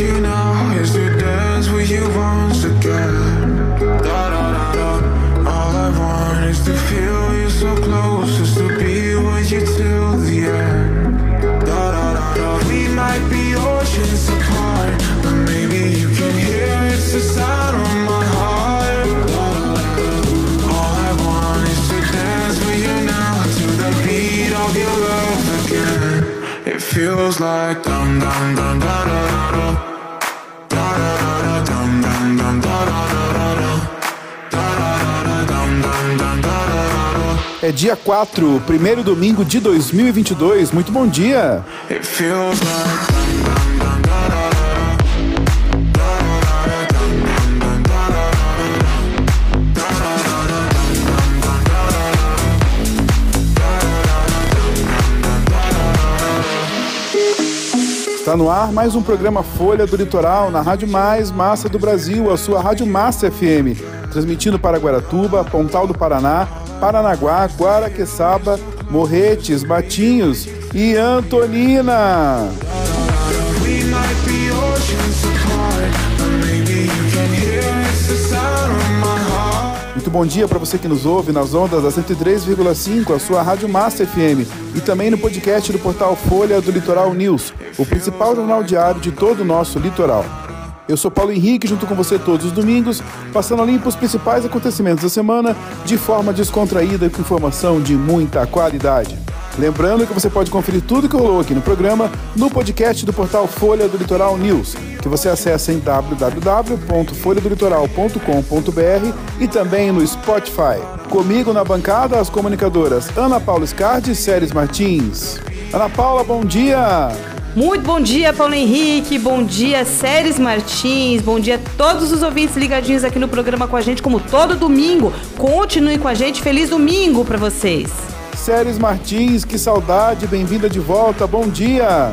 you now, is to dance with you once again. Feels like dum dum dum da da da da. Da da da da dum dum dum da da da da da. Da da da da dum dum dum da da da da. É dia 4, primeiro domingo de 2022. Muito bom dia. It feels like Está no ar mais um programa Folha do Litoral na Rádio Mais Massa do Brasil, a sua Rádio Massa FM, transmitindo para Guaratuba, Pontal do Paraná, Paranaguá, Guaraqueçaba, Morretes, Matinhos e Antonina. Muito bom dia para você que nos ouve nas ondas da 103,5, a sua Rádio Massa FM, e também no podcast do portal Folha do Litoral News, o principal jornal diário de todo o nosso litoral. Eu sou Paulo Henrique, junto com você todos os domingos, passando a limpo os principais acontecimentos da semana de forma descontraída e com informação de muita qualidade. Lembrando que você pode conferir tudo que rolou aqui no programa no podcast do portal Folha do Litoral News, que você acessa em www.folhadolitoral.com.br e também no Spotify. Comigo na bancada as comunicadoras Ana Paula Scardi e Séries Martins. Ana Paula, bom dia! Muito bom dia, Paulo Henrique. Bom dia, Séries Martins. Bom dia a todos os ouvintes ligadinhos aqui no programa com a gente, como todo domingo. Continue com a gente. Feliz domingo para vocês. Séries Martins, que saudade, bem-vinda de volta, bom dia!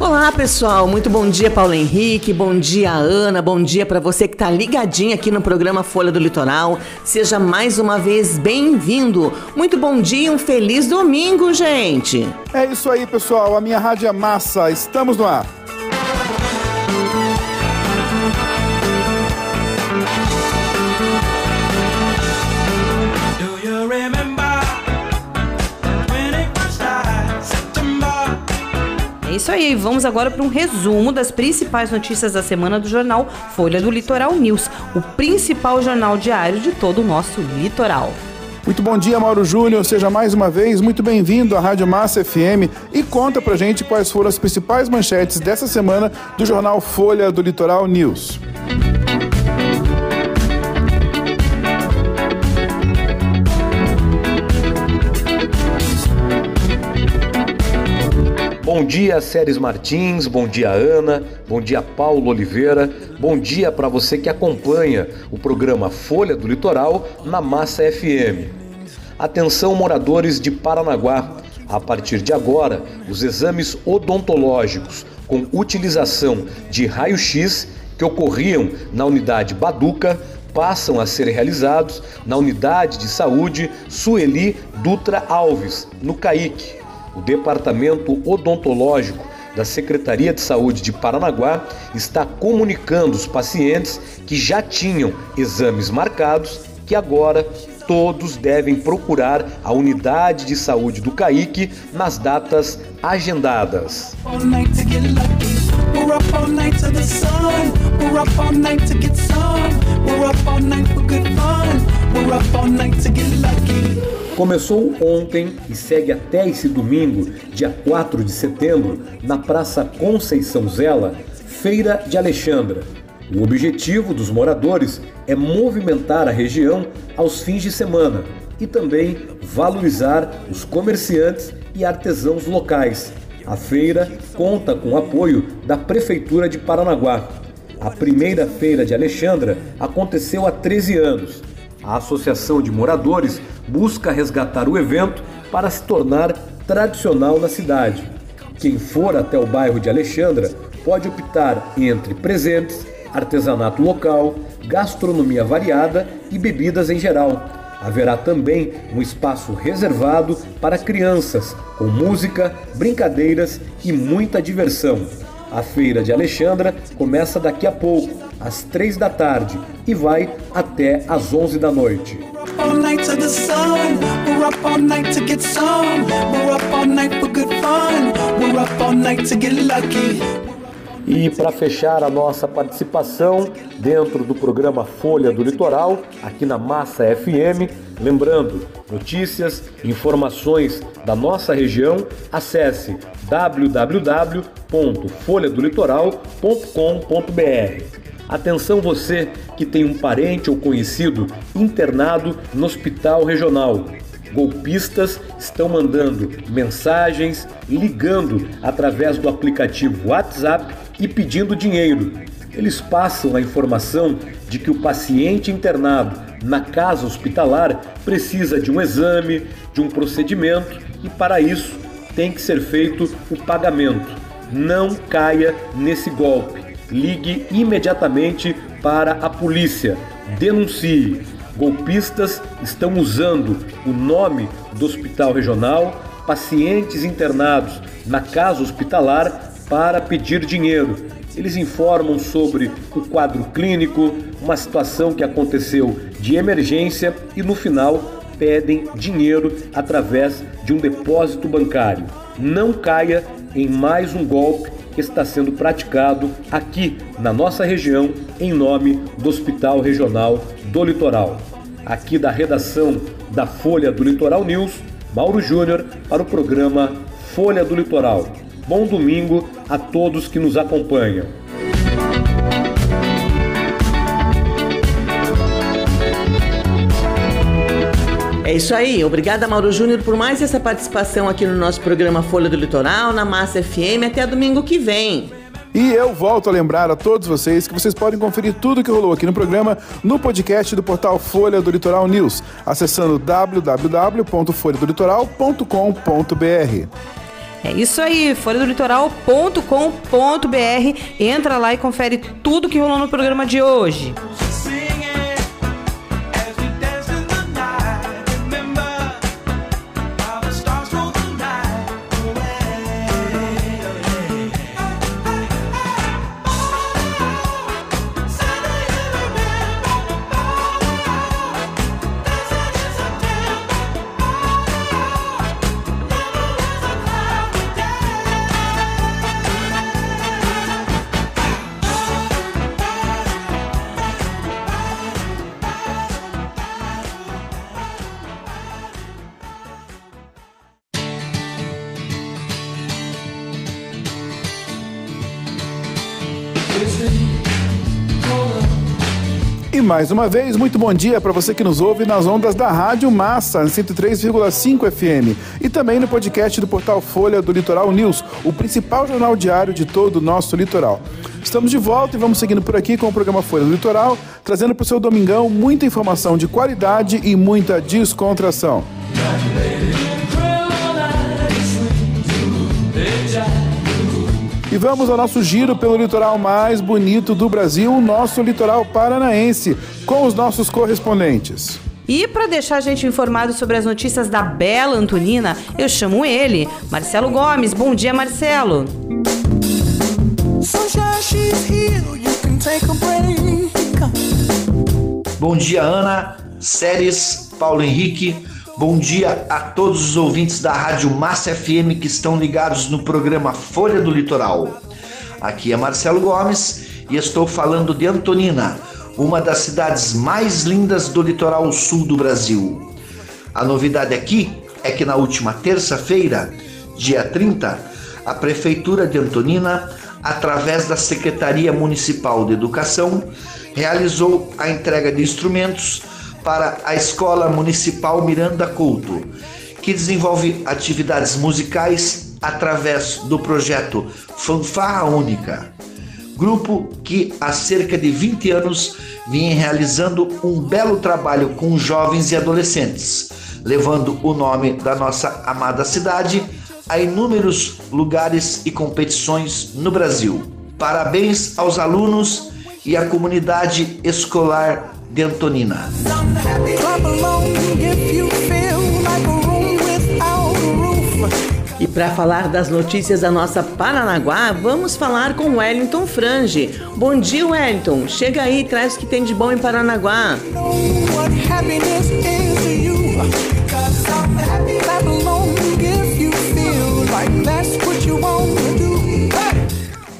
Olá, pessoal. Muito bom dia, Paulo Henrique. Bom dia, Ana. Bom dia para você que está ligadinho aqui no programa Folha do Litoral. Seja mais uma vez bem-vindo. Muito bom dia, um feliz domingo, gente. É isso aí, pessoal, a minha rádio é massa, estamos no ar. É isso aí. Vamos agora para um resumo das principais notícias da semana do jornal Folha do Litoral News, o principal jornal diário de todo o nosso litoral. Muito bom dia, Mauro Júnior. Seja mais uma vez muito bem-vindo à Rádio Massa FM e conta pra gente quais foram as principais manchetes dessa semana do jornal Folha do Litoral News. Bom dia, Séries Martins, bom dia, Ana, bom dia, Paulo Oliveira, bom dia para você que acompanha o programa Folha do Litoral na Massa FM. Atenção, moradores de Paranaguá, a partir de agora, os exames odontológicos com utilização de raio-x que ocorriam na unidade Baduca passam a ser realizados na unidade de saúde Sueli Dutra Alves, no CAIC. O Departamento Odontológico da Secretaria de Saúde de Paranaguá está comunicando os pacientes que já tinham exames marcados que agora todos devem procurar a unidade de saúde do CAIC nas datas agendadas. Começou ontem e segue até esse domingo, dia 4 de setembro, na Praça Conceição Zela, Feira de Alexandra. O objetivo dos moradores é movimentar a região aos fins de semana e também valorizar os comerciantes e artesãos locais. A feira conta com o apoio da Prefeitura de Paranaguá. A primeira feira de Alexandra aconteceu há 13 anos. A Associação de Moradores busca resgatar o evento para se tornar tradicional na cidade. Quem for até o bairro de Alexandra pode optar entre presentes, artesanato local, gastronomia variada e bebidas em geral. Haverá também um espaço reservado para crianças, com música, brincadeiras e muita diversão. A feira de Alexandra começa daqui a pouco, às três da tarde, e vai até às onze da noite. E para fechar a nossa participação dentro do programa Folha do Litoral, aqui na Massa FM, lembrando, notícias, informações da nossa região, acesse www.folhadolitoral.com.br. Atenção você que tem um parente ou conhecido internado no hospital regional. Golpistas estão mandando mensagens, ligando através do aplicativo WhatsApp e pedindo dinheiro. Eles passam a informação de que o paciente internado na casa hospitalar precisa de um exame, de um procedimento e, para isso, tem que ser feito o pagamento. Não caia nesse golpe. Ligue imediatamente para a polícia. Denuncie. Golpistas estão usando o nome do hospital regional, pacientes internados na casa hospitalar para pedir dinheiro. Eles informam sobre o quadro clínico, uma situação que aconteceu de emergência e no final pedem dinheiro através de um depósito bancário. Não caia em mais um golpe está sendo praticado aqui na nossa região em nome do Hospital Regional do Litoral. Aqui da redação da Folha do Litoral News, Mauro Júnior para o programa Folha do Litoral. Bom domingo a todos que nos acompanham. Isso aí. Obrigada, Mauro Júnior, por mais essa participação aqui no nosso programa Folha do Litoral, na Massa FM. Até domingo que vem. E eu volto a lembrar a todos vocês que vocês podem conferir tudo que rolou aqui no programa no podcast do portal Folha do Litoral News, acessando www.folhadolitoral.com.br. É isso aí, folhadolitoral.com.br. Entra lá e confere tudo que rolou no programa de hoje. Mais uma vez, muito bom dia para você que nos ouve nas ondas da Rádio Massa, 103,5 FM, e também no podcast do portal Folha do Litoral News, o principal jornal diário de todo o nosso litoral. Estamos de volta e vamos seguindo por aqui com o programa Folha do Litoral, trazendo para o seu domingão muita informação de qualidade e muita descontração. E vamos ao nosso giro pelo litoral mais bonito do Brasil, o nosso litoral paranaense, com os nossos correspondentes. E para deixar a gente informado sobre as notícias da Bela Antonina, eu chamo ele, Marcelo Gomes. Bom dia, Marcelo. Bom dia, Ana, Séries, Paulo Henrique. Bom dia a todos os ouvintes da Rádio Massa FM que estão ligados no programa Folha do Litoral. Aqui é Marcelo Gomes e estou falando de Antonina, uma das cidades mais lindas do litoral sul do Brasil. A novidade aqui é que na última terça-feira, dia 30, a Prefeitura de Antonina, através da Secretaria Municipal de Educação, realizou a entrega de instrumentos para a Escola Municipal Miranda Couto, que desenvolve atividades musicais através do projeto Fanfarra Única. Grupo que há cerca de 20 anos vinha realizando um belo trabalho com jovens e adolescentes, levando o nome da nossa amada cidade a inúmeros lugares e competições no Brasil. Parabéns aos alunos e à comunidade escolar de Antonina. E para falar das notícias da nossa Paranaguá, vamos falar com Wellington Frange. Bom dia, Wellington. Chega aí e traz o que tem de bom em Paranaguá. Know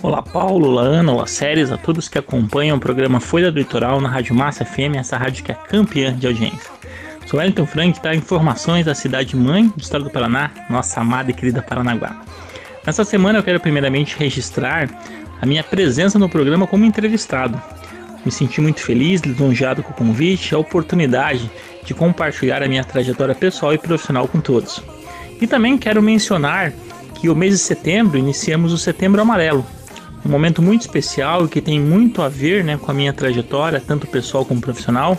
Olá Paulo, olá Ana, olá Séries, a todos que acompanham o programa Folha do Litoral na Rádio Massa FM, essa rádio que é campeã de audiência. Sou Wellington Frank, traz informações da cidade mãe do estado do Paraná, nossa amada e querida Paranaguá. Nessa semana eu quero primeiramente registrar a minha presença no programa como entrevistado. Me senti muito feliz, lisonjeado com o convite e a oportunidade de compartilhar a minha trajetória pessoal e profissional com todos. E também quero mencionar que o mês de setembro iniciamos o Setembro Amarelo, um momento muito especial e que tem muito a ver né, com a minha trajetória, tanto pessoal como profissional.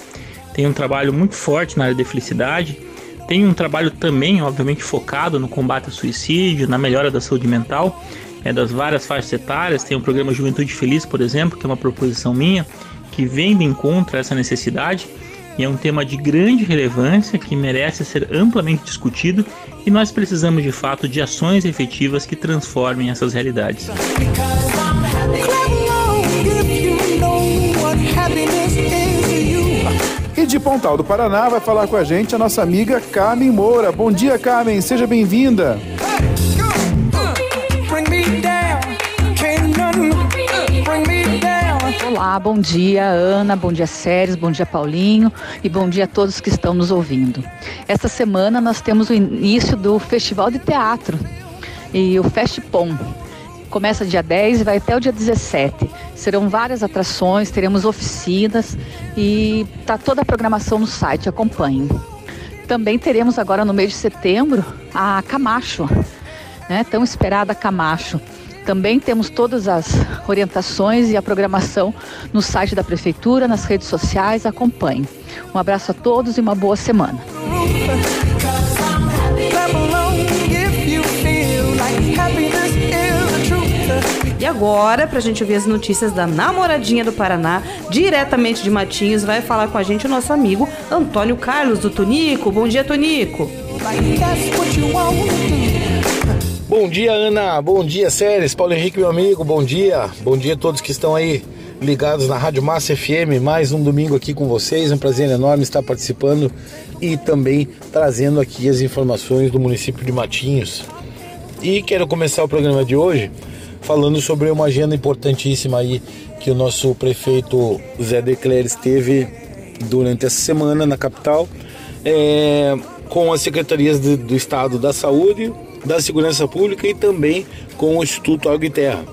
Tenho um trabalho muito forte na área de felicidade. Tenho um trabalho também, obviamente, focado no combate ao suicídio, na melhora da saúde mental, é, das várias faixas etárias. Tem o programa Juventude Feliz, por exemplo, que é uma proposição minha, que vem de encontro a essa necessidade. E é um tema de grande relevância que merece ser amplamente discutido e nós precisamos de fato de ações efetivas que transformem essas realidades. E de Pontal do Paraná vai falar com a gente a nossa amiga Carmen Moura. Bom dia, Carmen, seja bem-vinda. Olá, bom dia Ana, bom dia Séries, bom dia Paulinho e bom dia a todos que estão nos ouvindo. Esta semana nós temos o início do Festival de Teatro e o Festpom. Começa dia 10 e vai até o dia 17. Serão várias atrações, teremos oficinas e tá toda a programação no site, acompanhem. Também teremos agora no mês de setembro a Camacho, né? Tão esperada Camacho. Também temos todas as orientações e a programação no site da prefeitura, nas redes sociais, acompanhe. Um abraço a todos e uma boa semana. E agora, pra gente ouvir as notícias da namoradinha do Paraná, diretamente de Matinhos, vai falar com a gente o nosso amigo Antônio Carlos do Tonico. Bom dia, Tonico. Bom dia, Ana. Bom dia, Séries. Paulo Henrique, meu amigo. Bom dia. Bom dia a todos que estão aí ligados na Rádio Massa FM. Mais um domingo aqui com vocês. Um prazer enorme estar participando e também trazendo aqui as informações do município de Matinhos. E quero começar o programa de hoje falando sobre uma agenda importantíssima aí que o nosso prefeito Zé Decler esteve durante essa semana na capital, é, com as secretarias do, do Estado da Saúde, da Segurança Pública e também com o Instituto Água e Terra.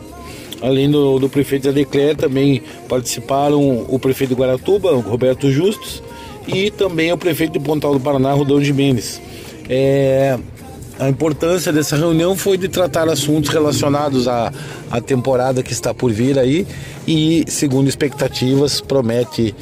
Além do, do prefeito Zé Decler, também participaram o prefeito de Guaratuba, Roberto Justus, e também o prefeito de Pontal do Paraná, Rodão de Mendes. É, a importância dessa reunião foi de tratar assuntos relacionados à, à temporada que está por vir aí e, segundo expectativas, promete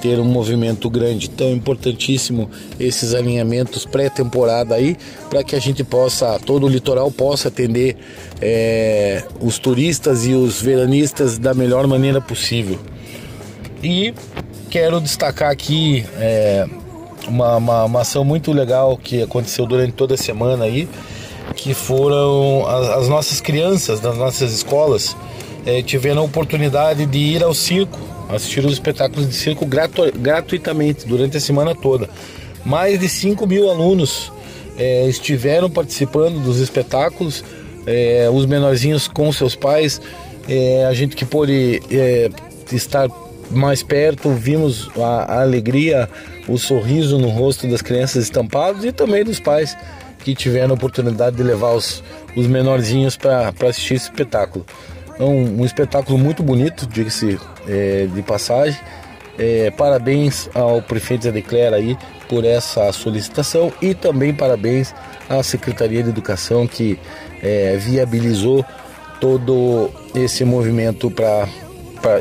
ter um movimento grande. Então é importantíssimo esses alinhamentos pré-temporada aí para que a gente possa, todo o litoral possa atender é, os turistas e os veranistas da melhor maneira possível. E quero destacar aqui é, uma, uma, uma ação muito legal que aconteceu durante toda a semana aí, que foram as, as nossas crianças das nossas escolas eh, tiveram a oportunidade de ir ao circo, assistir os espetáculos de circo gratu, gratuitamente durante a semana toda. Mais de 5 mil alunos eh, estiveram participando dos espetáculos, eh, os menorzinhos com seus pais, a gente que pôde estar mais perto, vimos a, a, alegria, o sorriso no rosto das crianças estampados e também dos pais que tiveram a oportunidade de levar os, os menorzinhos para assistir esse espetáculo. Então, um espetáculo muito bonito, diga-se é, de passagem. É, parabéns ao prefeito Zé Declera aí por essa solicitação e também parabéns à Secretaria de Educação que é, viabilizou todo esse movimento para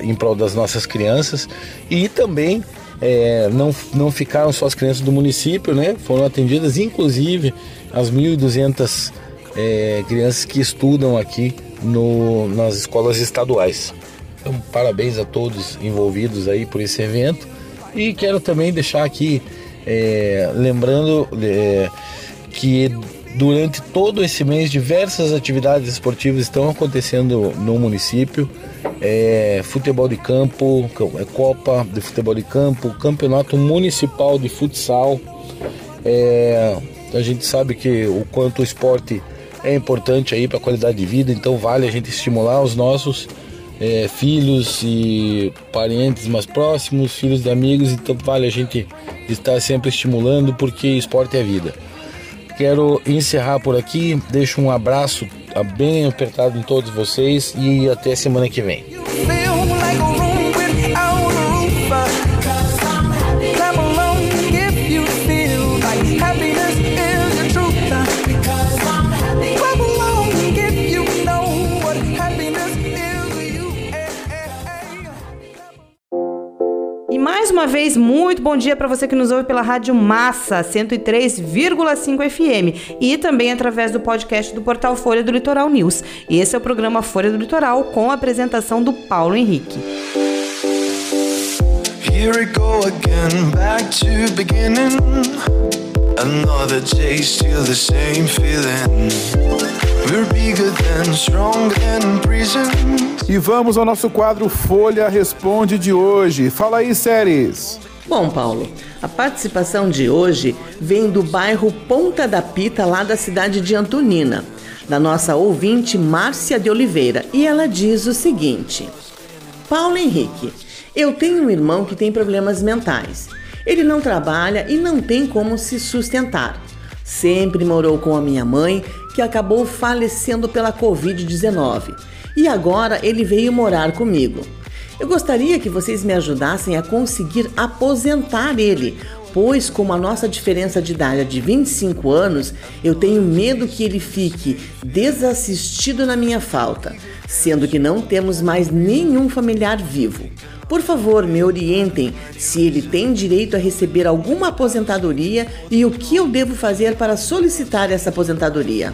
em prol das nossas crianças e também é, não, não ficaram só as crianças do município, né? Foram atendidas inclusive as 1.200 é, crianças que estudam aqui no, nas escolas estaduais. Então, parabéns a todos envolvidos aí por esse evento E quero também deixar aqui, é, lembrando é, que durante todo esse mês diversas atividades esportivas estão acontecendo no município. É, futebol de campo, é Copa de Futebol de Campo, Campeonato Municipal de Futsal. É, a gente sabe que o quanto o esporte é importante aí para a qualidade de vida, então vale a gente estimular os nossos é, filhos e parentes mais próximos, filhos de amigos, então vale a gente estar sempre estimulando porque esporte é vida. Quero encerrar por aqui, deixo um abraço bem apertado em todos vocês e até semana que vem. Uma vez, muito bom dia para você que nos ouve pela Rádio Massa 103,5 FM e também através do podcast do portal Folha do Litoral News. Esse é o programa Folha do Litoral com a apresentação do Paulo Henrique. Here we go again, back to beginning. Another still the same feeling. We're bigger than, stronger than prison. E vamos ao nosso quadro Folha Responde de hoje. Fala aí, séries. Bom, Paulo, a participação de hoje vem do bairro Ponta da Pita, lá da cidade de Antonina, da nossa ouvinte Márcia de Oliveira, e ela diz o seguinte: Paulo Henrique, eu tenho um irmão que tem problemas mentais. Ele não trabalha e não tem como se sustentar. Sempre morou com a minha mãe, que acabou falecendo pela Covid-19 e agora ele veio morar comigo. Eu gostaria que vocês me ajudassem a conseguir aposentar ele, pois, como a nossa diferença de idade é de 25 anos, eu tenho medo que ele fique desassistido na minha falta, sendo que não temos mais nenhum familiar vivo. Por favor, me orientem se ele tem direito a receber alguma aposentadoria e o que eu devo fazer para solicitar essa aposentadoria.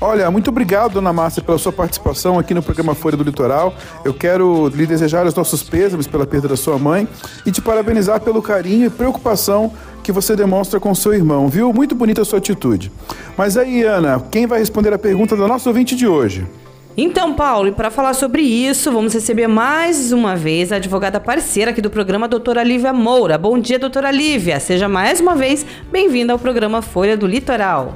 Olha, muito obrigado, dona Márcia, pela sua participação aqui no programa Folha do Litoral. Eu quero lhe desejar os nossos pêsames pela perda da sua mãe e te parabenizar pelo carinho e preocupação que você demonstra com seu irmão, viu? Muito bonita a sua atitude. Mas aí, Ana, quem vai responder a pergunta do nosso ouvinte de hoje? Então, Paulo, e para falar sobre isso, vamos receber mais uma vez a advogada parceira aqui do programa, a doutora Lívia Moura. Bom dia, doutora Lívia. Seja mais uma vez bem-vinda ao programa Folha do Litoral.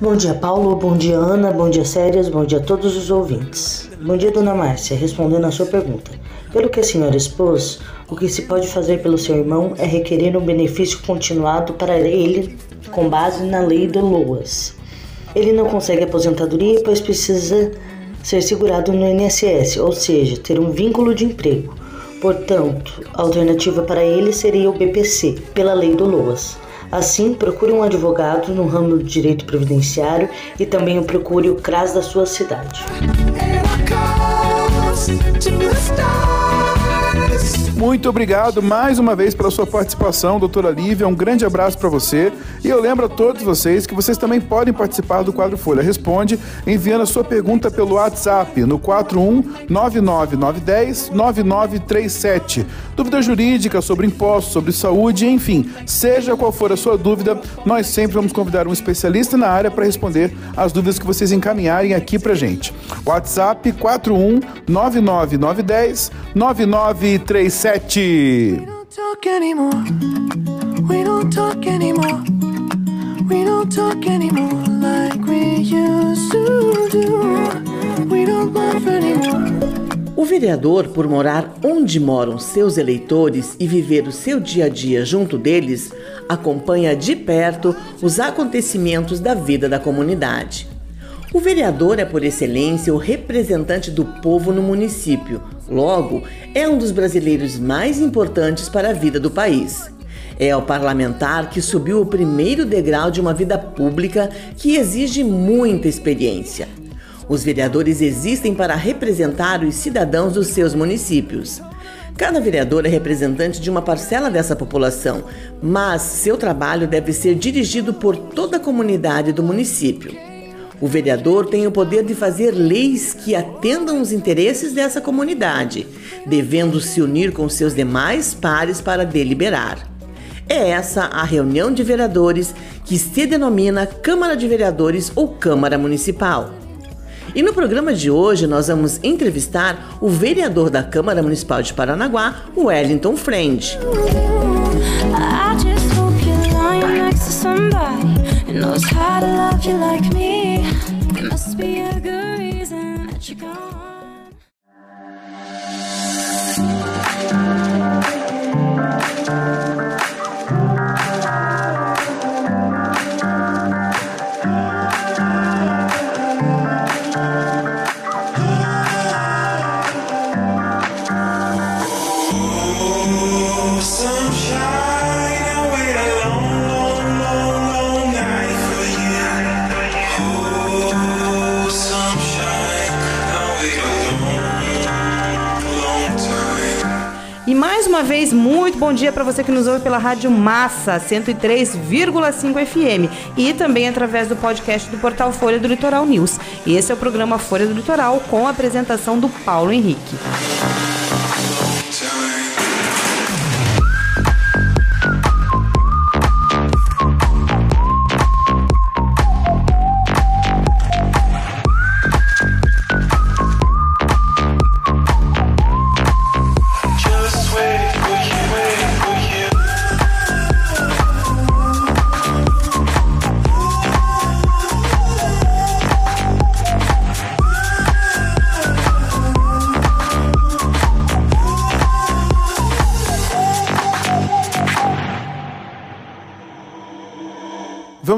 Bom dia, Paulo. Bom dia, Ana. Bom dia, Sérias. Bom dia a todos os ouvintes. Bom dia, Dona Márcia. Respondendo a sua pergunta. Pelo que a senhora expôs, o que se pode fazer pelo seu irmão é requerer um benefício continuado para ele com base na lei do LOAS. Ele não consegue aposentadoria, pois precisa ser segurado no INSS, ou seja, ter um vínculo de emprego. Portanto, a alternativa para ele seria o BPC, pela lei do LOAS. Assim, procure um advogado no ramo do direito previdenciário e também procure o CRAS da sua cidade. Muito obrigado mais uma vez pela sua participação, doutora Lívia. Um grande abraço para você. E eu lembro a todos vocês que vocês também podem participar do quadro Folha Responde, enviando a sua pergunta pelo WhatsApp no 41999109937. Dúvida jurídica sobre impostos, sobre saúde, enfim, seja qual for a sua dúvida, nós sempre vamos convidar um especialista na área para responder as dúvidas que vocês encaminharem aqui pra gente. WhatsApp 4199910 9937 sete. O vereador, por morar onde moram seus eleitores e viver o seu dia a dia junto deles, acompanha de perto os acontecimentos da vida da comunidade. O vereador é, por excelência, o representante do povo no município. Logo, é um dos brasileiros mais importantes para a vida do país. É o parlamentar que subiu o primeiro degrau de uma vida pública que exige muita experiência. Os vereadores existem para representar os cidadãos dos seus municípios. Cada vereador é representante de uma parcela dessa população, mas seu trabalho deve ser dirigido por toda a comunidade do município. O vereador tem o poder de fazer leis que atendam os interesses dessa comunidade, devendo se unir com seus demais pares para deliberar. É essa a reunião de vereadores que se denomina Câmara de Vereadores ou Câmara Municipal. E no programa de hoje nós vamos entrevistar o vereador da Câmara Municipal de Paranaguá, Wellington Friend. Knows how to love you like me. There must be a good reason that you're gone. E mais uma vez, muito bom dia para você que nos ouve pela Rádio Massa 103,5 FM e também através do podcast do portal Folha do Litoral News. Esse é o programa Folha do Litoral com a apresentação do Paulo Henrique.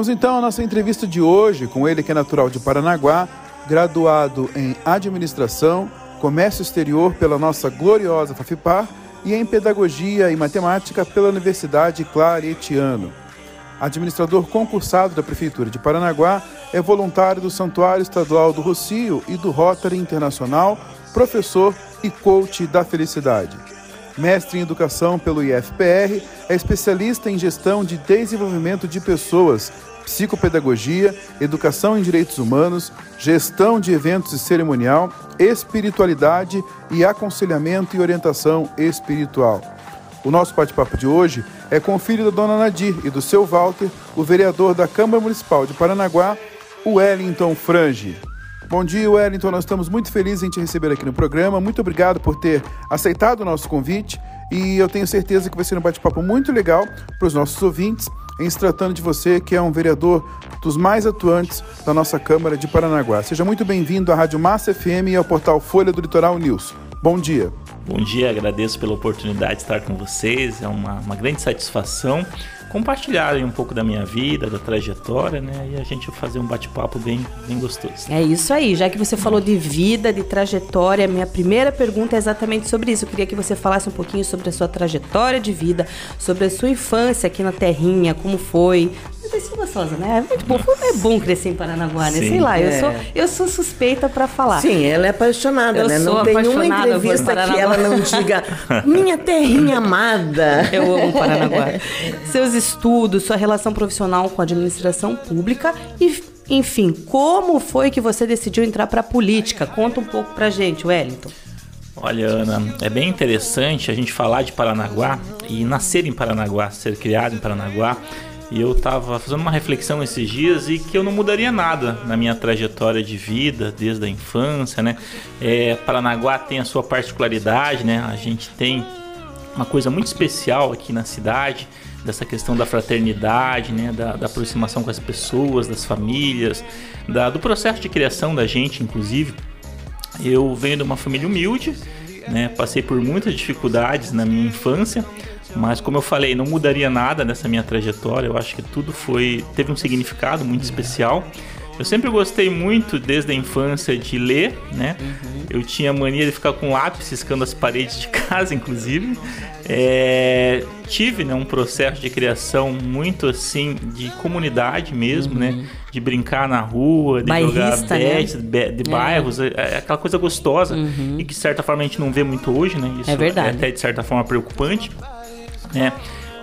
Vamos então à nossa entrevista de hoje com ele que é natural de Paranaguá, graduado em Administração, Comércio Exterior pela nossa gloriosa Fafipar e em Pedagogia e Matemática pela Universidade Claretiano. Administrador concursado da Prefeitura de Paranaguá, é voluntário do Santuário Estadual do Rocio e do Rotary Internacional, professor e coach da felicidade. Mestre em Educação pelo IFPR, é especialista em Gestão de Desenvolvimento de Pessoas, Psicopedagogia, Educação em Direitos Humanos, Gestão de Eventos e Cerimonial, Espiritualidade e Aconselhamento e Orientação Espiritual. O nosso bate-papo de hoje é com o filho da dona Nadir e do seu Walter, o vereador da Câmara Municipal de Paranaguá, o Wellington Frange. Bom dia, Wellington. Nós estamos muito felizes em te receber aqui no programa. Muito obrigado por ter aceitado o nosso convite e eu tenho certeza que vai ser um bate-papo muito legal para os nossos ouvintes, em se tratando de você, que é um vereador dos mais atuantes da nossa Câmara de Paranaguá. Seja muito bem-vindo à Rádio Massa FM e ao portal Folha do Litoral News. Bom dia. Bom dia, agradeço pela oportunidade de estar com vocês. É uma, uma grande satisfação compartilhar aí um pouco da minha vida, da trajetória, né? E a gente fazer um bate-papo bem, bem gostoso. É isso aí, já que você falou de vida, de trajetória, minha primeira pergunta é exatamente sobre isso. Eu queria que você falasse um pouquinho sobre a sua trajetória de vida, sobre a sua infância aqui na Terrinha, como foi. Ser gostosa, né? É muito bom. É bom crescer em Paranaguá, né? Sim. Sei lá, eu, É. sou, eu sou suspeita pra falar. Sim, ela é apaixonada, Eu né? sou Não tem uma apaixonada por entrevista que ela não diga minha terrinha amada. Eu amo Paranaguá. Seus estudos, sua relação profissional com a administração pública e, enfim, como foi que você decidiu entrar pra política? Conta um pouco pra gente, Wellington. Olha, Ana, é bem interessante a gente falar de Paranaguá e nascer em Paranaguá, ser criado em Paranaguá. E eu estava fazendo uma reflexão esses dias e que eu não mudaria nada na minha trajetória de vida desde a infância, né? É, Paranaguá tem a sua particularidade, né? A gente tem uma coisa muito especial aqui na cidade, dessa questão da fraternidade, né, da, da aproximação com as pessoas, das famílias, da- do processo de criação da gente, inclusive. Eu venho de uma família humilde, né, passei por muitas dificuldades na minha infância, mas como eu falei, não mudaria nada nessa minha trajetória. Eu acho que tudo foi teve um significado muito especial. Eu sempre gostei muito desde a infância de ler, né? Eu tinha mania de ficar com lápis riscando as paredes de casa, inclusive. É, tive né, um processo de criação muito assim de comunidade mesmo, né? De brincar na rua, de jogar Bairrista, né? bet, be- de É. bairros, é, é aquela coisa gostosa Uhum. e que de certa forma a gente não vê muito hoje, né? Isso É verdade. até de certa forma preocupante, né?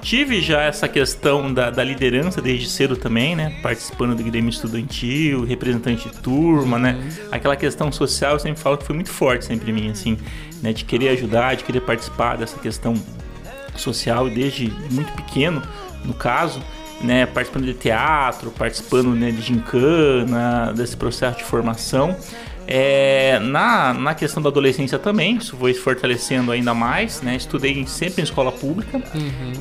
tive já essa questão da, da liderança desde cedo também, né? Participando do Grêmio Estudantil, representante de turma, né? Aquela questão social, eu sempre falo que foi muito forte sempre em mim, assim, né? De querer ajudar, de querer participar dessa questão social desde muito pequeno, no caso, né, participando de teatro, participando né, de gincana, desse processo de formação. É, na, na questão da adolescência também, isso foi se fortalecendo ainda mais, né? Estudei sempre em escola pública.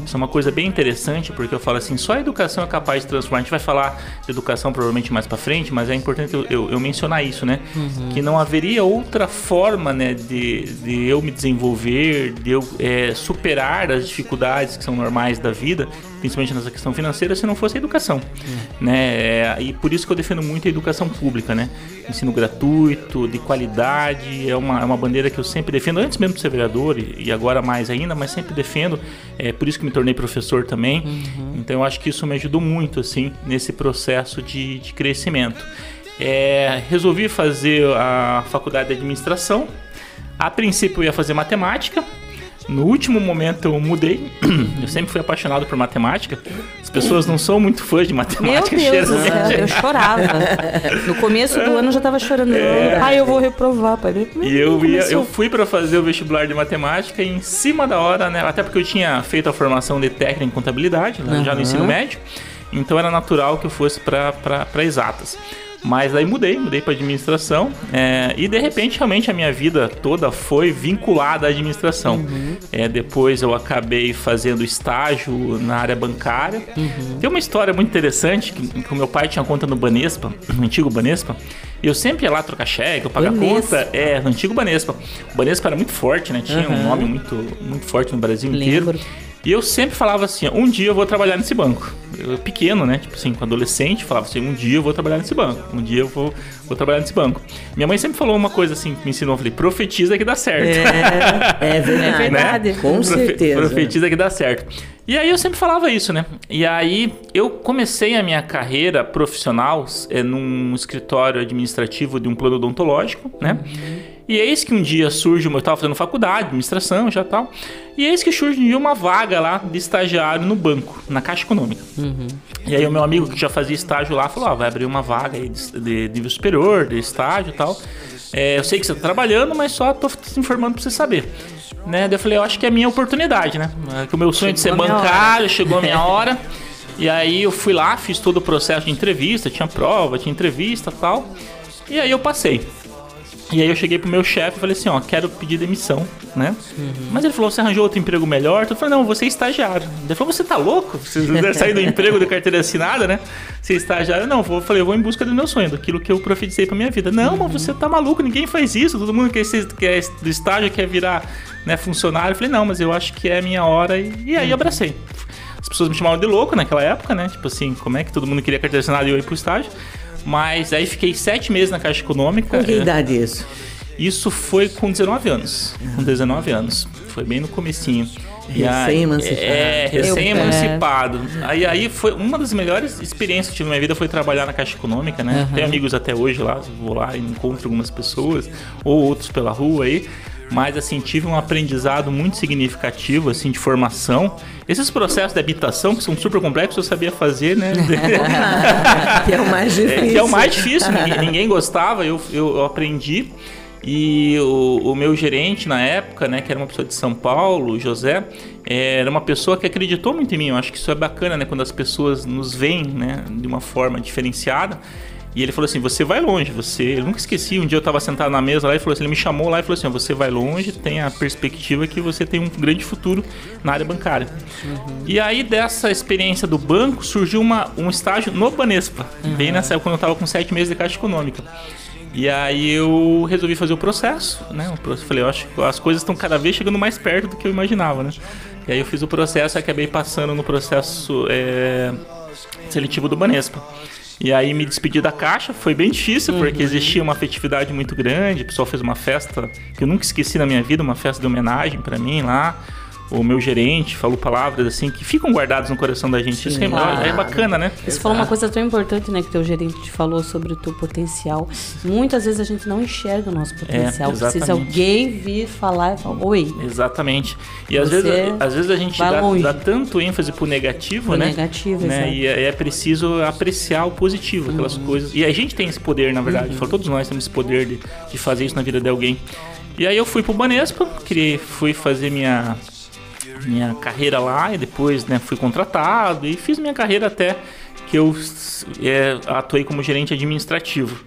Isso é uma coisa bem interessante, porque eu falo assim, só a educação é capaz de transformar. A gente vai falar de educação provavelmente mais para frente, mas é importante eu, eu, eu mencionar isso, né? Que não haveria outra forma, né, de, de eu me desenvolver, de eu é, superar as dificuldades que são normais da vida, principalmente nessa questão financeira, se não fosse a educação, né? É, e por isso que eu defendo muito a educação pública, né? Ensino gratuito, de qualidade, é uma, é uma bandeira que eu sempre defendo, antes mesmo de ser vereador e, agora mais ainda, mas sempre defendo. É por isso que me tornei professor também. Então eu acho que isso me ajudou muito, assim, nesse processo de, de crescimento. É, resolvi fazer a faculdade de administração. A princípio eu ia fazer matemática. No último momento eu mudei. Eu sempre fui apaixonado por matemática. As pessoas não são muito fãs de Meu matemática. Deus do céu, eu chorava. No começo do ano eu já tava chorando. Pai, eu vou reprovar, pai. E eu, ia, eu fui para fazer o vestibular de matemática e em cima da hora, né? Até porque eu tinha feito a formação de técnica em contabilidade, né, já no ensino médio. Então era natural que eu fosse para exatas. Mas aí mudei, mudei para administração é, e de repente realmente a minha vida toda foi vinculada à administração. Uhum. É, depois eu acabei fazendo estágio na área bancária. Uhum. Tem uma história muito interessante que, que o meu pai tinha conta no Banespa, no antigo Banespa. E eu sempre ia lá trocar cheque, eu pagar conta. É, no antigo Banespa. O Banespa era muito forte, né? Tinha um Aham. nome muito, muito forte no Brasil inteiro. E eu sempre falava assim, ó, um dia eu vou trabalhar nesse banco. Eu, pequeno, né? Tipo assim, com adolescente, falava assim, um dia eu vou trabalhar nesse banco. Um dia eu vou, vou trabalhar nesse banco. Minha mãe sempre falou uma coisa assim, me ensinou, eu falei, profetiza que dá certo. É, é verdade. É verdade. Com Profe- certeza. Profetiza que dá certo. E aí eu sempre falava isso, né? E aí eu comecei a minha carreira profissional é, num escritório administrativo de um plano odontológico, né? E eis que um dia surge, uma- eu estava fazendo faculdade, administração já tal, e eis que surge um dia uma vaga lá de estagiário no banco, na Caixa Econômica. E aí o meu amigo que já fazia estágio lá falou, ó, vai abrir uma vaga aí de, de nível superior, de estágio e tal. É, eu sei que você tá trabalhando, mas só tô te informando pra você saber. Né? Daí eu falei, eu acho que é a minha oportunidade, né? É Que o meu sonho de ser Chegou a minha bancário, chegou a minha hora. E aí eu fui lá, fiz todo o processo de entrevista, tinha prova, tinha entrevista e tal. E aí eu passei. E aí eu cheguei pro meu chefe e falei assim, ó, quero pedir demissão, né? Mas ele falou, você arranjou outro emprego melhor? Eu falei, não, você é estagiário. Ele falou, você tá louco? Você deve sair do emprego de carteira assinada, né? Você é estagiário? Não, vou, eu falei, eu vou em busca do meu sonho, daquilo que eu profetizei pra minha vida. Não, mas você tá maluco, ninguém faz isso. Todo mundo que é, que é do estágio quer virar né, funcionário. Eu falei, não, mas eu acho que é a minha hora. E, e aí eu abracei. As pessoas me chamavam de louco naquela época, né? Tipo assim, como é que todo mundo queria carteira assinada e eu ir pro estágio? Mas aí fiquei sete meses na Caixa Econômica. Com que É, idade isso? isso foi com 19 anos. Com 19 anos. Foi bem no comecinho. Recém-emancipado. É, recém-emancipado. Aí, aí foi uma das melhores experiências que eu tive na minha vida foi trabalhar na Caixa Econômica, né? Tenho amigos até hoje lá, vou lá e encontro algumas pessoas, ou outros pela rua aí. Mas assim, tive um aprendizado muito significativo, assim, de formação. Esses processos de habitação, que são super complexos, eu sabia fazer, né? que é o mais É, difícil. que é o mais difícil, ninguém, ninguém gostava, eu, eu, eu aprendi. E o, o meu gerente na época, né, que era uma pessoa de São Paulo, o José, eh, era uma pessoa que acreditou muito em mim. Eu acho que isso é bacana, né, quando as pessoas nos veem, né, de uma forma diferenciada. E ele falou assim: você vai longe, você. Eu nunca esqueci. Um dia eu estava sentado na mesa lá e falou assim: ele me chamou lá e falou assim: você vai longe, tem a perspectiva que você tem um grande futuro na área bancária. E aí, dessa experiência do banco, surgiu uma, um estágio no Banespa, bem nessa época, quando eu estava com sete meses de Caixa Econômica. E aí eu resolvi fazer o processo, né? Processo, falei, eu acho que as coisas estão cada vez chegando mais perto do que eu imaginava, né? E aí eu fiz o processo e acabei passando no processo é, seletivo do Banespa. E aí me despedi da caixa, foi bem difícil, porque existia uma afetividade muito grande, o pessoal fez uma festa que eu nunca esqueci na minha vida, uma festa de homenagem pra mim lá. O meu gerente falou palavras assim que ficam guardadas no coração da gente. Isso é, Claro. é bacana, né? Você falou uma coisa tão importante, né? Que teu gerente te falou sobre o teu potencial. Muitas vezes a gente não enxerga o nosso potencial. Precisa exatamente. alguém vir falar e falar, oi. Exatamente. E às vezes, às vezes a gente dá, dá tanto ênfase pro negativo, Pro né? negativo, né? exato. E é, é preciso apreciar o positivo, aquelas Uhum. coisas. E a gente tem esse poder, na verdade. Falo, Todos nós temos esse poder de, de fazer isso na vida de alguém. E aí eu fui pro Banespa, criei, fui fazer minha minha carreira lá e depois né, fui contratado e fiz minha carreira até que eu é, atuei como gerente administrativo.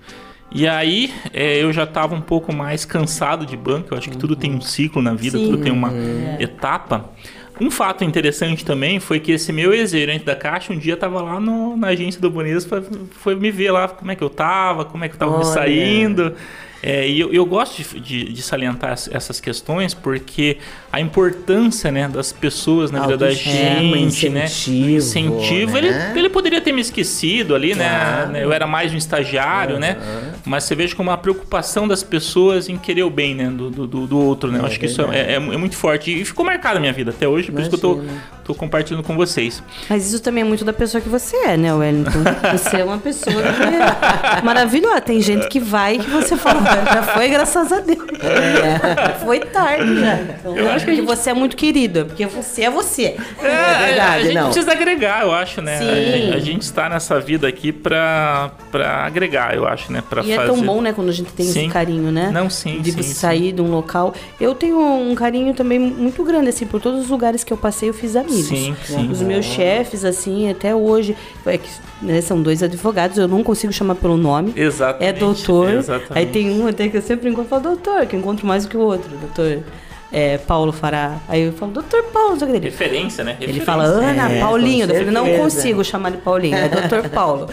E aí é, eu já estava um pouco mais cansado de banco, eu acho que tudo tem um ciclo na vida, Sim. tudo tem uma É. etapa. Um fato interessante também foi que esse meu ex-gerente da Caixa um dia estava lá no- na agência do Bonespa, foi me ver lá como é que eu tava, como é que eu tava me saindo. É, e eu, eu gosto de, de- de salientar es- essas questões porque a importância né, das pessoas na vida da gente, né? incentivo, do incentivo. Ele, né? ele poderia ter me esquecido ali, Claro. né? Eu era mais um estagiário, né? Mas você veja como a preocupação das pessoas em querer o bem, né? Do, do, do- outro, né? Eu É acho que isso é, é- é muito forte. E ficou marcado na minha vida até hoje, por isso que eu tô, Imagina. Tô compartilhando com vocês. Mas isso também é muito da pessoa que você é, né, Wellington? Você é uma pessoa que é maravilhosa. Tem gente que vai que você fala, já foi, graças a Deus. Foi tarde já. Então, eu acho que você é muito querido, porque você é você. É, a gente precisa agregar, eu acho, né? Sim. A, a gente está nessa vida aqui pra, pra agregar, eu acho, né? Pra E é fazer... tão bom, né, quando a gente tem Sim. esse carinho, né? Não, sim, De sim, você sim. sair de um local. Eu tenho um carinho também muito grande, assim, por todos os lugares que eu passei, eu fiz amigos. Sim, sim. Os meus chefes, assim, até hoje, é que, né, são dois advogados, eu não consigo chamar pelo nome. Exatamente. É doutor. Exatamente. Aí tem um até que eu sempre encontro e falo, doutor, que eu encontro mais do que o outro, doutor. É, Paulo Fará. Aí eu falo, doutor Paulo, não o. Referência, né? Ele Referência. fala, Ana, É, Paulinho. com Eu falei, não consigo chamar de Paulinho, é doutor Paulo.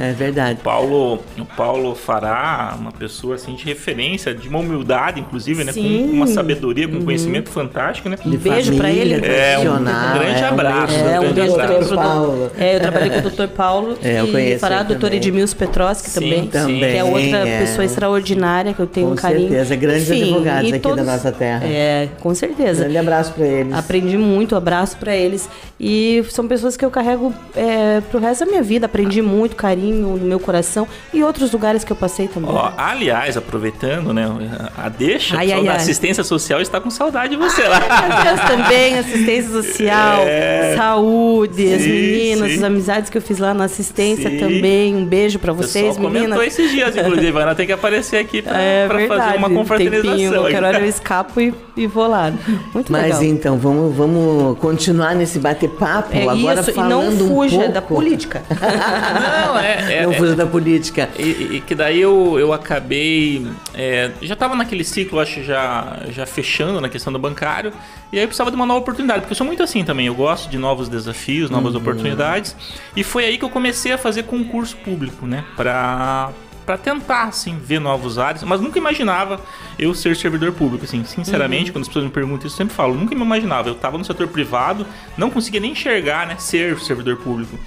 É verdade. Paulo, o Paulo Fará, uma pessoa assim de referência, de uma humildade, inclusive, né? Com Sim. uma sabedoria, com Uhum. conhecimento fantástico, né? Um beijo pra ele. É, um grande é, um abraço. É, um grande beijo abraço. Paulo. É, eu trabalhei com o Dr. Paulo É, eu e conheço fará ele o Dr. também. Edmilson Petroski Sim, também, também, que é outra é. pessoa extraordinária que eu tenho Com um carinho. certeza, grandes advogados e aqui da nossa terra. É, com certeza. Grande abraço pra eles. Aprendi muito, abraço pra eles. E são pessoas que eu carrego é, pro resto da minha vida. Aprendi muito carinho no meu coração e outros lugares que eu passei também. Ó, aliás, aproveitando, né? A deixa, Ai, ai, da ai. assistência social está com saudade de você lá. Meu Deus, também, assistência social, É. saúde, as Sim, meninas, sim. as amizades que eu fiz lá na assistência Sim. também. Um beijo pra O vocês, pessoal comentou meninas. esses dias, inclusive. Ana tem que aparecer aqui pra, É fazer uma Tempinho, confraternização. qualquer hora eu escapo e, e vou lá. Muito Mas legal. então, vamos, vamos continuar nesse bate-papo. É Agora isso, e falando não um fuja pouco... da política. Não, é, é- Não é- fuja da política. E, e que daí eu, eu acabei. é, já tava naquele ciclo, acho, já, já fechando na questão do bancário. E aí eu precisava de uma nova oportunidade, porque eu sou muito assim também. Eu gosto de novos desafios, novas oportunidades. E foi aí que eu comecei a fazer concurso público, né? Pra. Pra tentar, assim, ver novos áreas, mas nunca imaginava eu ser servidor público, assim, sinceramente, quando as pessoas me perguntam isso, eu sempre falo, nunca me imaginava. Eu tava no setor privado, não conseguia nem enxergar, né, ser servidor público.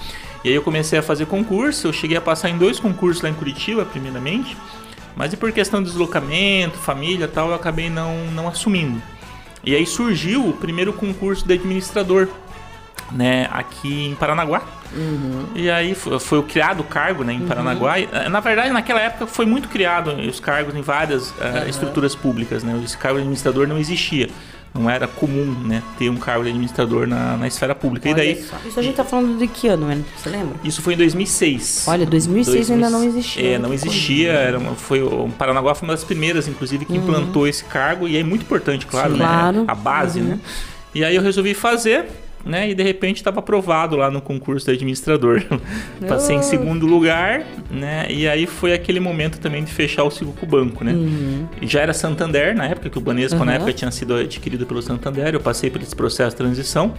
E aí eu comecei a fazer concurso, eu cheguei a passar em dois concursos lá em Curitiba, primeiramente, mas e por questão de deslocamento, família e tal, eu acabei não, não assumindo. E aí surgiu o primeiro concurso de administrador, né, aqui em Paranaguá. E aí foi, foi criado o cargo né, em Paranaguá. E, eh, Na verdade, naquela época foi muito criado os cargos em várias eh, estruturas públicas. Né? Esse cargo de administrador não existia. Não era comum né, ter um cargo de administrador na, na esfera pública. e daí, Isso a gente tá falando de que ano? Você lembra? isso foi em 2006. Olha, 2006 ainda não existia. É, não existia. Era uma, foi, o Paranaguá foi uma das primeiras, inclusive, que implantou esse cargo. E é muito importante, claro, Sim. né? Claro. A base, Uhum. né? E aí eu resolvi fazer, né? E de repente estava aprovado lá no concurso de administrador. Passei em segundo lugar, né? E aí foi aquele momento também de fechar o ciclo com o banco, né? E já era Santander na época, que o Banespa na Uhum. época tinha sido adquirido pelo Santander. Eu passei por esse processo de transição.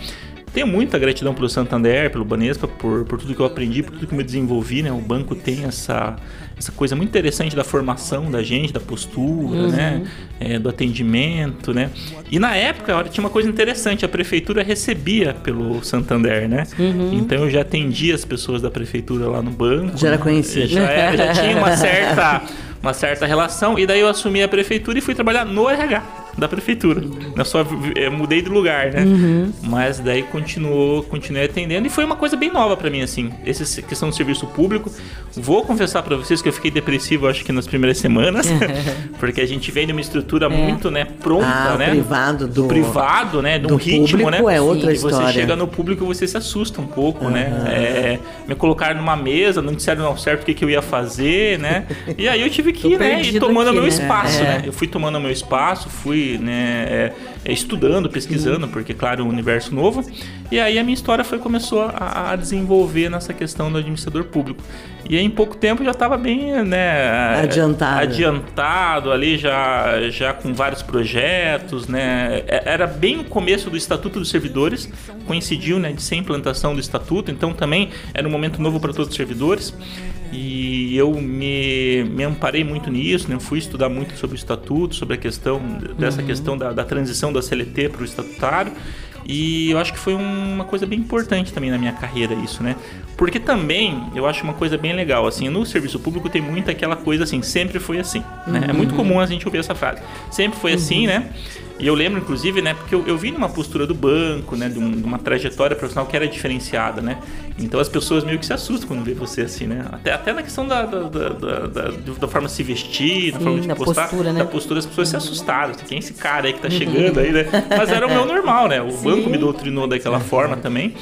Tenho muita gratidão pelo Santander, pelo Banespa, por, por tudo que eu aprendi, por tudo que eu me desenvolvi, né? O banco tem essa, essa coisa muito interessante da formação da gente, da postura, né? É, do atendimento, né? E na época, olha, tinha uma coisa interessante, a prefeitura recebia pelo Santander, né? Então eu já atendia as pessoas da prefeitura lá no banco. Já era conhecido. Já, era- já tinha uma certa, uma certa relação, e daí eu assumi a prefeitura e fui trabalhar no RH. Da prefeitura. Eu só eh, mudei de lugar, né? Uhum. Mas daí continuou, continuei atendendo e foi uma coisa bem nova pra mim, assim. Essa questão do serviço público. Vou confessar pra vocês que eu fiquei depressivo, acho que nas primeiras semanas, porque a gente vem de uma estrutura muito, né, pronta, Ah, né? privado do- privado, né? De um do ritmo, público né? é outra e você história. chega no público você se assusta um pouco, né? É, me colocaram numa mesa, não disseram ao certo o que, que eu ia fazer, né? E aí eu tive que ir, né? E tomando aqui, meu né? espaço, É. né? Eu fui tomando meu espaço, fui, né, é, é, estudando, pesquisando, porque, claro, um universo novo. E aí a minha história foi começou a, a desenvolver nessa questão do administrador público. E aí, em pouco tempo já estava bem, né? Adiantado. Adiantado ali, já, já com vários projetos, né? É- Era bem o começo do Estatuto dos Servidores, coincidiu, né, de ser a implantação do Estatuto, então também era um momento novo para todos os servidores. E eu me, me amparei muito nisso, né? fui estudar muito sobre o estatuto, sobre a questão dessa Uhum. questão da, da transição da CLT para o estatutário. E eu acho que foi uma coisa bem importante também na minha carreira isso, né? Porque também eu acho uma coisa bem legal, assim, no serviço público tem muito aquela coisa assim, sempre foi assim, né? É muito Uhum. comum a gente ouvir essa frase. Sempre foi assim, né? E eu lembro, inclusive, né, porque eu, eu vim numa postura do banco, né, de, um- de uma trajetória profissional que era diferenciada, né? Então as pessoas meio que se assustam quando vê você assim, né? Até, até na questão da, da, da, da, da- da forma de se vestir, da Sim, forma de da postar, postura, né? da postura, as pessoas se assustaram. Quem é esse cara aí que tá chegando aí, né? Mas era o meu normal, né? O banco me doutrinou daquela forma também.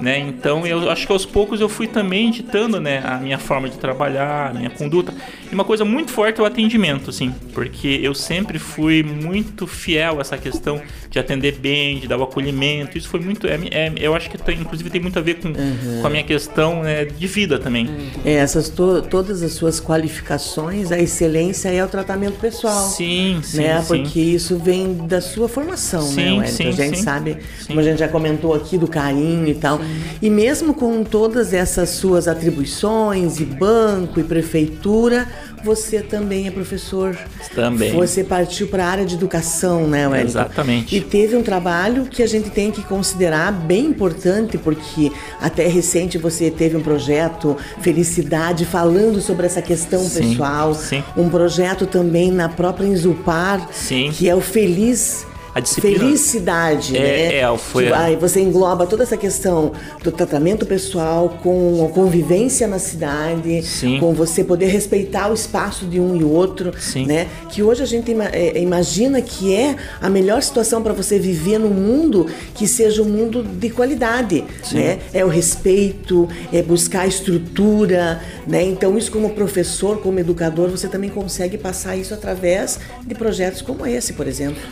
Né? Então eu acho que aos poucos eu fui também ditando né, a minha forma de trabalhar, a minha conduta. E uma coisa muito forte é o atendimento, assim, porque eu sempre fui muito fiel a essa questão de atender bem, de dar o acolhimento. Isso foi muito. É, é- eu acho que tem, inclusive tem muito a ver com, com a minha questão né, de vida também. É, essas to- todas as suas qualificações, a excelência é o tratamento pessoal. Sim, sim, Né? sim. Porque isso vem da sua formação, né, Sim, Wellington? sim, a gente sim. sabe, como a gente já comentou aqui, do carinho e tal. E mesmo com todas essas suas atribuições, e banco, e prefeitura, você também é professor. Também. Você partiu para a área de educação, né, Wellington? Exatamente. E teve um trabalho que a gente tem que considerar bem importante, porque até recente você teve um projeto Felicidade falando sobre essa questão Sim, pessoal. sim. Um projeto também na própria Inzupar, Sim. que é o Feliz. A disciplina- Felicidade, É, né? é, foi a- Aí você engloba toda essa questão do tratamento pessoal com a convivência na cidade, Sim. com você poder respeitar o espaço de um e outro, Sim. né? Que hoje a gente é, imagina que é a melhor situação para você viver num mundo que seja um mundo de qualidade, Sim. né? É o respeito, é buscar estrutura, né? Então isso como professor, como educador, você também consegue passar isso através de projetos como esse, por exemplo.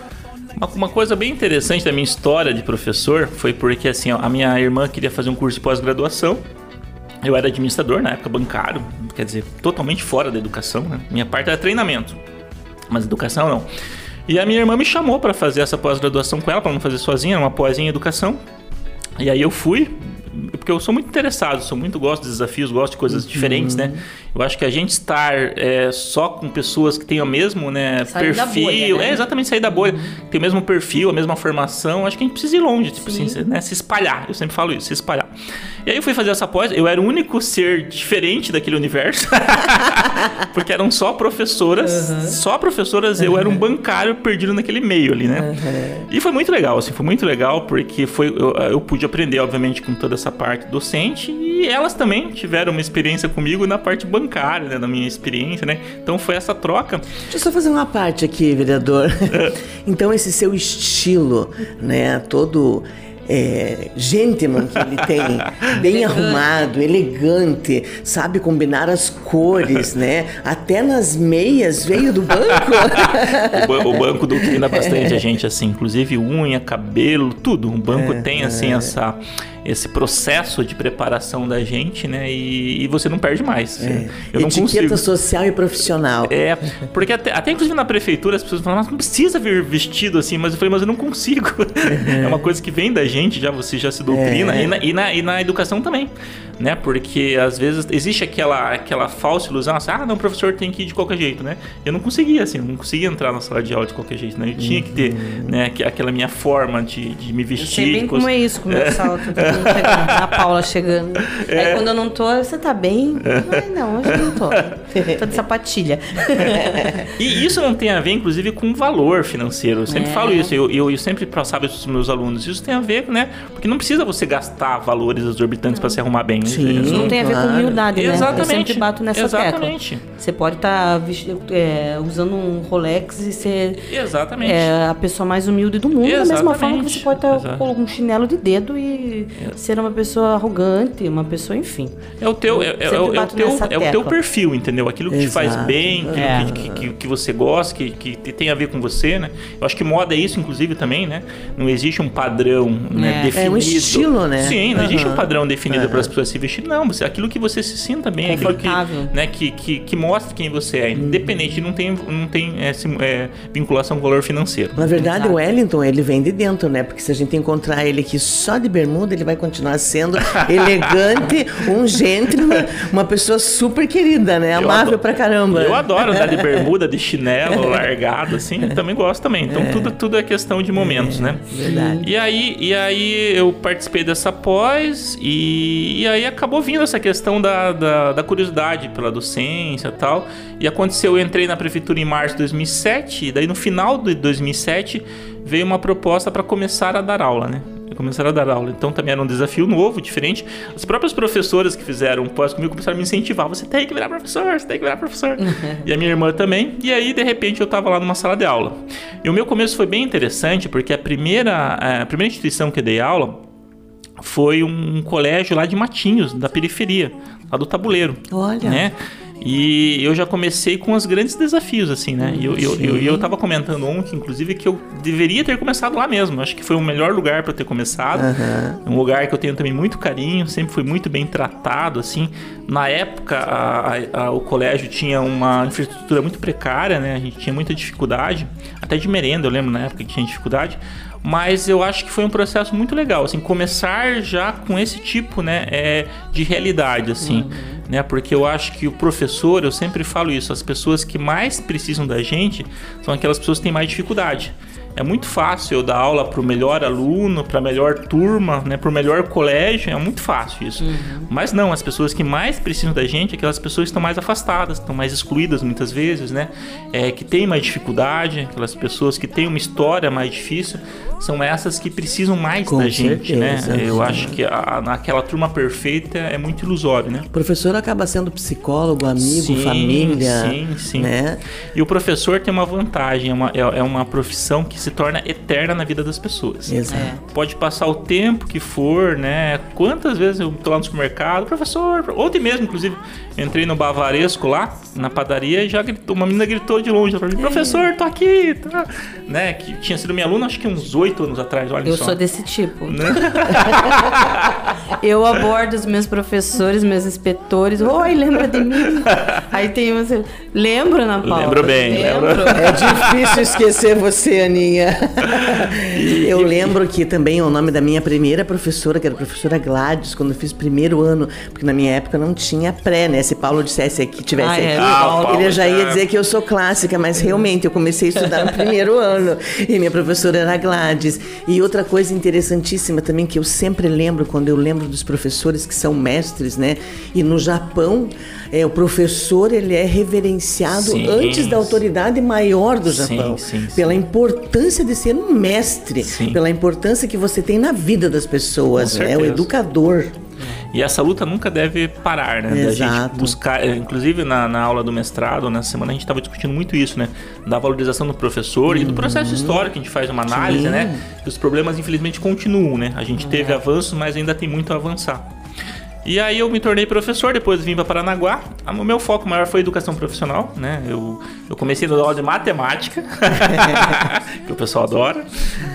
Uma, coisa bem interessante da minha história de professor foi porque assim, ó, a minha irmã queria fazer um curso de pós-graduação. Eu era administrador na época, bancário, quer dizer, totalmente fora da educação. Né? Minha parte era treinamento, mas educação não. E a minha irmã me chamou para fazer essa pós-graduação com ela, para não fazer sozinha, uma pós em educação. E aí eu fui, porque eu sou muito interessado, sou muito gosto de desafios, gosto de coisas diferentes, né? Eu acho que a gente estar é, só com pessoas que tenham o mesmo né, Sair perfil, bolha, né? é exatamente sair da bolha, tem o mesmo perfil, a mesma formação, acho que a gente precisa ir longe, tipo assim, se- né, se espalhar. Eu sempre falo isso, se espalhar. E aí eu fui fazer essa pós, eu era o único ser diferente daquele universo, porque eram só professoras, só professoras, eu era um bancário perdido naquele meio ali, né? E foi muito legal, assim, foi muito legal porque foi, eu, eu pude aprender, obviamente, com toda essa parte docente e elas também tiveram uma experiência comigo na parte bancária, né, na minha experiência, né? Então foi essa troca. Deixa eu só fazer uma parte aqui, vereador. então, esse seu estilo, né, todo é, gentleman que ele tem, bem arrumado, elegante, sabe combinar as cores, né? Até nas meias veio do banco. O, o banco doutrina bastante a gente, assim, inclusive unha, cabelo, tudo. O banco tem, assim, essa, esse processo de preparação da gente, né? E, e você não perde mais. Eu não Etiqueta consigo. social e profissional. É, porque até, até inclusive na prefeitura as pessoas falam, nossa, não precisa vir vestido assim, mas eu falei, mas eu não consigo. É uma coisa que vem da gente, já você já se doutrina, É. e, na, e, na, e na educação também, né? Porque às vezes existe aquela, aquela falsa ilusão, assim, ah, não, o professor tem que ir de qualquer jeito, né? Eu não conseguia, assim, eu não conseguia entrar na sala de aula de qualquer jeito, né? Eu tinha que ter, né, que- aquela minha forma de, de me vestir. sei bem de como é isso, com o meu salto. Chegando, a Paula chegando. É. Aí quando eu não tô, você tá bem? Ai, não, hoje eu não tô. tô de sapatilha. E isso não tem a ver, inclusive, com valor financeiro. Eu sempre É. falo isso, eu, eu, eu sempre passava isso para os meus alunos. Isso tem a ver, né? Porque não precisa você gastar valores exorbitantes para se arrumar bem. Sim. Isso Não tem a ver com humildade, né? Eu Exatamente. sempre bato nessa Exatamente. tecla. Você pode estar usando um Rolex e ser Exatamente. é, a pessoa mais humilde do mundo, da mesma Exatamente. forma que você pode estar Exato. com um chinelo de dedo e ser uma pessoa arrogante, uma pessoa, enfim. É o teu, é, é- é o- é teu, é o teu perfil, entendeu? Aquilo que te faz Exato. bem, aquilo É. que, que, que você gosta, que, que tem a ver com você, né? Eu acho que moda é isso, inclusive, também, né? Não existe um padrão né, É. definido. É um estilo, né? Sim, não existe um padrão definido para as pessoas se vestir. Não, você, aquilo que você se sinta bem, aquilo que, né, que, que, que mostra quem você é. Independente, não tem, não tem é, é, vinculação com valor financeiro. Na verdade, Exato. o Wellington, ele vem de dentro, né? Porque se a gente encontrar ele aqui só de bermuda, ele vai continuar sendo elegante, um gentleman, uma pessoa super querida, né? Amável pra caramba. Eu adoro andar de bermuda, de chinelo, largado, assim. Eu também gosto também. Então tudo, tudo é questão de momentos, né? Verdade. E aí, e aí eu participei dessa pós e, e aí acabou vindo essa questão da, da, da curiosidade pela docência e tal. E aconteceu, eu entrei na prefeitura em março de 2007 e daí no final de 2007 veio uma proposta para começar a dar aula, né? Começar a dar aula. Então também era um desafio novo, diferente. As próprias professoras que fizeram pós comigo começaram a me incentivar. Você tem que virar professor, você tem que virar professor. e a minha irmã também. E aí, de repente, eu tava lá numa sala de aula. E o meu começo foi bem interessante, porque a primeira, a primeira instituição que eu dei aula foi um colégio lá de Matinhos, da periferia, lá do Tabuleiro. Olha. Né? E eu já comecei com os grandes desafios, assim, né? E eu, eu, eu, eu tava comentando ontem, inclusive, que eu deveria ter começado lá mesmo. Acho que foi o melhor lugar para ter começado. Um lugar que eu tenho também muito carinho, sempre fui muito bem tratado, assim. Na época, a- a- a- o colégio tinha uma infraestrutura muito precária, né? A gente tinha muita dificuldade, até de merenda, eu lembro na época que tinha dificuldade. Mas eu acho que foi um processo muito legal, assim, começar já com esse tipo, né, é, de realidade, assim, né, porque eu acho que o professor, eu sempre falo isso, as pessoas que mais precisam da gente são aquelas pessoas que têm mais dificuldade. É muito fácil eu dar aula para o melhor aluno, para a melhor turma, né, para o melhor colégio, é muito fácil isso. Mas não, as pessoas que mais precisam da gente, aquelas pessoas que estão mais afastadas, estão mais excluídas muitas vezes, né, é, que têm mais dificuldade, aquelas pessoas que têm uma história mais difícil, são essas que precisam mais Com da gente, certeza. né? Eu acho que a, naquela turma perfeita é muito ilusório, né? O professor acaba sendo psicólogo, amigo, Sim, família. sim, sim. Né? E o professor tem uma vantagem, é uma, é, é uma profissão que se torna eterna na vida das pessoas. Exato. Pode passar o tempo que for, né? Quantas vezes eu tô lá no supermercado, professor, ontem mesmo, inclusive, eu entrei no Bavaresco lá, na padaria, e já gritou, uma menina gritou de longe pra mim, professor, tô aqui, tá? Né? Que tinha sido minha aluna, acho que uns oito anos atrás, olha Eu só. sou desse tipo. Né? Eu abordo os meus professores, meus inspetores. Oi, lembra de mim? Aí tem você. Lembra, Ana Paula? Lembro bem, lembro. É difícil esquecer você, Aninha. Eu lembro que também o nome da minha primeira professora, que era a professora Gladys, quando eu fiz primeiro ano, porque na minha época não tinha pré, né? Se Paulo dissesse que tivesse Ah, é, aqui, Ah, ele já ia já- dizer que eu sou clássica, mas realmente eu comecei a estudar no primeiro ano e minha professora era Gladys. E outra coisa interessantíssima também que eu sempre lembro quando eu lembro dos professores que são mestres, né? E no Japão, é, o professor ele é reverenciado Sim. antes da autoridade maior do Sim, Japão, sim, sim. pela importância de ser um mestre, Sim. pela importância que você tem na vida das pessoas, né? O educador. E essa luta nunca deve parar, né? Da gente Exato. buscar, eh, inclusive na, na aula do mestrado, nessa semana a gente estava discutindo muito isso, né? Da valorização do professor e do processo histórico, a gente faz uma análise, Sim. né? Os problemas infelizmente continuam, né? A gente teve avanços, mas ainda tem muito a avançar. E aí eu me tornei professor, depois vim para Paranaguá. O meu foco maior foi educação profissional, né? Eu, eu comecei dar aula de matemática, que o pessoal adora,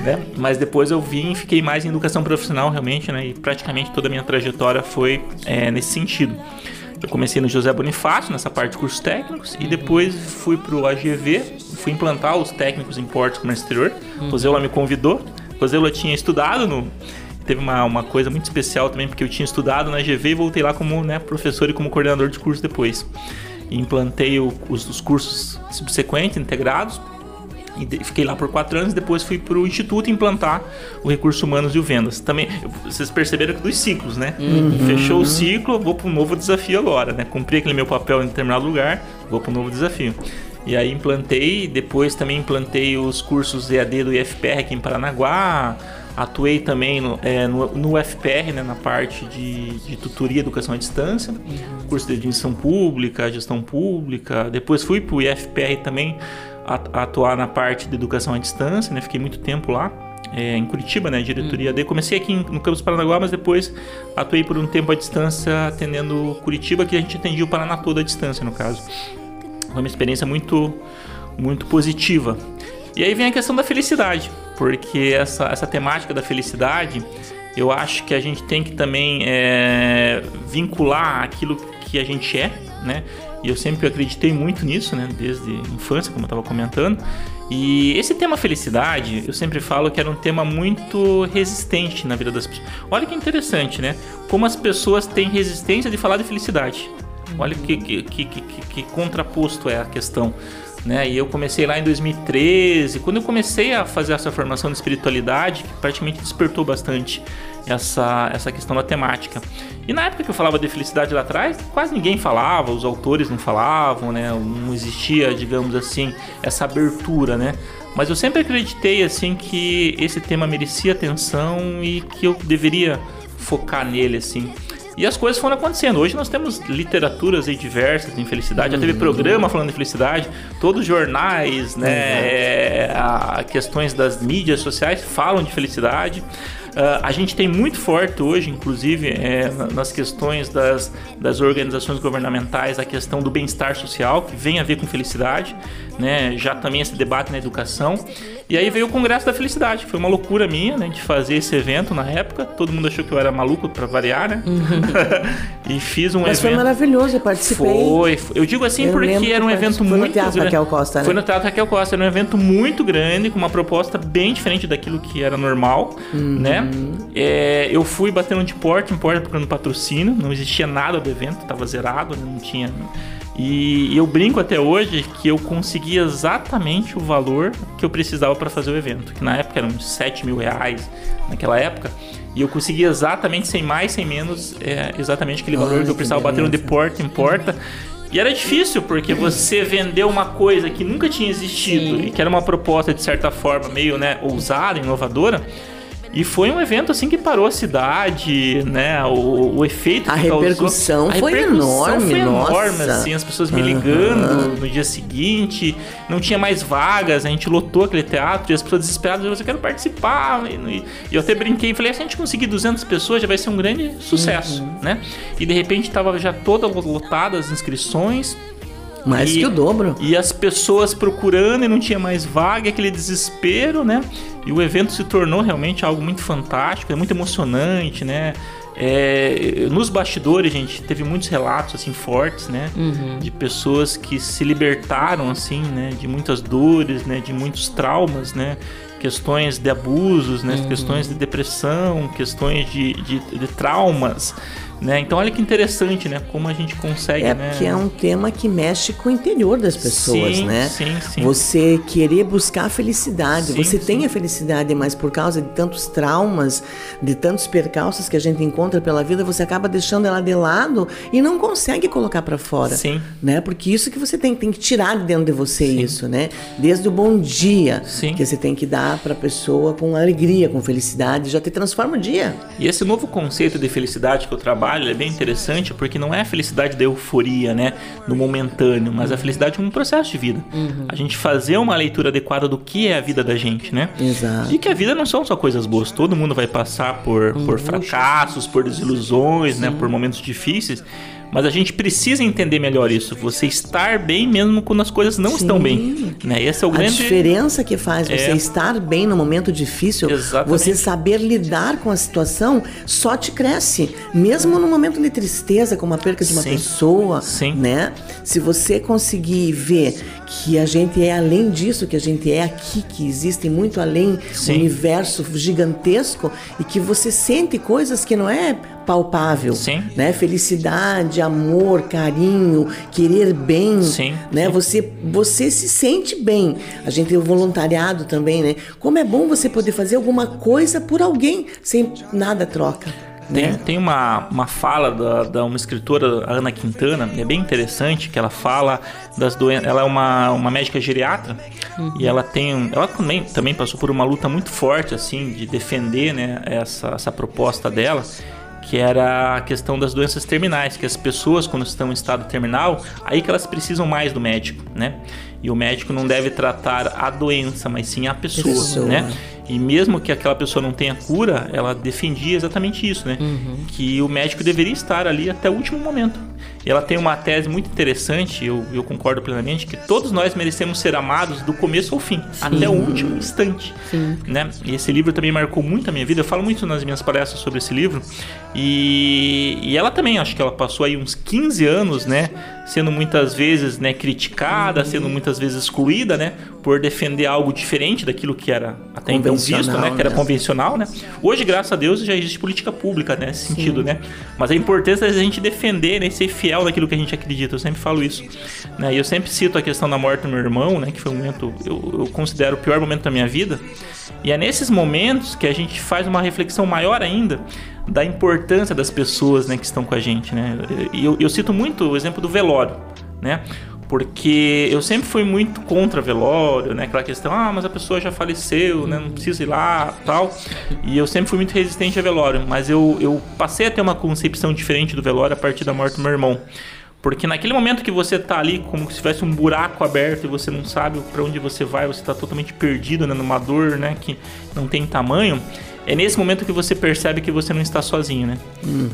né? Mas depois eu vim e fiquei mais em educação profissional realmente, né? E praticamente toda a minha trajetória foi é, nesse sentido. Eu comecei no José Bonifácio, nessa parte de cursos técnicos, e depois fui para o AGV, fui implantar os técnicos em portos comércio exterior. Rosela me convidou. Rosela tinha estudado no, teve uma, uma coisa muito especial também, porque eu tinha estudado na GV e voltei lá como né, professor e como coordenador de curso depois. E implantei o- os, os cursos subsequentes, integrados. E de- fiquei lá por quatro anos, depois fui para o Instituto implantar o Recursos Humanos e o Vendas. Também, vocês perceberam que dos ciclos, né? Uhum. Fechou o ciclo, vou para um novo desafio agora, né? Cumpri aquele meu papel em determinado lugar, vou para um novo desafio. E aí implantei, depois também implantei os cursos EAD do IFPR aqui em Paranaguá, atuei também no, é, no, no UFPR, né, na parte de, de tutoria e educação à distância, curso de admissão pública, gestão pública, depois fui para o IFPR também atuar na parte de educação à distância, né, fiquei muito tempo lá. é, em Curitiba, né, diretoria D. Comecei aqui no campus Paranaguá, mas depois atuei por um tempo à distância atendendo Curitiba, que a gente atendia o Paraná todo à distância, no caso. Foi uma experiência muito, muito positiva. E aí vem a questão da felicidade, porque essa, essa temática da felicidade, eu acho que a gente tem que também é, vincular aquilo que a gente é, né? E eu sempre acreditei muito nisso, né? Desde a infância, como eu estava comentando. E esse tema felicidade, eu sempre falo que era um tema muito resistente na vida das pessoas. Olha que interessante, né? Como as pessoas têm resistência de falar de felicidade. Olha que, que, que, que, que contraposto é a questão. Né? E eu comecei lá em 2013. Quando eu comecei a fazer essa formação de espiritualidade, que praticamente despertou bastante essa, essa questão da temática. E na época que eu falava de felicidade lá atrás, quase ninguém falava, os autores não falavam, né? Não existia, digamos assim, essa abertura, né? Mas eu sempre acreditei assim que esse tema merecia atenção e que eu deveria focar nele assim. E as coisas foram acontecendo. Hoje nós temos literaturas diversas em felicidade. Já teve programa falando de felicidade. Todos os jornais, né? é, a- questões das mídias sociais falam de felicidade. Ah, a gente tem muito forte hoje, inclusive, é, na- nas questões das, das organizações governamentais, a questão do bem-estar social, que vem a ver com felicidade, né? Já também esse debate na educação. E aí veio o Congresso da Felicidade, que foi uma loucura minha, né? De fazer esse evento na época. Todo mundo achou que eu era maluco para variar, né? e fiz um Mas evento. foi maravilhoso, eu participei. Foi, foi. Eu digo assim Eu porque que era um foi- evento foi no muito Teatro. Raquel Costa, né? Foi no Teatro Raquel Costa. Era um evento muito grande, com uma proposta bem diferente daquilo que era normal, Uhum. né? É, eu fui batendo de porta em porta procurando patrocínio. Não existia nada do evento, estava zerado, né? não tinha... E eu brinco até hoje que eu consegui exatamente o valor que eu precisava para fazer o evento, que na época eram uns 7 mil reais naquela época, e eu consegui exatamente, sem mais, sem menos, é, exatamente aquele valor Ai, que eu que precisava batendo de beleza. porta em porta. E era difícil, porque você vendeu uma coisa que nunca tinha existido e que era uma proposta, de certa forma, meio né, ousada, inovadora. E foi um evento assim que parou a cidade, né? O, o efeito A que causou- repercussão foi repercussão enorme, foi enorme, nossa. assim, as pessoas me ligando no dia seguinte, não tinha mais vagas, a gente lotou aquele teatro e as pessoas desesperadas, eu quero participar. E, e- eu até brinquei e falei, se a gente conseguir 200 pessoas já vai ser um grande sucesso, Uhum. né? E de repente tava já toda lotada as inscrições. Mais E- que o dobro. E as pessoas procurando e não tinha mais vaga, aquele desespero, né? E o evento se tornou realmente algo muito fantástico, é muito emocionante, né? É, nos bastidores, gente, teve muitos relatos assim fortes, né? De pessoas que se libertaram assim, né? De muitas dores, né? De muitos traumas, né? Questões de abusos, né? Questões de depressão, questões de, de, de traumas, né? Então olha que interessante, né? Como a gente consegue, É né? porque é um tema que mexe com o interior das pessoas, Sim, né? sim, sim. Você querer buscar a felicidade. Sim, você tem a felicidade, mas por causa de tantos traumas, de tantos percalços que a gente encontra pela vida, você acaba deixando ela de lado e não consegue colocar pra fora. Sim. Né? Porque isso que você tem, tem que tirar de dentro de você isso, né? Desde o bom dia Sim. que você tem que dar pra pessoa com alegria, com felicidade, já te transforma o dia. E esse novo conceito de felicidade que eu trabalho é bem interessante porque não é a felicidade da euforia, né, no momentâneo, mas a felicidade como um processo de vida. A gente fazer uma leitura adequada do que é a vida da gente, né? Exato. E que a vida não são só coisas boas, todo mundo vai passar por, por fracassos, por desilusões, né, por momentos difíceis. Mas a gente precisa entender melhor isso. Você estar bem mesmo quando as coisas não estão bem. Né? Esse é o A grande. diferença que faz você É. estar bem no momento difícil, Exatamente. você saber lidar com a situação, só te cresce. Mesmo no momento de tristeza, como a perca de uma Sim. pessoa, Sim. né? Se você conseguir ver que a gente é além disso, que a gente é aqui, que existe muito além, um Sim. universo gigantesco e que você sente coisas que não é palpável, Sim. né? Felicidade, amor, carinho, querer bem, Sim, né? sim. Você você se sente bem. A gente tem o voluntariado também, né? Como é bom você poder fazer alguma coisa por alguém sem nada troca, Tem, né? tem uma, uma fala da, da uma escritora, Ana Quintana, é bem interessante, que ela fala das doenças. Ela é uma, uma médica geriatra e ela tem. Ela também, também passou por uma luta muito forte, assim, de defender né, essa, essa proposta dela. Que era a questão das doenças terminais, que as pessoas, quando estão em estado terminal, aí que elas precisam mais do médico, né? E o médico não deve tratar a doença, mas sim a pessoa, Pessoa. né? E mesmo que aquela pessoa não tenha cura, ela defendia exatamente isso, né? Que o médico deveria estar ali até o último momento. E ela tem uma tese muito interessante, eu, eu concordo plenamente, que todos nós merecemos ser amados do começo ao fim, até o último instante. Né? E esse livro também marcou muito a minha vida. Eu falo muito nas minhas palestras sobre esse livro. E, e ela também, acho que ela passou aí uns 15 anos, né? Sendo muitas vezes né, criticada, sendo muitas vezes excluída, né? Por defender algo diferente daquilo que era até então visto, né? Que era né? convencional, né? Hoje, graças a Deus, já existe política pública né, nesse sentido, né? Mas a importância é a gente defender, né? Ser fiel naquilo que a gente acredita. Eu sempre falo isso. Né? E eu sempre cito a questão da morte do meu irmão, né? Que foi um momento, eu, eu considero o pior momento da minha vida. E é nesses momentos que a gente faz uma reflexão maior ainda da importância das pessoas, né? Que estão com a gente, né? Eu, eu cito muito o exemplo do velório, né? Porque eu sempre fui muito contra velório, né? Aquela questão, ah, mas a pessoa já faleceu, né? Não precisa ir lá, tal. E eu sempre fui muito resistente a velório. Mas eu, eu passei a ter uma concepção diferente do velório a partir da morte do meu irmão. Porque naquele momento que você tá ali como se tivesse um buraco aberto e você não sabe para onde você vai, você tá totalmente perdido, né? Numa dor, né? Que não tem tamanho. É nesse momento que você percebe que você não está sozinho, né?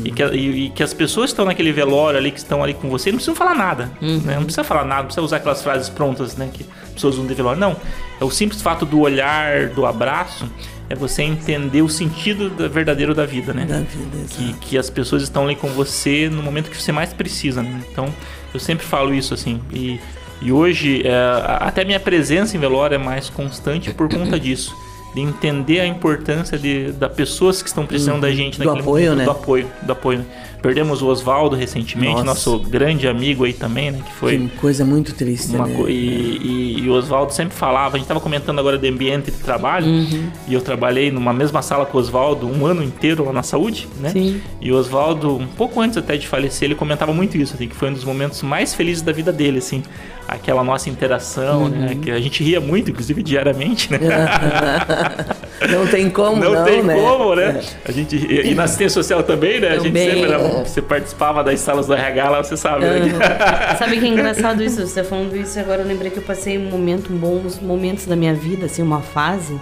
E, que, e- e que as pessoas que estão naquele velório ali, que estão ali com você, não precisam falar nada. né? Não precisa falar nada, não precisa usar aquelas frases prontas, né? Que pessoas usam de velório. Não. É o simples fato do olhar, do abraço, é você entender o sentido da- verdadeiro da vida, né? Da vida, que, que as pessoas estão ali com você no momento que você mais precisa, né? Então, eu sempre falo isso, assim. E, e hoje, é, até minha presença em velório é mais constante por conta disso. De entender a importância de, das pessoas que estão precisando da gente Do naquele apoio, momento, né? Do apoio, do apoio. Perdemos o Oswaldo recentemente, Nossa. nosso grande amigo aí também, né? Que foi Que coisa muito triste, uma né? co- e, e, e o Oswaldo sempre falava, a gente estava comentando agora do ambiente de trabalho, Uhum. e eu trabalhei numa mesma sala com o Oswaldo um ano inteiro lá na saúde, né? Sim. E o Oswaldo, um pouco antes até de falecer, ele comentava muito isso, assim, que foi um dos momentos mais felizes da vida dele, assim. Aquela nossa interação, né? Uhum. Que a gente ria muito, inclusive diariamente, né? Não tem como, não, Não, tem né? como, né? A gente, e, e na assistência social também, né? A gente Também. sempre era, você participava das salas do RH lá, você sabe, né? Sabe que é engraçado isso? Você falando isso agora, eu lembrei que eu passei um momento, bons momentos da minha vida, assim, uma fase.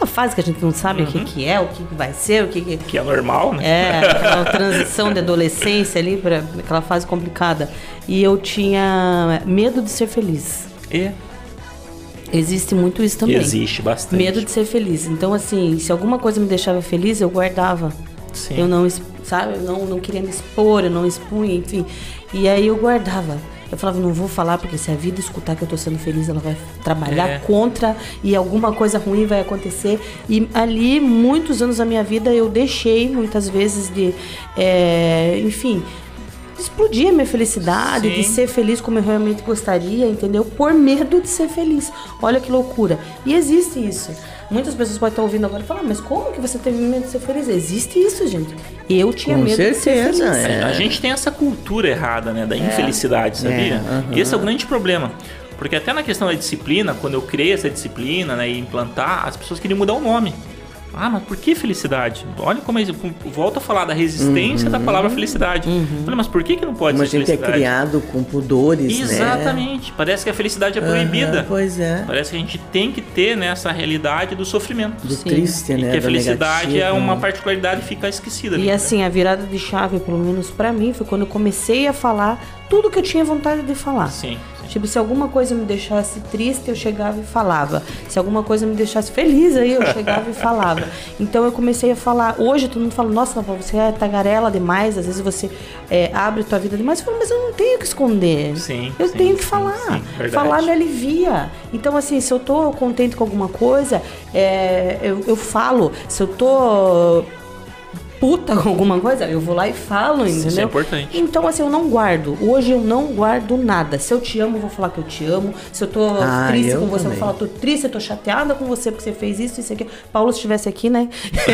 Aquela fase que a gente não sabe o que, que é, o que, que vai ser, o que, que. Que é normal, né? É, aquela transição de adolescência ali para aquela fase complicada. E eu tinha medo de ser feliz. E Existe muito isso também. existe bastante. Medo de ser feliz. Então, assim, se alguma coisa me deixava feliz, eu guardava. Sim. Eu não, sabe, eu não, não queria me expor, eu não expunha, enfim. E aí eu guardava. Eu falava, não vou falar, porque se a vida escutar que eu tô sendo feliz, ela vai trabalhar É. contra e alguma coisa ruim vai acontecer. E ali, muitos anos da minha vida, eu deixei muitas vezes de, é, enfim, explodir a minha felicidade, Sim. de ser feliz como eu realmente gostaria, entendeu? Por medo de ser feliz. Olha que loucura. E existe isso. Muitas pessoas podem estar ouvindo agora e falar, mas como que você teve medo de ser feliz? Existe isso, gente. Eu tinha Com medo de ser certeza, feliz. é. A gente tem essa cultura errada, né? Da infelicidade, sabia? É, aham. E esse é o grande problema. Porque até na questão da disciplina, quando eu criei essa disciplina né, e implantar, as pessoas queriam mudar o nome. Ah, mas por que felicidade? Olha como é. Volto a falar da resistência da palavra felicidade. Falei, mas por que, que não pode Como a ser gente é felicidade? criado com pudores, né? Exatamente. Parece que a felicidade é proibida. Aham, pois é. Parece que a gente tem que ter nessa realidade do sofrimento. Do triste, E né? que a felicidade é negativo. uma particularidade e fica esquecida. E né? assim, a virada de chave, pelo menos pra mim, foi quando eu comecei a falar tudo que eu tinha vontade de falar. Sim, sim. Tipo, se alguma coisa me deixasse triste, eu chegava e falava. Se alguma coisa me deixasse feliz, aí eu chegava e falava. Então eu comecei a falar. Hoje todo mundo fala, nossa, você é tagarela demais, às vezes você é, abre tua vida demais. Eu falo, mas eu não tenho que esconder. Sim, Eu sim, tenho que sim, falar. sim, verdade. falar me alivia. Então, assim, se eu tô contente com alguma coisa, é, eu, eu falo. Se eu tô puta com alguma coisa, eu vou lá e falo, entendeu? Isso é importante. Então, assim, eu não guardo. Hoje eu não guardo nada. Se eu te amo, eu vou falar que eu te amo. Se eu tô Ah, triste eu com você, eu também. vou falar, tô triste, eu tô chateada com você porque você fez isso, isso aqui. Paulo, se estivesse aqui, né?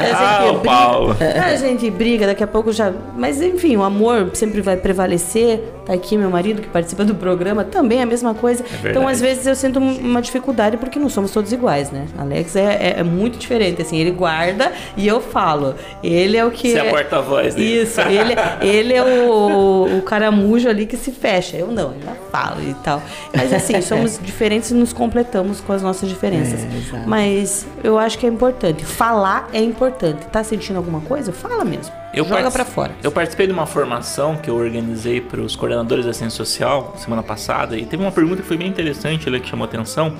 a Ah, o Paulo. A gente briga, daqui a pouco já. Mas enfim, o amor sempre vai prevalecer. Tá aqui meu marido que participa do programa, também é a mesma coisa. verdade. então, às vezes, eu sinto um- uma dificuldade porque não somos todos iguais, né? Alex é, é- é muito diferente, assim, ele guarda e eu falo. Ele é o que. Você é a porta-voz dele. Isso, ele, ele é o, o caramujo ali que se fecha. Eu não, eu já falo e tal. Mas assim, somos diferentes e nos completamos com as nossas diferenças. É. Mas eu acho que é importante. Falar é importante. Tá sentindo alguma coisa? Fala mesmo. Eu Joga pra fora. Eu participei de uma formação que eu organizei para os coordenadores da ciência social semana passada e teve uma pergunta que foi bem interessante ali que chamou atenção,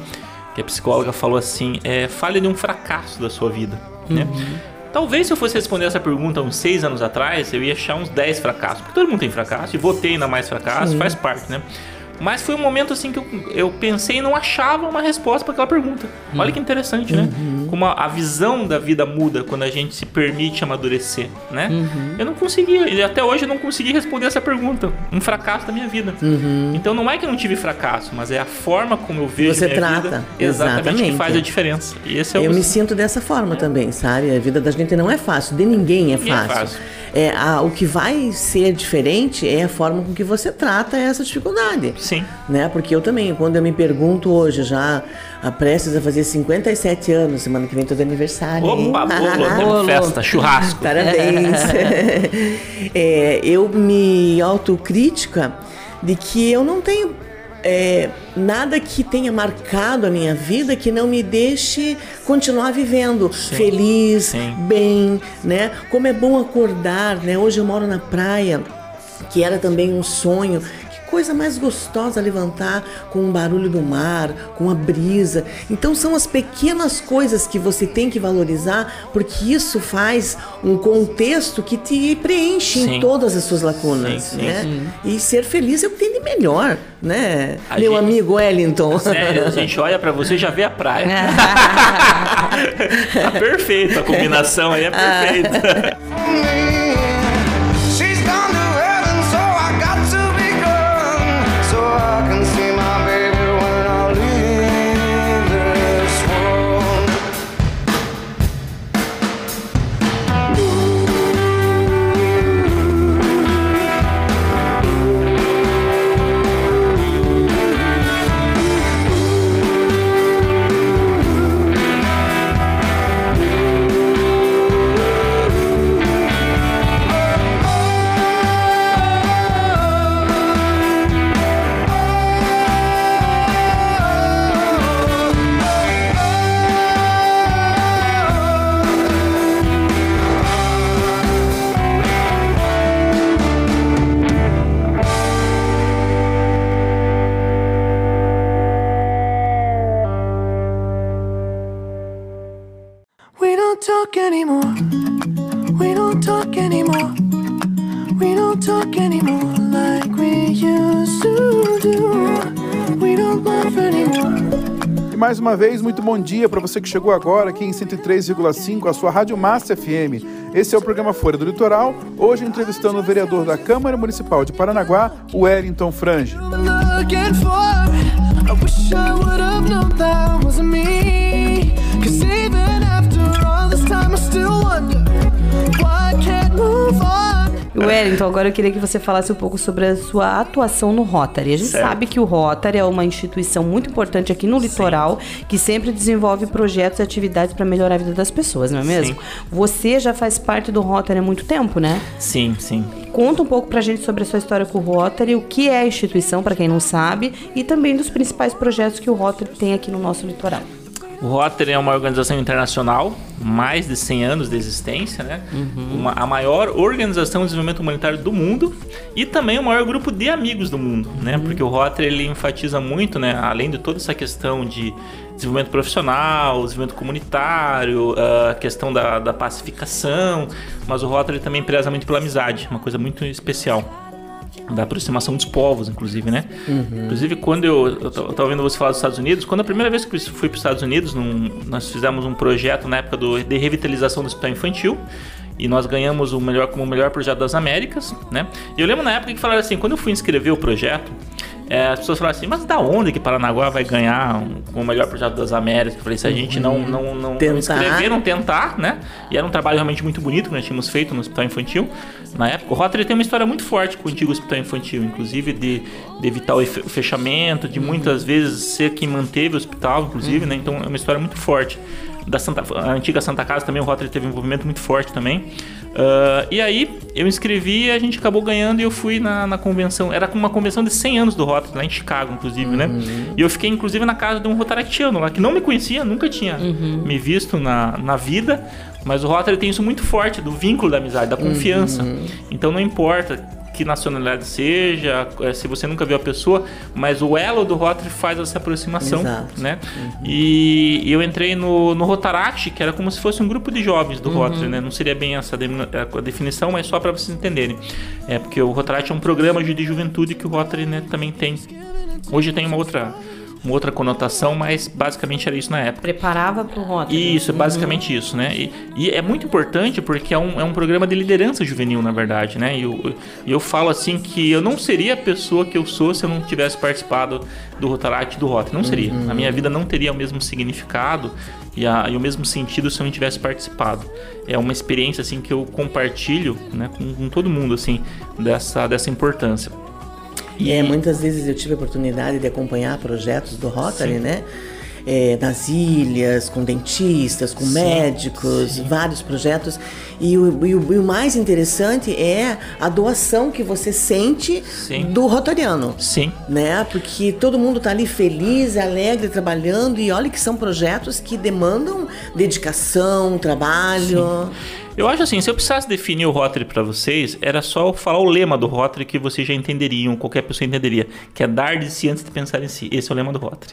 que a psicóloga falou assim: é, fale de um fracasso da sua vida, né? Talvez se eu fosse responder essa pergunta uns seis anos atrás, eu ia achar uns 10 fracassos, porque todo mundo tem fracasso, e votei ainda mais fracasso, Sim. faz parte, né? Mas foi um momento assim que eu, eu pensei e não achava uma resposta para aquela pergunta. Olha que interessante, né? Como a, a visão da vida muda quando a gente se permite amadurecer, né? Eu não conseguia, e até hoje eu não consegui responder essa pergunta. Um fracasso da minha vida. Então não é que eu não tive fracasso, mas é a forma como eu vejo Você trata, vida exatamente, que exatamente. faz a diferença. E esse é o Eu me sinto dessa forma também, sabe? A vida da gente não é fácil, de ninguém é é fácil. fácil. É, a- o que vai ser diferente é a forma com que você trata essa dificuldade. Sim. Né? Porque eu também, quando eu me pergunto hoje, já a prestes a fazer 57 anos, semana que vem tô de aniversário. Opa, bolo, temos festa, churrasco. Parabéns. É, eu me autocrítica de que eu não tenho é, nada que tenha marcado a minha vida que não me deixe continuar vivendo feliz, sim. bem, né? Como é bom acordar, né? Hoje eu moro na praia, que era também um sonho. Coisa mais gostosa levantar com o barulho do mar, com a brisa. Então são as pequenas coisas que você tem que valorizar, porque isso faz um contexto que te preenche Sim. em todas as suas lacunas, Sim, sim, né? E ser feliz é o que tem de melhor, né? A Meu gente- amigo Wellington. Sério, a gente olha pra você e já vê a praia. tá perfeito, a combinação aí é perfeita. Uma vez, muito bom dia para você que chegou agora aqui em 103,5, a sua Rádio Massa FM. Esse é o programa Folha do Litoral, hoje entrevistando o vereador da Câmara Municipal de Paranaguá, o Wellington Frange. Wellington, agora eu queria que você falasse um pouco sobre a sua atuação no Rotary. A gente Certo. sabe que o Rotary é uma instituição muito importante aqui no litoral, que sempre desenvolve projetos e atividades para melhorar a vida das pessoas, não é mesmo? Sim. Você já faz parte do Rotary há muito tempo, né? Sim, sim. Conta um pouco pra gente sobre a sua história com o Rotary, o que é a instituição, para quem não sabe, e também dos principais projetos que o Rotary tem aqui no nosso litoral. O Rotary é uma organização internacional, mais de 100 anos de existência, né? Uma- a maior organização de desenvolvimento humanitário do mundo e também o maior grupo de amigos do mundo, né? Porque o Rotary ele enfatiza muito, né? Além de toda essa questão de desenvolvimento profissional, desenvolvimento comunitário, a questão da, da pacificação, mas o Rotary também preza muito pela amizade, uma coisa muito especial. Da aproximação dos povos, inclusive, né? Uhum. Inclusive, quando eu, eu t- eu tava ouvindo você falar dos Estados Unidos, quando a primeira vez que eu fui para os Estados Unidos, num- nós fizemos um projeto na época do, de revitalização do hospital infantil, e nós ganhamos o melhor como o melhor projeto das Américas, né? E eu lembro na época que falaram assim, quando eu fui inscrever o projeto, é, as pessoas falaram assim, mas da onde que Paranaguá vai ganhar um- o melhor projeto das Américas? Eu falei, se a gente não, não, não, não Tentar. inscrever, não tentar, né? E era um trabalho realmente muito bonito que nós tínhamos feito no hospital infantil. Na época, o Rotary tem uma história muito forte com o antigo hospital infantil, inclusive de, de evitar o fechamento, de muitas vezes ser quem manteve o hospital, inclusive, né? Então é uma história muito forte. Da Santa, a antiga Santa Casa também, o Rotary teve um envolvimento muito forte também. Ah, e aí, eu inscrevi e a gente acabou ganhando e eu fui na, na convenção. Era uma convenção de 100 anos do Rotary, lá em Chicago, inclusive, né? E eu fiquei, inclusive, na casa de um rotaractiano lá, que não me conhecia, nunca tinha me visto na, na vida. Mas o Rotary tem isso muito forte, do vínculo da amizade, da confiança. Então não importa que nacionalidade seja, eh, se você nunca viu a pessoa, mas o elo do Rotary faz essa aproximação, Exato. né? E, e eu entrei no, no Rotaract, que era como se fosse um grupo de jovens do Rotary, né? Não seria bem essa demina- a definição, mas só para vocês entenderem. É porque o Rotaract é um programa de juventude que o Rotary né, também tem. Hoje tem uma outra uma outra conotação, mas basicamente era isso na época. Preparava pro Rotary. Isso, é basicamente isso, né? E, e é muito importante porque é um, é um programa de liderança juvenil, na verdade, né? E eu, eu falo assim que eu não seria a pessoa que eu sou se eu não tivesse participado do Rotaract e do Rotary. Não seria. A minha vida não teria o mesmo significado e, a- e o mesmo sentido se eu não tivesse participado. É uma experiência, assim, que eu compartilho né, com, com todo mundo, assim, dessa, dessa importância. E é, muitas vezes eu tive a oportunidade de acompanhar projetos do Rotary, Sim. né? É, nas ilhas, com dentistas, com Sim, médicos, vários projetos. E o, e o- e o mais interessante é a doação que você sente Sim. do rotariano. Sim. Né? Porque todo mundo está ali feliz, alegre, trabalhando. E olha que são projetos que demandam dedicação, trabalho. Eu acho assim, se eu precisasse definir o Rotary pra vocês, era só eu falar o lema do Rotary que vocês já entenderiam, qualquer pessoa entenderia, que é dar de si antes de pensar em si. Esse é o lema do Rotary.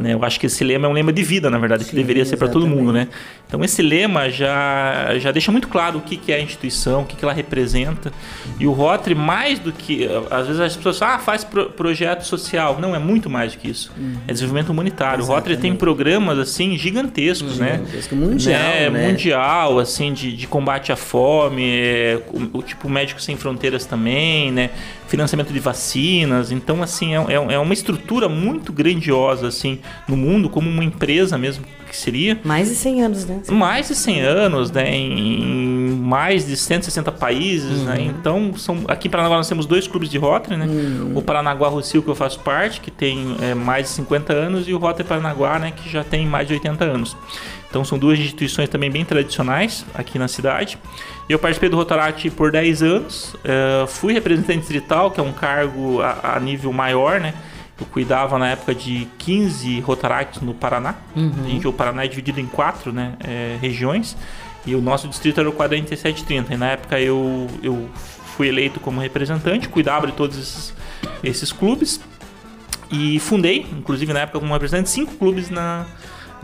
Né, Eu acho que esse lema é um lema de vida, na verdade, que deveria ser para todo mundo, né? Então esse lema já, já deixa muito claro o que, que é a instituição, o que, que ela representa. E o Rotary, mais do que. Às vezes as pessoas falam, ah, faz pro- projeto social. Não, é muito mais do que isso. É desenvolvimento humanitário. O Rotary tem programas assim gigantescos, né? Gigantesco, mundial, né? Mundial, assim, de, de combate à fome, é, o, o tipo Médicos Sem Fronteiras também, né? Financiamento de vacinas. Então, assim, é, é- é uma estrutura muito grandiosa, assim, no mundo, como uma empresa mesmo que seria. Mais de 100 anos, né? Mais de 100 anos, né? Em, em mais de 160 países, né? Então, são, aqui em Paranaguá nós temos dois clubes de Rotary, né? O Paranaguá Rocio, que eu faço parte, que tem é, mais de 50 anos, e o Rotary Paranaguá, né? Que já tem mais de 80 anos. Então, são duas instituições também bem tradicionais aqui na cidade. Eu participei do Rotaract por 10 anos, é, fui representante distrital, que é um cargo a, a nível maior, né? Eu cuidava na época de 15 Rotaracts no Paraná. Uhum. A gente, o Paraná é dividido em quatro né, é, regiões. E o nosso distrito era o 4730. E na época eu, eu fui eleito como representante, cuidava de todos esses, esses clubes. E fundei, inclusive na época como representante, cinco clubes na,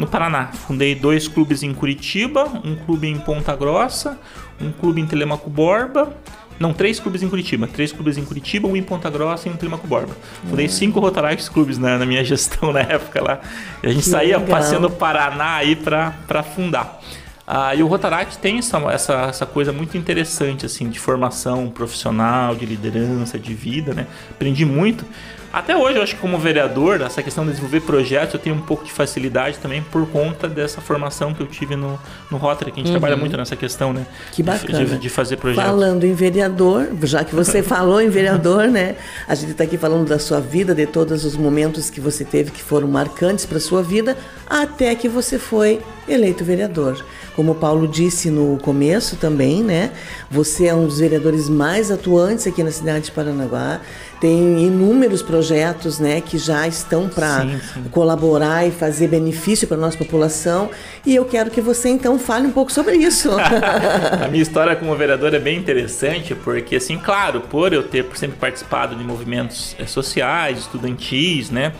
no Paraná. Fundei dois clubes em Curitiba, um clube em Ponta Grossa, um clube em Telemaco Borba. Não, três clubes em Curitiba. Três clubes em Curitiba, um em Ponta Grossa e um em Telemaco Borba. Fundei cinco Rotaracts clubes na, na minha gestão na época lá. E a gente Que saía legal. passeando o Paraná aí pra, pra fundar. Ah, e o Rotaract tem essa, essa, essa coisa muito interessante, assim, de formação profissional, de liderança, de vida, né? Aprendi muito. Até hoje, eu acho que como vereador, essa questão de desenvolver projetos, eu tenho um pouco de facilidade também por conta dessa formação que eu tive no, no Rotary, que a gente Uhum. trabalha muito nessa questão, né? Que bacana. De, de fazer projetos. Falando em vereador, já que você falou em vereador, né? A gente está aqui falando da sua vida, de todos os momentos que você teve que foram marcantes para sua vida, até que você foi eleito vereador. Como o Paulo disse no começo também, né? Você é um dos vereadores mais atuantes aqui na cidade de Paranaguá. Tem inúmeros projetos, né, que já estão para colaborar e fazer benefício para nossa população. E eu quero que você então fale um pouco sobre isso. a minha história como vereador é bem interessante, porque, assim, claro, por eu ter sempre participado de movimentos eh, sociais, estudantis, né?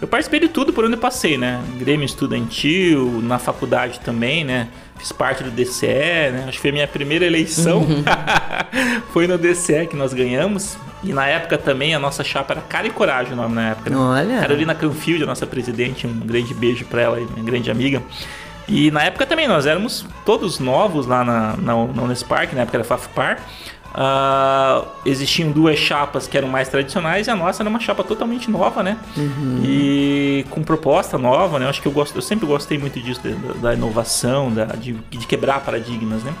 Eu participei de tudo por onde eu passei, né? Grêmio estudantil, na faculdade também, né? Fiz parte do DCE, né? Acho que foi a minha primeira eleição. Uhum. foi no DCE que nós ganhamos. E na época também a nossa chapa era Cara e Coragem o nome na época. Né? Olha. Carolina Canfield, a nossa presidente, um grande beijo pra ela, minha grande amiga. E na época também nós éramos todos novos lá na, na, na Unespark, na época era FAFPAR. Ah, existiam duas chapas que eram mais tradicionais e a nossa era uma chapa totalmente nova, né? Uhum. E com proposta nova, né? Eu acho que eu gosto, eu sempre gostei muito disso, da, da inovação, da, de, de quebrar paradigmas, né?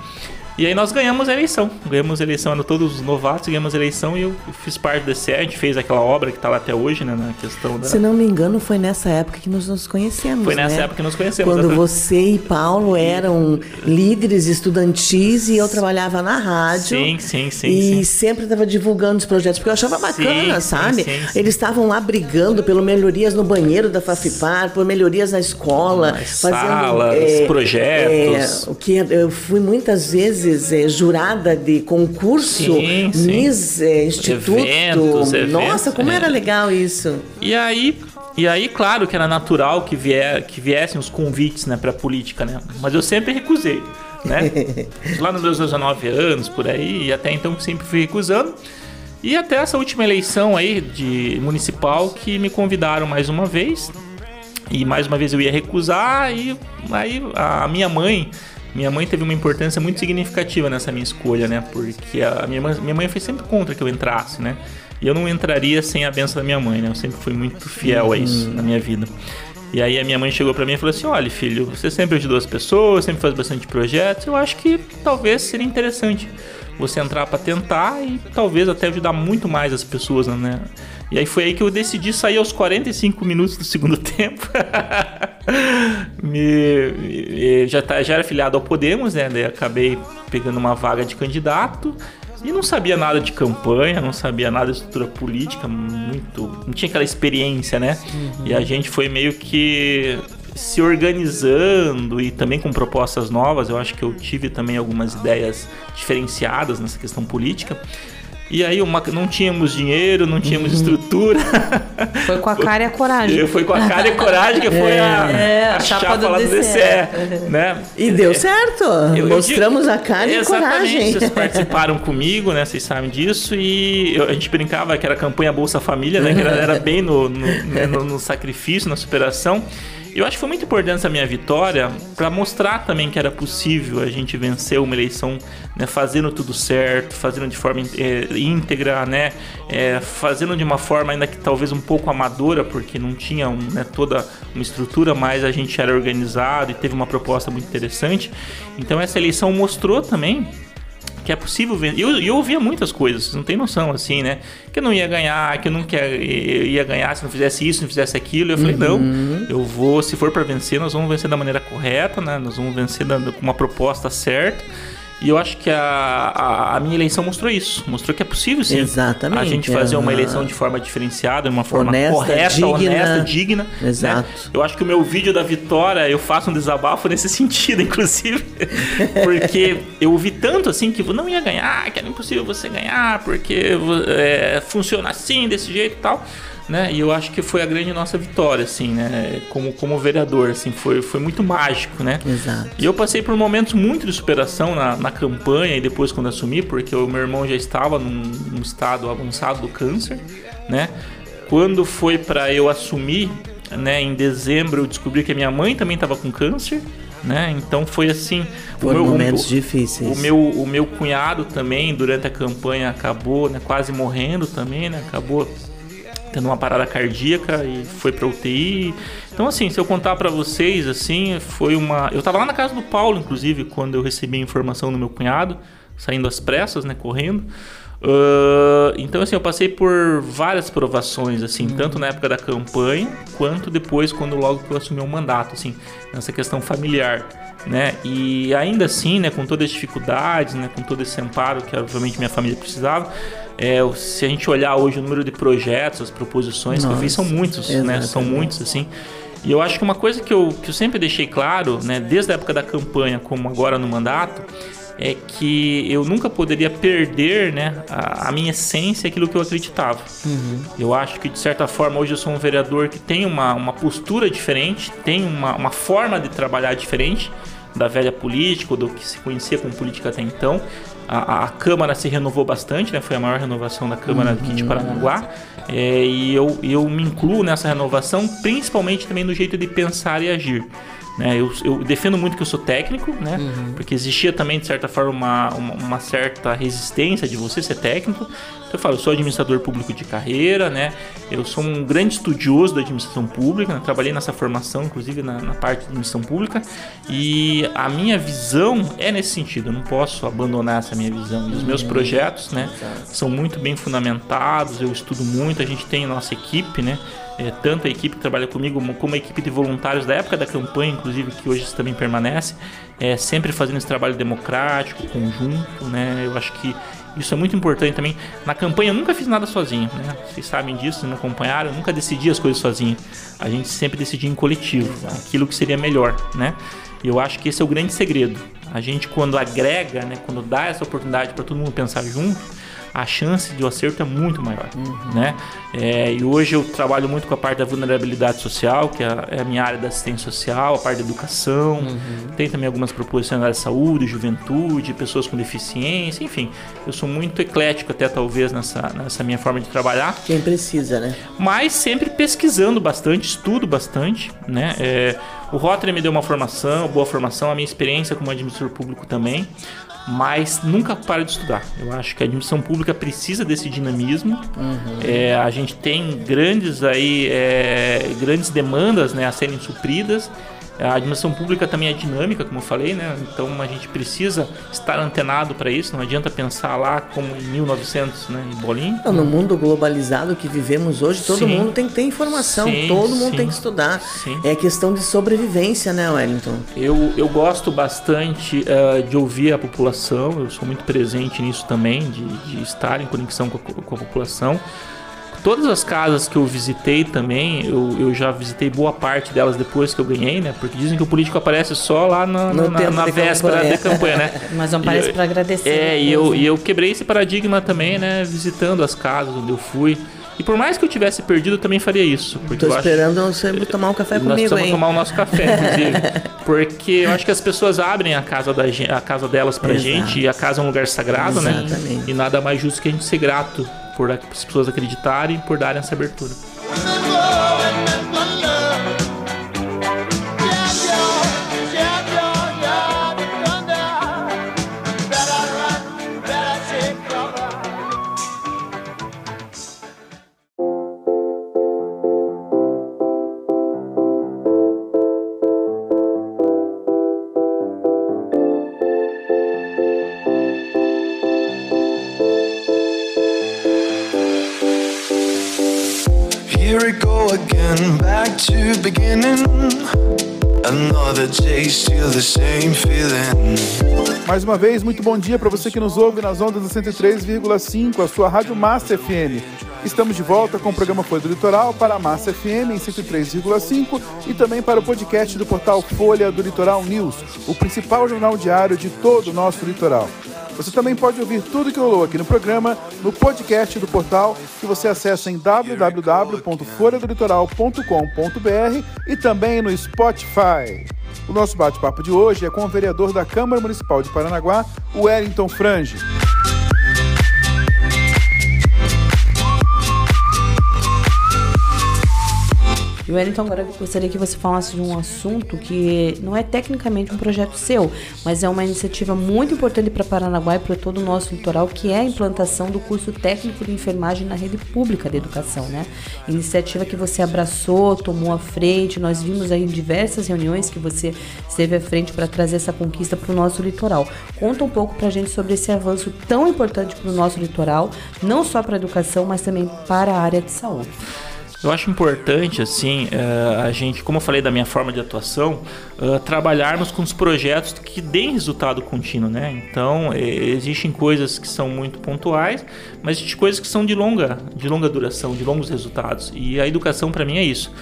E aí nós ganhamos a eleição. Ganhamos a eleição, eram todos os novatos, ganhamos a eleição e eu fiz parte DCE, a gente fez aquela obra que tá lá até hoje, né? Na questão da. Se não me engano, foi nessa época que nós nos conhecemos. Foi nessa né? época que nos conhecemos. Quando você e Paulo eram líderes estudantis e eu trabalhava na rádio. Sim, sim, sim. E sim. sempre estava divulgando os projetos, porque eu achava bacana, Sim, sabe? sim. Eles estavam lá brigando pelo melhorias no banheiro da Fafipar, por melhorias na escola, Nas salas, projetos. é, o que eu fui muitas vezes é, jurada de concurso, Sim, sim. Miss é, Instituto. Eventos, eventos, Nossa, como é. era legal isso. E aí, e aí, claro que era natural que, vier, que viessem os convites, né, pra política, né? Mas eu sempre recusei, né? Lá nos meus 19 anos, por aí, e até então sempre fui recusando. E até essa última eleição aí de municipal que me convidaram mais uma vez. E mais uma vez eu ia recusar e aí a minha mãe, minha mãe teve uma importância muito significativa nessa minha escolha, né? Porque a minha mãe, minha mãe foi sempre contra que eu entrasse, né? E eu não entraria sem a benção da minha mãe, né? Eu sempre fui muito fiel a isso na minha vida. E aí a minha mãe chegou pra mim e falou assim: "Olha, filho, você sempre ajudou as pessoas, sempre faz bastante projetos. Eu acho que talvez seria interessante você entrar pra tentar e talvez até ajudar muito mais as pessoas, né?" E aí foi aí que eu decidi sair aos 45 minutos do segundo tempo. me, me- já, tá, já era filiado ao Podemos, né? Daí acabei pegando uma vaga de candidato e não sabia nada de campanha, não sabia nada de estrutura política, muito. Não tinha aquela experiência, né? E a gente foi meio que se organizando e também com propostas novas. Eu acho que eu tive também algumas ideias diferenciadas nessa questão política. E aí uma, não tínhamos dinheiro, não tínhamos estrutura. Foi com a cara e a coragem. Foi com a cara e a coragem que foi a, É, a a chapa chapa, do lá do DCE. DCE, né? E deu certo. eu Mostramos digo- a cara e a Exatamente, coragem. Vocês participaram comigo, né? Vocês sabem disso. E eu- a gente brincava que era a campanha Bolsa Família, né? Que era, era bem no, no, né, no- no sacrifício, na superação. Eu acho que foi muito importante essa minha vitória para mostrar também que era possível a gente vencer uma eleição, né, fazendo tudo certo, fazendo de forma eh, íntegra, né, eh, fazendo de uma forma ainda que talvez um pouco amadora, porque não tinha um, né, toda uma estrutura, mas a gente era organizado e teve uma proposta muito interessante. Então essa eleição mostrou também que é possível vender. E eu, eu ouvia muitas coisas, vocês não tem noção, assim, né? Que eu não ia ganhar, que eu eu ia ganhar se não fizesse isso, se não fizesse aquilo. Eu falei, não, eu vou, se for para vencer, nós vamos vencer da maneira correta, né? Nós vamos vencer da- com uma proposta certa. E eu acho que a, a, a minha eleição mostrou isso. Mostrou que é possível, sim. Exatamente, A gente fazer uma aham. eleição de forma diferenciada, de uma forma Honesta, correta, digna. honesta, digna. né? Exato. Eu acho que o meu vídeo da vitória, eu faço um desabafo nesse sentido, inclusive. Porque eu ouvi tanto assim que não ia ganhar, que era impossível você ganhar, porque é, funciona assim, desse jeito e tal. Né? E eu acho que foi a grande nossa vitória, assim, né? Como, como vereador, assim, foi, foi muito mágico, né? Exato. E eu passei por momentos muito de superação na, na campanha e depois quando assumi, porque o meu irmão já estava num, num estado avançado do câncer, né? Quando foi para eu assumir, né, em dezembro eu descobri que a minha mãe também estava com câncer, né? Então foi assim, Foram momentos o, difíceis. O meu, o meu cunhado também durante a campanha acabou, né, quase morrendo também, né? Acabou tendo uma parada cardíaca e foi pra UTI. Então assim, se eu contar pra vocês assim, foi uma, eu tava lá na casa do Paulo inclusive quando eu recebi a informação do meu cunhado, saindo às pressas, né, correndo. Ah, então assim, eu passei por várias provações assim, tanto na época da campanha quanto depois quando logo que eu assumi o mandato, assim, nessa questão familiar, né? E ainda assim, né, com todas as dificuldades, né, com todo esse amparo que obviamente minha família precisava, é, se a gente olhar hoje o número de projetos, as proposições que eu fiz são Nossa, muitos, né? São muitos assim. E eu acho que uma coisa que eu, que eu sempre deixei claro, né, desde a época da campanha como agora no mandato, é que eu nunca poderia perder né, a, a minha essência, aquilo que eu acreditava. Eu acho que, de certa forma, hoje eu sou um vereador que tem uma, uma postura diferente, tem uma, uma forma de trabalhar diferente da velha política, ou do que se conhecia como política até então. A, a Câmara se renovou bastante, né? foi a maior renovação da Câmara aqui de Paranaguá. É, e eu, eu me incluo nessa renovação, principalmente também no jeito de pensar e agir. Né? Eu, eu defendo muito que eu sou técnico, né? Porque existia também, de certa forma, uma, uma, uma certa resistência de você ser técnico. Então eu falo, eu sou administrador público de carreira, né? Eu sou um grande estudioso da administração pública, né? trabalhei nessa formação, inclusive na, na parte de administração pública. E a minha visão é nesse sentido, eu não posso abandonar essa minha visão. E os meus projetos, né? São muito bem fundamentados, eu estudo muito, a gente tem a nossa equipe, né? É, tanto a equipe que trabalha comigo como a equipe de voluntários da época da campanha, inclusive, que hoje também permanece, é, sempre fazendo esse trabalho democrático, conjunto, né? Eu acho que isso é muito importante também. Na campanha eu nunca fiz nada sozinho, né? Vocês sabem disso, me acompanharam, eu nunca decidi as coisas sozinho. A gente sempre decidia em coletivo, aquilo que seria melhor, né? Eu acho que esse é o grande segredo. A gente quando agrega, né, quando dá essa oportunidade para todo mundo pensar junto, a chance de o acerto é muito maior, né? É, e hoje eu trabalho muito com a parte da vulnerabilidade social, que é a, é a minha área da assistência social, a parte da educação, tem também algumas proposições na área de saúde, juventude, pessoas com deficiência, enfim, eu sou muito eclético até talvez nessa, nessa minha forma de trabalhar, Quem precisa, né? mas sempre pesquisando bastante, estudo bastante, né? É, o Rotary me deu uma formação, boa formação, a minha experiência como administrador público também, mas nunca para de estudar. Eu acho que a administração pública precisa desse dinamismo. É, a gente tem grandes aí é, grandes demandas, né, a serem supridas. A administração pública também é dinâmica, como eu falei, né? Então a gente precisa estar antenado para isso. Não adianta pensar lá como em 1900, né, em bolinho. Não, No mundo globalizado que vivemos hoje, todo Sim. mundo tem que ter informação, Sim, todo mundo sim. tem que estudar. É questão de sobrevivência, né, Wellington? Eu, eu gosto bastante eh, de ouvir a população, eu sou muito presente nisso também, de, de estar em conexão com a, com a população. Todas as casas que eu visitei também, eu, eu já visitei boa parte delas depois que eu ganhei, né? Porque dizem que o político aparece só lá na, na, tempo na de véspera campanha. de campanha, né? Mas não E parece pra agradecer. É, e depois, eu, né? e eu quebrei esse paradigma também, né? Visitando as casas onde eu fui. E por mais que eu tivesse perdido, eu também faria isso. Porque Tô eu acho- esperando você tomar um café nós comigo, precisamos hein? tomar o nosso café, inclusive. porque eu acho que as pessoas abrem a casa, da, a casa delas pra Exato. gente, e a casa é um lugar sagrado, né? Exatamente. E nada mais justo que a gente ser grato por as pessoas acreditarem por darem essa abertura. Mais uma vez, muito bom dia para você que nos ouve nas ondas do 103,5, a sua Rádio Massa FM. Estamos de volta com o programa Folha do Litoral para a Massa FM em 103,5 e também para o podcast do portal Folha do Litoral News, o principal jornal diário de todo o nosso litoral. Você também pode ouvir tudo que rolou aqui no programa no podcast do portal que você acessa em www.folhadolitoral.com.br e também no Spotify. O nosso bate-papo de hoje é com o vereador da Câmara Municipal de Paranaguá, Wellington Frange. E Wellington, agora gostaria que você falasse de um assunto que não é tecnicamente um projeto seu, mas é uma iniciativa muito importante para Paranaguá e para todo o nosso litoral, que é a implantação do curso técnico de enfermagem na rede pública de educação, né? Iniciativa que você abraçou, tomou à frente, nós vimos aí em diversas reuniões que você esteve à frente para trazer essa conquista para o nosso litoral. Conta um pouco para a gente sobre esse avanço tão importante para o nosso litoral, não só para a educação, mas também para a área de saúde. Eu acho importante, assim, eh, a gente, como eu falei da minha forma de atuação, eh, trabalharmos com os projetos que deem resultado contínuo, né? Então, existem coisas que são muito pontuais, mas existem coisas que são de longa, de longa duração, de longos resultados. E a educação, para mim, é isso.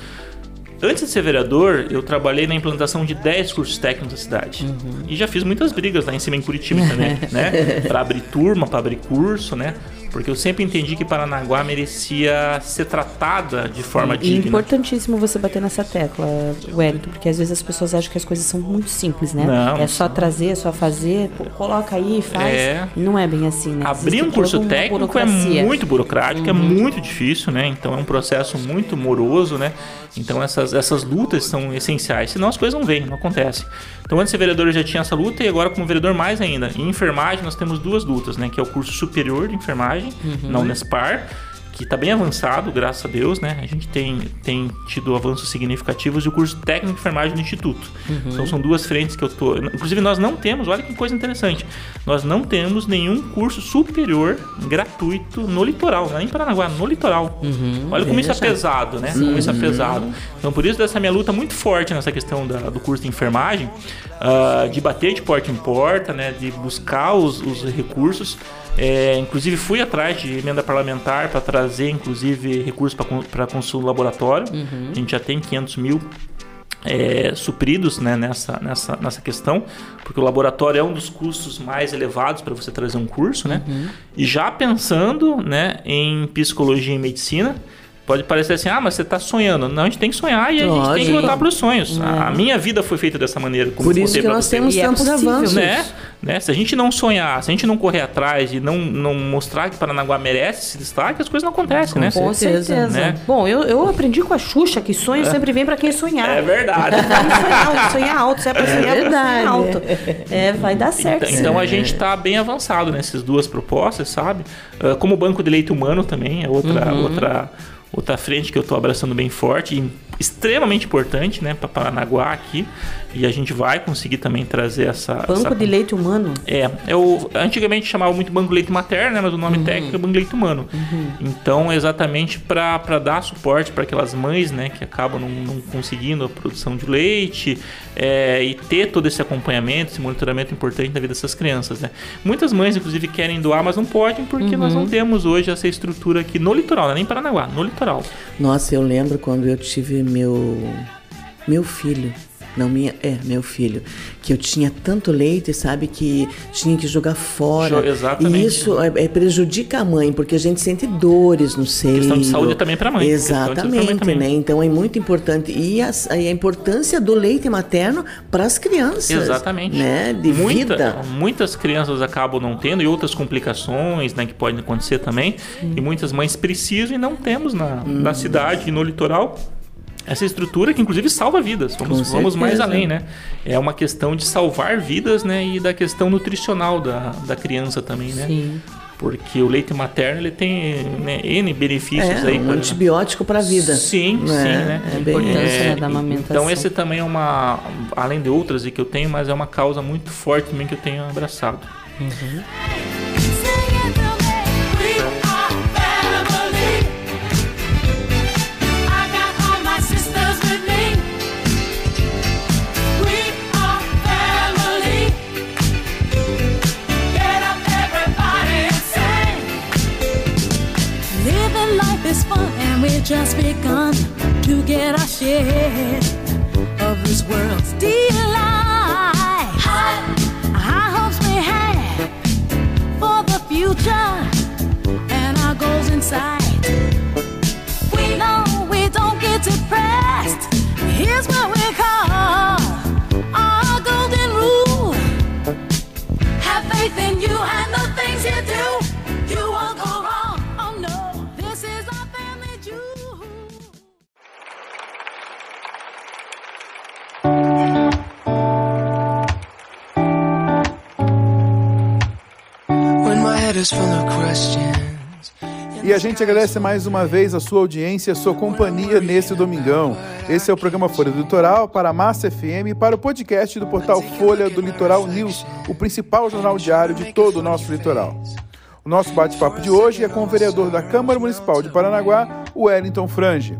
Antes de ser vereador, eu trabalhei na implantação de 10 cursos técnicos da cidade. Uhum. E já fiz muitas brigas lá em cima em Curitiba também, né? Para abrir turma, para abrir curso, né? Porque eu sempre entendi que Paranaguá merecia ser tratada de forma E digna. importantíssimo você bater nessa tecla, Wellington, porque às vezes as pessoas acham que as coisas são muito simples, né? Não, é só trazer, é só fazer, pô, coloca aí, faz. É. Não é bem assim, né? Abrir um curso técnico é muito burocrático, é Uhum. muito difícil, né? Então é um processo muito moroso, né? Então essas, essas lutas são essenciais, senão as coisas não vêm, não acontecem. Então antes de ser vereador eu já tinha essa luta e agora como vereador mais ainda. Em enfermagem nós temos duas lutas, né? Que é o curso superior de enfermagem, Uhum. na Unespar, que está bem avançado, graças a Deus, né? A gente tem, tem tido avanços significativos e o curso técnico de enfermagem do Instituto. Uhum. Então são duas frentes que eu tô. Inclusive nós não temos, olha que coisa interessante, nós não temos nenhum curso superior gratuito no litoral, não é em Paranaguá, no litoral. olha como isso é pesado, né? Como isso é Uhum. pesado. Então por isso dessa minha luta muito forte nessa questão da- do curso de enfermagem, ah, de bater de porta em porta, né? De buscar os, os recursos. É, inclusive fui atrás de emenda parlamentar para trazer, inclusive, recursos para consumo do laboratório. Uhum. A gente já tem 500 mil é, supridos né, nessa, nessa, nessa questão, porque o laboratório é um dos custos mais elevados para você trazer um curso, né? Uhum. E já pensando né, em psicologia e medicina, pode parecer assim, ah, mas você está sonhando. Não, a gente tem que sonhar e a gente tem que lutar para os sonhos. A, a É. minha vida foi feita dessa maneira. Como Por isso que nós você. temos E é tantos possível. avanços. Né? Né? Se a gente não sonhar, se a gente não correr atrás e não, não mostrar que Paranaguá merece esse destaque, as coisas não acontecem, né? Com certeza. Né? Bom, eu, eu aprendi com a Xuxa que sonho sempre vem pra quem sonhar. É verdade. Sonhar alto, sonhar alto. Se é pra sonhar, é verdade. alto. É, vai dar certo. Então, então a gente está bem avançado nessas duas propostas, sabe? Ah, como o Banco de Leite Humano também é outra, Uhum. outra, outra frente que eu estou abraçando bem forte e extremamente importante, né, para Paranaguá aqui. E a gente vai conseguir também trazer essa. Banco essa- de leite humano. É, o, antigamente chamava muito Banco de Leite Materno, né, mas o nome técnico é Banco de Leite Humano. Então, é exatamente para dar suporte para aquelas mães né, que acabam não, não conseguindo a produção de leite é, e ter todo esse acompanhamento, esse monitoramento importante na vida dessas crianças. Né. Muitas mães, inclusive, querem doar, mas não podem porque nós não temos hoje essa estrutura aqui no litoral, não é nem em Paranaguá, no litoral. Nossa, eu lembro quando eu tive meu meu filho. Não, minha, é, meu filho. Que eu tinha tanto leite, sabe, que tinha que jogar fora. Exatamente. E isso é, é, prejudica a mãe, porque a gente sente dores no seio. Questão de saúde também saúde pra mãe Exatamente, também. né? Então é muito importante. E as- a, importância do leite materno para as crianças. Exatamente. Né? De Muita- vida. Muitas crianças acabam não tendo e outras complicações né, que podem acontecer também. E muitas mães precisam e não temos na, Hum. na cidade e no litoral essa estrutura que inclusive salva vidas. Vamos, vamos mais além, né? É uma questão de salvar vidas né, e da questão nutricional da, da criança também, né? Sim. Porque o leite materno ele tem né, N benefícios É, aí. um pra- antibiótico para a vida. Sim, né? sim, né? É bem importância, né, da amamentação. Então esse também é uma, além de outras que eu tenho, mas é uma causa muito forte também que eu tenho abraçado. Living just begun to get our share of this world's delight. High hopes we have for the future and our goals in sight. We know we don't get depressed. Here's what we call E a gente agradece mais uma vez a sua audiência e a sua companhia nesse domingão. Esse é o programa Folha do Litoral para a Massa FM e para o podcast do portal Folha do Litoral News, o principal jornal diário de todo o nosso litoral. O nosso bate-papo de hoje é com o vereador da Câmara Municipal de Paranaguá, o Wellington Frange.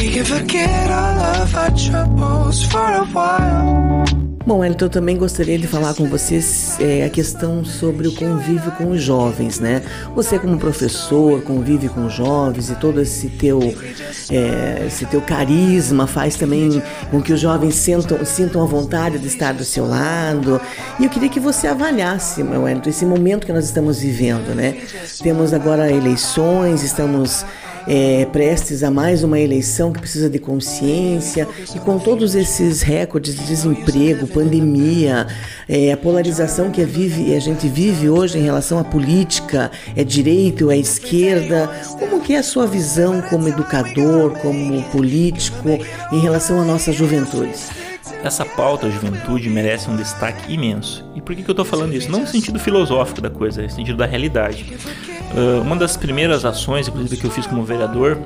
We can forget all of our troubles for a while. Bom, Elton, eu também gostaria de falar com vocês é, a questão sobre o convívio com os jovens, né? Você como professor convive com os jovens e todo esse teu, é, esse teu carisma faz também com que os jovens sintam, sintam a vontade de estar do seu lado. E eu queria que você avaliasse, meu Elton, esse momento que nós estamos vivendo, né? Temos agora eleições, estamos é, prestes a mais uma eleição que precisa de consciência e com todos esses recordes de desemprego, pandemia, é, a polarização que a, vive, a gente vive hoje em relação à política, é direita ou é esquerda, como que é a sua visão como educador, como político em relação à nossa juventude? Essa pauta, juventude, merece um destaque imenso. E por que, que eu estou falando isso? Não no sentido filosófico da coisa, no sentido da realidade. Uh, uma das primeiras ações, inclusive, que eu fiz como vereador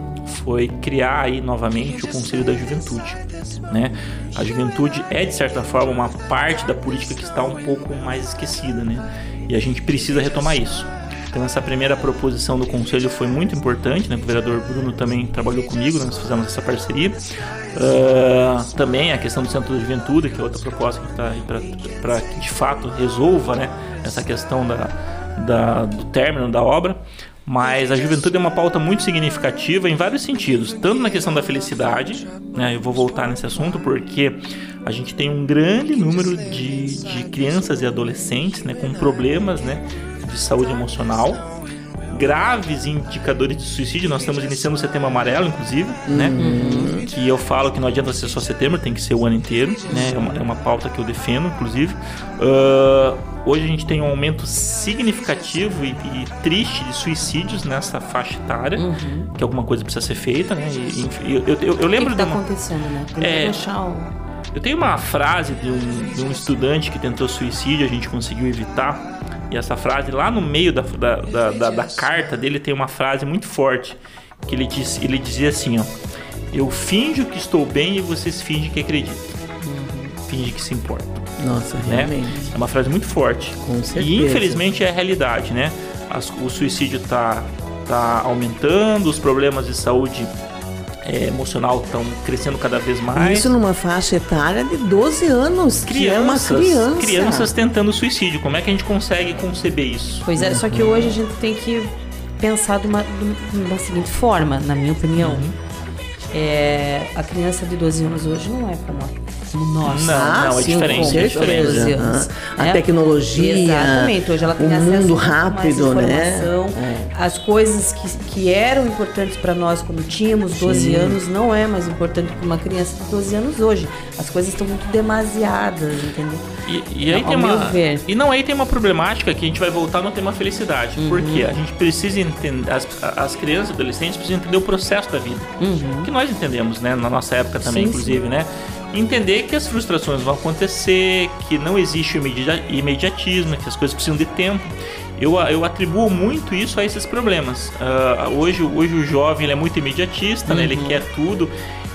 foi criar aí novamente o Conselho da Juventude. Né? A juventude é, de certa forma, uma parte da política que está um pouco mais esquecida, né? e a gente precisa retomar isso. Então essa primeira proposição do conselho foi muito importante, né? O vereador Bruno também trabalhou comigo, nós fizemos essa parceria. Uh, também a questão do centro de juventude, que é outra proposta que está aí para que de fato resolva, né? Essa questão da, da, do término da obra. Mas a juventude é uma pauta muito significativa em vários sentidos, tanto na questão da felicidade, né? Eu vou voltar nesse assunto porque a gente tem um grande número de, de crianças e adolescentes, né, com problemas, né, de saúde emocional, graves indicadores de suicídio. Nós estamos iniciando o setembro amarelo, inclusive, né? Que eu falo que não adianta ser só setembro, tem que ser o ano inteiro, né? É uma, é uma pauta que eu defendo, inclusive. Uh, hoje a gente tem um aumento significativo e, e, triste de suicídios nessa faixa etária, que alguma coisa precisa ser feita, né? E, e eu, eu, eu, lembro O que tá de uma... acontecendo, né? Tem É. que deixar o... Eu tenho uma frase de um, de um estudante que tentou suicídio, a gente conseguiu evitar. E essa frase, lá no meio da, da, da, da- da carta dele, tem uma frase muito forte. Que ele, diz, ele dizia assim: ó, Eu finjo que estou bem e vocês fingem que acreditam. Fingem que se importam. Nossa, Né? realmente. É uma frase muito forte. Com certeza. E infelizmente é a realidade, né? As- o suicídio está tá aumentando, os problemas de saúde é, emocional estão crescendo cada vez mais. Isso numa faixa etária de 12 anos, que é uma crianças, criança. crianças tentando suicídio. Como é que a gente consegue conceber isso? Pois é, só que hoje a gente tem que pensar de uma, de uma seguinte forma, na minha opinião. Uhum. É, a criança de 12 anos hoje não é como, nós. Não, não, é sim, diferente, com é diferente. 12 anos. A tecnologia, Exatamente. Hoje ela tem o acesso mundo a muito mais rápido, né? informação. É. As coisas que, que eram importantes para nós quando tínhamos 12 Sim. anos não é mais importante para uma criança de 12 anos hoje. As coisas estão muito demasiadas, entendeu? E, e aí tem uma, e não aí tem uma problemática que a gente vai voltar no tema felicidade. Uhum. Porque a gente precisa entender, as, as crianças e adolescentes precisam entender o processo da vida. Uhum. Que nós entendemos, né? Na nossa época também, Sim, inclusive, né? Entender que as frustrações vão acontecer, que não existe imediatismo, que as coisas precisam de tempo. Eu, eu atribuo muito isso a esses problemas. Ah, hoje, hoje o jovem é muito imediatista, né? ele Uhum. quer tudo,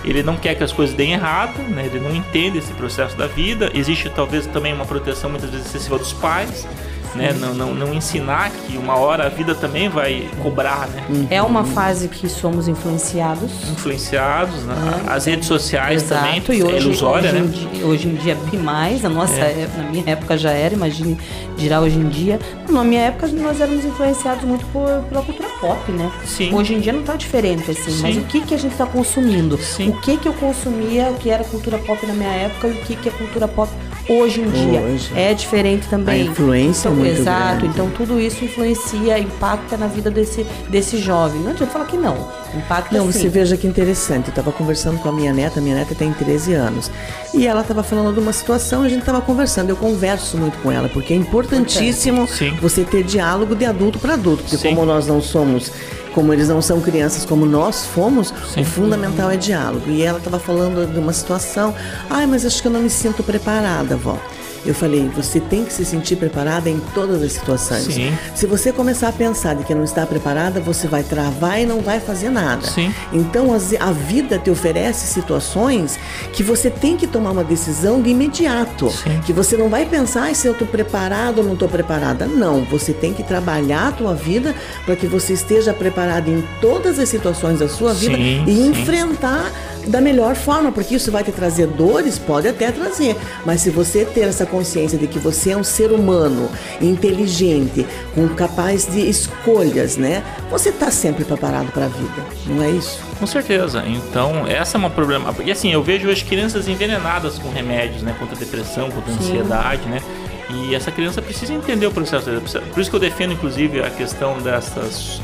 ele não quer que as coisas deem errado, né? ele não entende esse processo da vida. Existe talvez também uma proteção muitas vezes excessiva dos pais, né? não, não, não ensinar que uma hora a vida também vai cobrar, né? É uma fase que somos influenciados. influenciados, né? as redes sociais também, Exato, e é hoje, ilusória, hoje, né? em dia, hoje em dia bem mais, na nossa É. época, na minha época já era, imagine dirá hoje em dia. Na minha época nós éramos influenciados muito por, pela cultura pop, né? Sim. Hoje em dia não tá diferente assim, Sim. mas o que que a gente tá consumindo? Sim. O que que eu consumia, o que era cultura pop na minha época e o que que é cultura pop hoje em dia? Hoje. É diferente também. A influência é então, muito Exato, grande. então tudo isso influencia, impacta na vida desse, desse jovem. Não adianta falar que não. Impacta Não, sim. você veja que interessante. Eu estava conversando com a minha neta, minha neta tem 13 anos. E ela estava falando de uma situação e a gente estava conversando. Eu converso muito com ela, porque é importantíssimo Sim. você ter diálogo de adulto para adulto. Porque Sim. como nós não somos, como eles não são crianças como nós fomos, Sim. o fundamental é diálogo. E ela estava falando de uma situação. Ai, mas acho que eu não me sinto preparada, vó. Eu falei, você tem que se sentir preparada em todas as situações. Sim. Se você começar a pensar de que não está preparada, você vai travar e não vai fazer nada. Sim. Então a vida te oferece situações que você tem que tomar uma decisão de imediato. Sim. Que você não vai pensar "Ai, se eu estou preparado ou não estou preparada. Não, você tem que trabalhar a tua vida para que você esteja preparado em todas as situações da sua vida Sim, e sim. enfrentar da melhor forma, porque isso vai te trazer dores, pode até trazer, mas se você ter essa consciência de que você é um ser humano inteligente, com capaz de escolhas, né? Você está sempre preparado para a vida, não é isso? Com certeza. Então, essa é uma problema. E assim, eu vejo as crianças envenenadas com remédios, né? Contra a depressão, contra a Sim. ansiedade, né? E essa criança precisa entender o processo. Por isso que eu defendo, inclusive, a questão dessa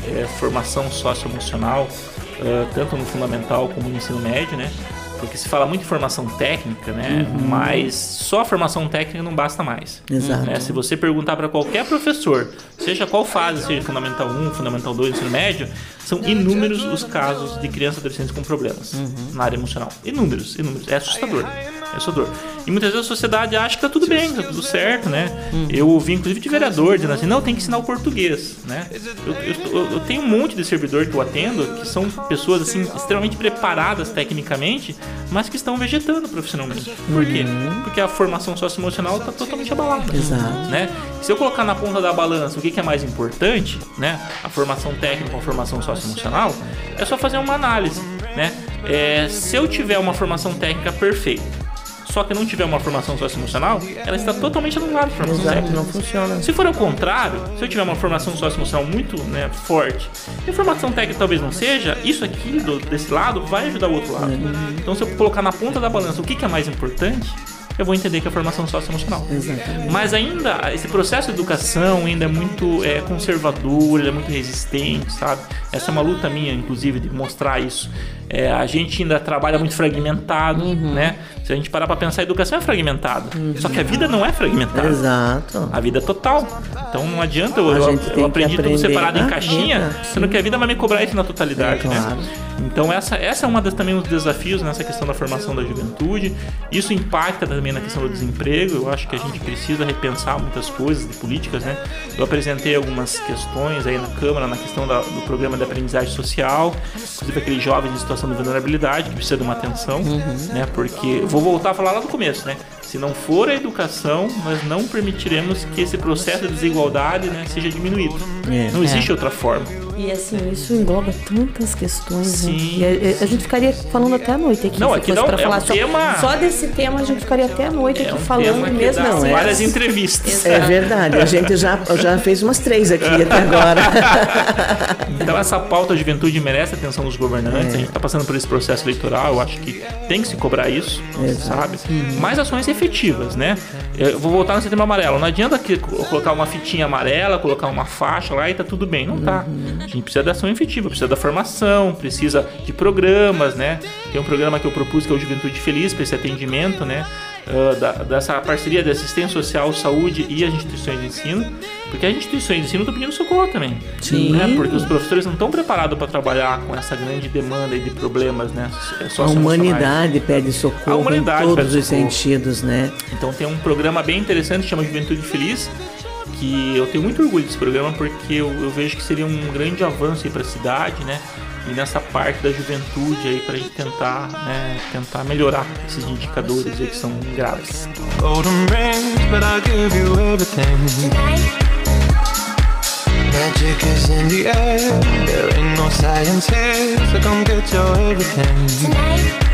é, formação socioemocional, é, tanto no fundamental como no ensino médio, né? Porque se fala muito em formação técnica, né? Uhum. Mas só a formação técnica não basta mais. Exato. né? Se você perguntar para qualquer professor, seja qual fase, seja fundamental 1, fundamental 2, ensino médio, são inúmeros os casos de crianças e adolescentes com problemas na área emocional. Inúmeros, inúmeros. É assustador. É assustador. E muitas vezes a sociedade acha que tá tudo bem, tá tudo certo, né? Eu ouvi, inclusive, de vereador dizendo assim: não, tem que ensinar o português, né? Eu, eu- eu- tenho um monte de servidor que eu atendo que são pessoas, assim, extremamente preparadas tecnicamente, mas que estão vegetando profissionalmente. Por quê? Porque a formação socioemocional tá totalmente abalada. Exato. Né? Se eu colocar na ponta da balança o que, que é mais importante, né? A formação técnica ou a formação socioemocional, é só fazer uma análise, né? É, se eu tiver uma formação técnica perfeita, só que não tiver uma formação socioemocional, ela está totalmente anulada a formação Exato, não funciona. Se for ao contrário, se eu tiver uma formação socioemocional muito né, forte, e a formação técnica talvez não seja, isso aqui do- desse lado vai ajudar o outro lado. Então, se eu colocar na ponta da balança o que, que é mais importante, eu vou entender que é a formação socioemocional. Exatamente. Mas ainda, esse processo de educação ainda é muito é, conservador, ele é muito resistente, sabe? Essa é uma luta minha, inclusive, de mostrar isso. É, a gente ainda trabalha muito fragmentado, né? Se a gente parar pra pensar, a educação é fragmentada. Só que a vida não é fragmentada. Exato. A vida é total. Então não adianta eu, eu, eu aprendi tudo separado em caixinha, vida, sendo que a vida vai me cobrar isso na totalidade, É, claro. né? Então essa, essa é uma das também um dos desafios nessa questão da formação da juventude. Isso impacta também na questão do desemprego. Eu acho que a gente precisa repensar muitas coisas de políticas, né? Eu apresentei algumas questões aí na Câmara na questão da- do programa de aprendizagem social, inclusive aqueles jovens em situação de vulnerabilidade que precisa de uma atenção, né? Porque vou voltar a falar lá no começo, né? Se não for a educação, nós não permitiremos que esse processo de desigualdade né, seja diminuído. É. não existe outra forma. E assim, isso engloba tantas questões. né? Sim, E a, a gente ficaria falando até a noite aqui. Não, aqui um- pra é um falar só, tema- só desse tema, a gente ficaria até a noite É aqui um falando mesmo. dá assim. várias entrevistas. É verdade, a gente já, já fez umas três aqui até agora. Então essa pauta juventude merece a atenção dos governantes. É. A gente está passando por esse processo eleitoral. Eu acho que tem que se cobrar isso, sabe? Mais ações efetivas, né? Eu vou voltar no setembro amarelo. Não adianta que colocar uma fitinha amarela, colocar uma faixa lá e tá tudo bem. Não tá. A gente precisa da ação efetiva, precisa da formação, precisa de programas, né? Tem um programa que eu propus que é o Juventude Feliz para esse atendimento, né? Ah, da- dessa parceria de assistência social, saúde e as instituições de ensino, porque as instituições de ensino estão pedindo socorro também. Sim. Né? Porque os professores não estão preparados para trabalhar com essa grande demanda de problemas, né? A socioemocionais. humanidade pede socorro A humanidade em todos os socorro. sentidos, né? Então tem um programa bem interessante que chama Juventude Feliz, que eu tenho muito orgulho desse programa porque eu, eu vejo que seria um grande avanço para a cidade, né? E nessa parte da juventude aí para gente tentar, né, tentar melhorar esses indicadores aí que são graves. Magic is in the air. There ain't no science here, so get your everything.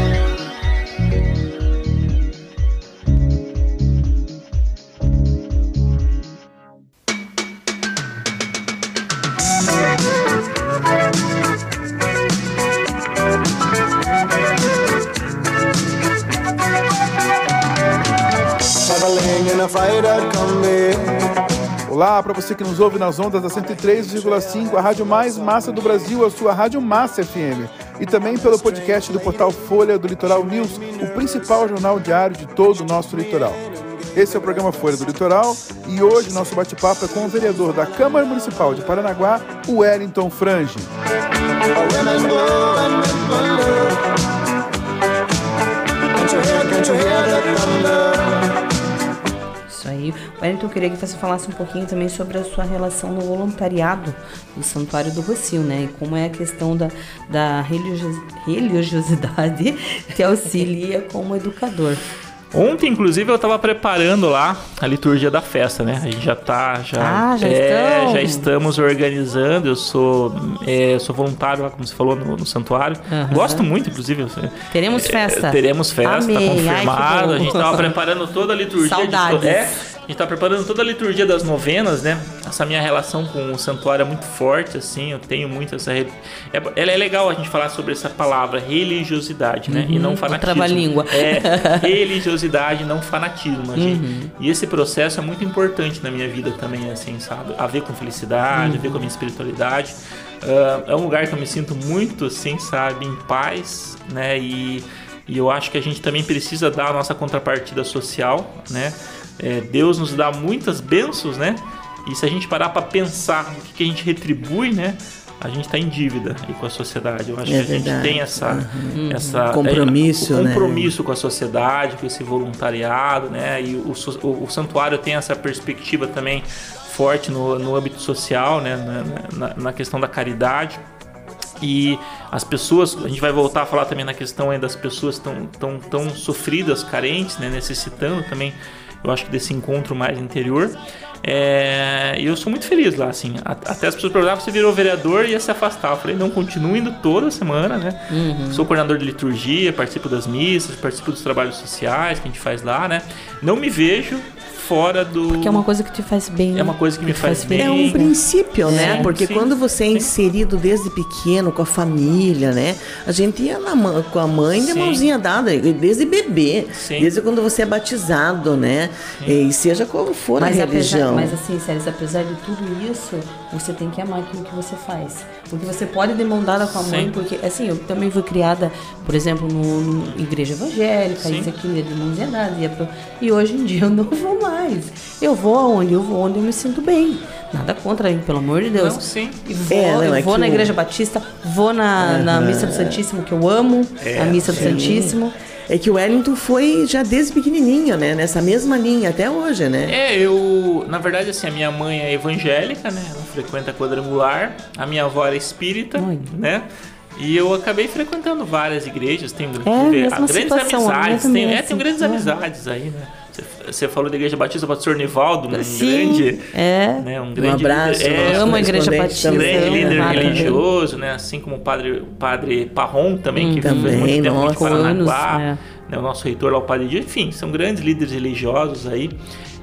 Para você que nos ouve nas ondas da 103,5, a rádio mais massa do Brasil, a sua Rádio Massa FM. E também pelo podcast do portal Folha do Litoral News, o principal jornal diário de todo o nosso litoral. Esse é o programa Folha do Litoral e hoje nosso bate-papo é com o vereador da Câmara Municipal de Paranaguá, o Wellington Frange. Can't pouquinho. Wellington, eu queria que você falasse um pouquinho também sobre a sua relação no voluntariado do Santuário do Rocio, né? E como é a questão da, da religios- religiosidade que auxilia como educador. Ontem, inclusive, eu tava preparando lá a liturgia da festa, né? A gente já tá, já, Ah, já é, já estamos organizando. Eu sou, é, sou voluntário lá, como você falou, no, no santuário. Aham. Gosto muito, inclusive. Teremos É, festa? teremos festa. Ai, que confirmado. bom. a gente tava preparando toda a liturgia. de Saudades. to- é, a gente tá preparando toda a liturgia das novenas, né? Essa minha relação com o santuário é muito forte, assim. Eu tenho muito essa. re- É, ela é legal a gente falar sobre essa palavra religiosidade, né? E Uhum, não o fanatismo. trava-língua. É, religiosidade, não fanatismo, gente. Uhum. E esse processo é muito importante na minha vida também, assim, sabe? A ver com felicidade, a ver Uhum. com a minha espiritualidade. Ah, é um lugar que eu me sinto muito, assim, sabe, em paz, né? E, e eu acho que a gente também precisa dar a nossa contrapartida social, né? É, Deus nos dá muitas bênçãos, né? E se a gente parar para pensar no que, que a gente retribui, né? A gente está em dívida com a sociedade. Eu acho É que a gente tem essa, Uhum. essa Compromisso, é, o né? compromisso com a sociedade, com esse voluntariado, né? E o, o, o santuário tem essa perspectiva também forte no, no âmbito social, né? Na, na- na questão da caridade. E as pessoas, a gente vai voltar a falar também na questão aí das pessoas tão, tão, tão sofridas, carentes, né? necessitando também, eu acho que desse encontro mais interior. É, e eu sou muito feliz lá, assim. Até as pessoas perguntavam, você virou vereador e ia se afastar. Eu falei, não, continuo indo toda semana, né? Uhum. Sou coordenador de liturgia, participo das missas, participo dos trabalhos sociais que a gente faz lá, né? Não me vejo fora do... Que é uma coisa que te faz bem. É uma coisa que me faz bem. É um princípio, né? Sim, Porque sim. quando você é inserido desde pequeno com a família, né? A gente ia na com a mãe de Sim. mãozinha dada, desde bebê, Sim. desde quando você é batizado, né? E seja como for mas, a apesar, religião. mas assim, Séries, apesar de tudo isso, você tem que amar aquilo que você faz. Porque você pode ir mão dada com a mãe, Sim. porque assim, eu também fui criada, por exemplo, no, no igreja evangélica, Sim. isso aqui, ia de ia pro... e hoje em dia eu não vou mais. Eu vou aonde? Eu vou onde eu me sinto bem. Nada contra, hein, pelo amor de Deus. Não, sim. E vou, É, não, eu é vou que na igreja batista, vou na, na missa do Santíssimo, que eu amo, É, a missa do sim. Santíssimo. É que o Wellington foi já desde pequenininho, né? Nessa mesma linha, até hoje, né? É, eu. Na verdade, assim, a minha mãe é evangélica, né? Ela frequenta quadrangular. A minha avó era espírita, Olha. né? E eu acabei frequentando várias igrejas, tenho É, grandes amizades, tenho, é é, tenho assim. grandes É. amizades aí, né? Você- falou da Igreja Batista, o pastor Nivaldo, um Sim, grande. é. Né, um grande abraço, líder, é, amo a Igreja Batista, um grande líder maravilhoso. religioso, né? Assim como o padre, padre Parron também, que Também, fez muito tempo nossa. em Paranaguá, Anos, né, o nosso reitor lá, o padre Dias, enfim, são grandes líderes religiosos aí.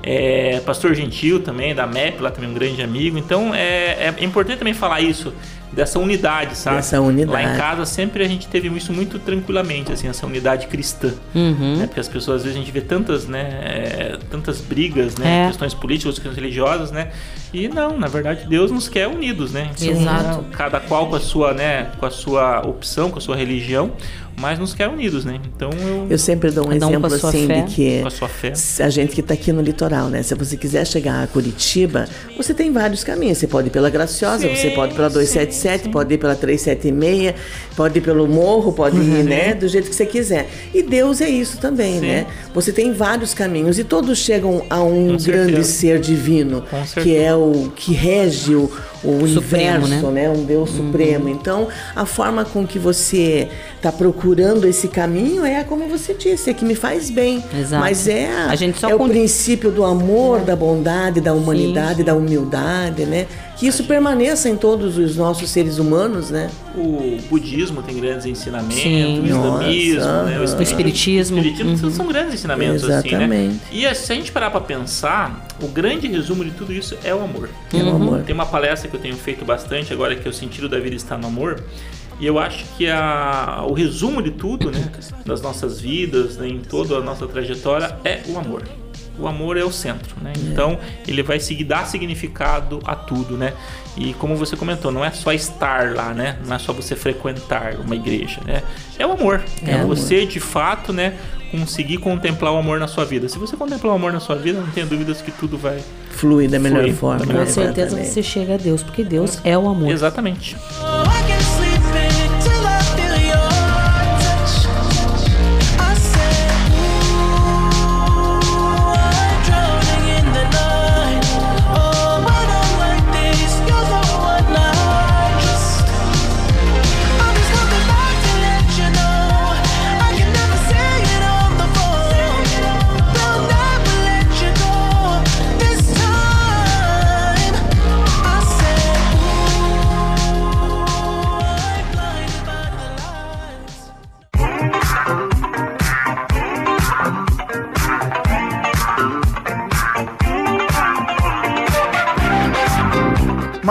É, Pastor Gentil também, da MEP, lá também um grande amigo. Então é, é importante também falar isso, dessa unidade, sabe? Dessa unidade. Lá em casa sempre a gente teve isso muito tranquilamente, assim, essa unidade cristã. Uhum. Né? Porque as pessoas, às vezes, a gente vê tantas, né, é, tantas brigas, né, É. questões políticas, questões religiosas, né? E não, na verdade, Deus nos quer unidos, né? Então, Exato. Cada qual com a sua, né, com a sua opção, com a sua religião, mas nos quer unidos, né? Então eu, Eu sempre dou um Cada um com exemplo sua assim fé. de que com a sua fé. a gente que está aqui no litoral, né? Se você quiser chegar a Curitiba, você tem vários caminhos. Você pode ir pela Graciosa, Sim, você pode ir pela sim, 277, sim. pode ir pela 376, pode ir pelo morro, pode ir, né? Do jeito que você quiser. E Deus é isso também, Sim. né? Você tem vários caminhos e todos chegam a um Com grande certeza. ser divino, Com que é o que rege o, o Supremo, universo, né? né? Um Deus supremo. Então, a forma com que você está procurando esse caminho é como você disse, é que me faz bem. Exato. Mas é, A gente só é o con- princípio do amor, da bondade, da humanidade, sim. da humildade, né? Que isso permaneça em todos os nossos seres humanos, né? O budismo tem grandes ensinamentos, Sim. o islamismo, Nossa, né, aham. O espiritismo. espiritismo são grandes ensinamentos assim, né? Exatamente. E eh, se a gente parar para pensar, o grande resumo de tudo isso é o amor. É o amor. Tem uma palestra que eu tenho feito bastante agora que é o sentido da vida está no amor. E eu acho que a, o resumo de tudo, né, das nossas vidas, né, em toda a nossa trajetória, é o amor. O amor é o centro, né? Então ele vai seguir dar significado a tudo, né? E como você comentou, não é só estar lá, né? Não é só você frequentar uma igreja, né? É o amor. É, É você de fato, né? Conseguir contemplar o amor na sua vida. Se você contemplar o amor na sua vida, não tenha dúvidas que tudo vai. Flui da melhor Flui, forma. da Com certeza Exatamente. você chega a Deus, porque Deus é o amor. Exatamente. Oh,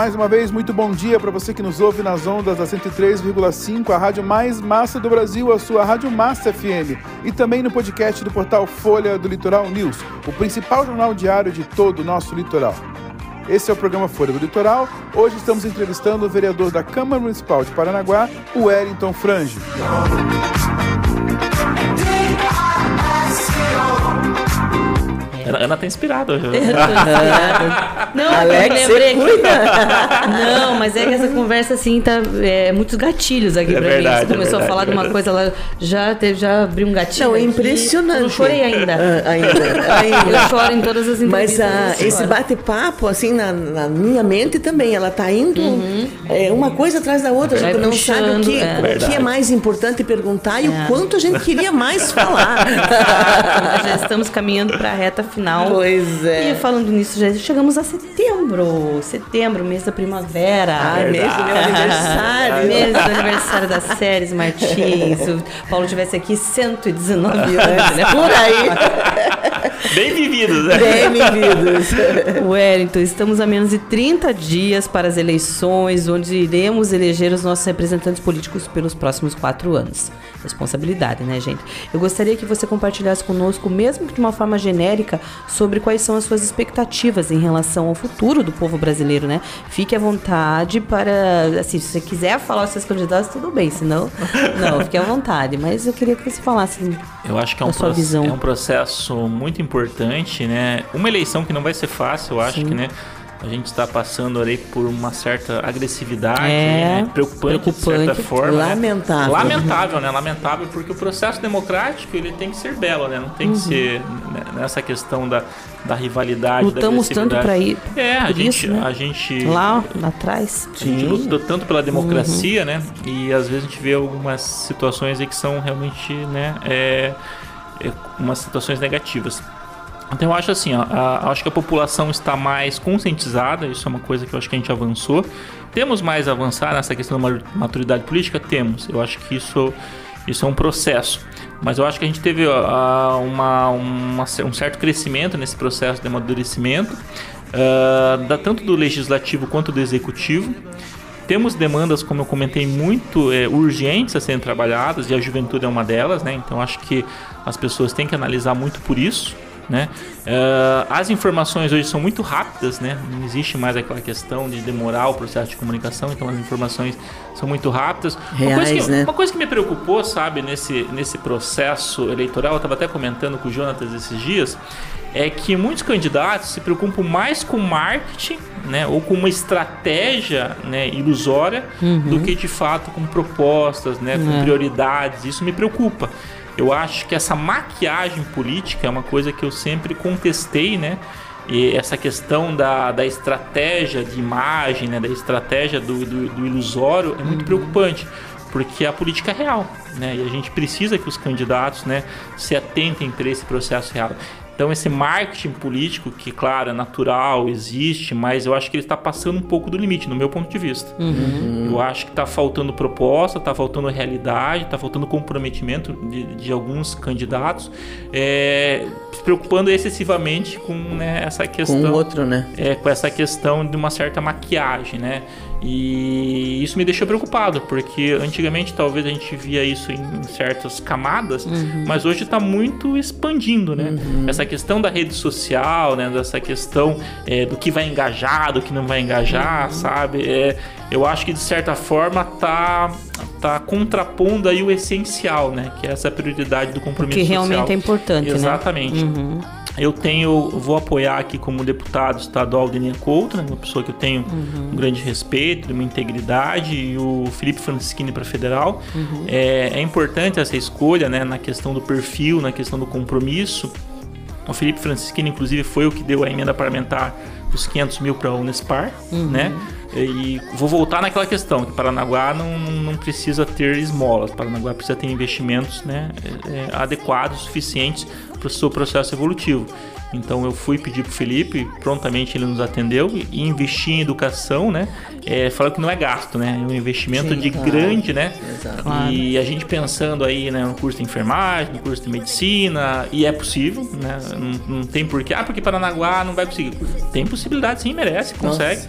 Mais uma vez, muito bom dia para você que nos ouve nas ondas da 103,5, a rádio mais massa do Brasil, a sua Rádio Massa FM. E também no podcast do portal Folha do Litoral News, o principal jornal diário de todo o nosso litoral. Esse é o programa Folha do Litoral. Hoje estamos entrevistando o vereador da Câmara Municipal de Paranaguá, o Wellington Frange. Ana, Ana tá inspirada hoje. Não, Alex, eu você lembrei que-. Não, mas é que essa conversa assim tá é, muitos gatilhos aqui É pra verdade, mim. Você é começou a verdade, falar de uma é coisa lá, já teve, já abriu um gatilho. Não, é impressionante. Eu não chorei ainda. Ah, ainda, ainda. Eu choro em todas as Mas entrevistas. ah, eu esse bate-papo, assim, na, na minha mente também, ela tá indo é, uma coisa atrás da outra. A gente não sabe o que, é. o que é mais importante perguntar e o quanto a gente queria mais falar. Nós já estamos caminhando para a reta final. Pois é. E falando nisso, já chegamos a setembro. Setembro, mês da primavera. Ai, mês do meu aniversário. mês do aniversário das séries Martins. Se o Paulo tivesse aqui 119 anos, né? Por aí, Bem vividos, né? bem vividos. Wellington, estamos a menos de 30 dias para as eleições, onde iremos eleger os nossos representantes políticos pelos próximos quatro anos. Responsabilidade, né, gente? Eu gostaria que você compartilhasse conosco, mesmo que de uma forma genérica, sobre quais são as suas expectativas em relação ao futuro do povo brasileiro, né? Fique à vontade para, assim, se você quiser falar os seus candidatos, tudo bem, senão, não, fique à vontade. Mas eu queria que você falasse. Eu acho que é um, sua visão. é um processo muito importante, né? Uma eleição que não vai ser fácil, eu acho Sim. que, né? A gente está passando ali por uma certa agressividade, É, né? preocupante, de certa preocupante. forma. né? Lamentável. Lamentável, né? Lamentável, porque o processo democrático ele tem que ser belo, né? Não tem que ser né, nessa questão da, da rivalidade. Uhum. Lutamos da tanto para ir. É, a gente, isso, né? a gente Lá, lá atrás. a gente luta tanto pela democracia, Uhum. né? E às vezes a gente vê algumas situações aí que são realmente, né? É, é, umas situações negativas. Então eu acho assim, ó, a- acho que a população está mais conscientizada, isso é uma coisa que eu acho que a gente avançou. Temos mais a avançar nessa questão da ma- maturidade política? Temos. Eu acho que isso, isso é um processo. Mas eu acho que a gente teve uma, uma- um certo crescimento nesse processo de amadurecimento, ah, da, tanto do legislativo quanto do executivo. Temos demandas, como eu comentei, muito eh, urgentes a serem trabalhadas e a juventude é uma delas, né? Então acho que as pessoas têm que analisar muito por isso, né? Eh, as informações hoje são muito rápidas, né? Não existe mais aquela questão de demorar o processo de comunicação, então as informações são muito rápidas. uma, coisa Reais, que, né? uma coisa que me preocupou, sabe, nesse, nesse processo eleitoral, eu estava até comentando com o Jonatas esses dias, é que muitos candidatos se preocupam mais com marketing, né, ou com uma estratégia, né, ilusória, do que de fato com propostas, né, com É. prioridades. Isso me preocupa. Eu acho que essa maquiagem política é uma coisa que eu sempre contestei, né? E essa questão da, da estratégia de imagem, né, da estratégia do, do, do ilusório é muito preocupante, porque a política é real, né? E a gente precisa que os candidatos, né, se atentem para esse processo real. Então esse marketing político, que claro, é natural, existe, mas eu acho que ele está passando um pouco do limite, no meu ponto de vista. Eu acho que está faltando proposta, está faltando realidade, está faltando comprometimento de, de alguns candidatos, é, se preocupando excessivamente com né, essa questão Com outro, né? é, com essa questão de uma certa maquiagem, né? E isso me deixou preocupado, porque antigamente talvez a gente via isso em certas camadas, mas hoje está muito expandindo, né? Essa questão da rede social, né? Dessa questão é, do que vai engajar, do que não vai engajar, sabe? É, eu acho que de certa forma tá, tá contrapondo aí o essencial, né? Que é essa prioridade do compromisso que realmente social. é importante, né? Exatamente. Eu tenho, vou apoiar aqui como deputado estadual o Denis Couto, né, uma pessoa que eu tenho um grande respeito, uma integridade, e o Felipe Francischini para federal. É, é importante essa escolha, né, na questão do perfil, na questão do compromisso. O Felipe Francischini, inclusive, foi o que deu a emenda parlamentar dos 500 mil para a Unespar, né? E vou voltar naquela questão que Paranaguá não, não precisa ter esmolas, Paranaguá precisa ter investimentos né, é, é, adequados, suficientes o seu processo evolutivo. Então eu fui pedir pro Felipe, prontamente ele nos atendeu e investi em educação, né? É, falou que não é gasto, né? É um investimento Sim, de claro. grande, né? Exato. E a gente pensando aí, né, no curso de enfermagem, no curso de medicina, e é possível, né? Não, não tem porquê. Ah, porque Paranaguá não vai conseguir. Tem possibilidade, sim, merece, consegue,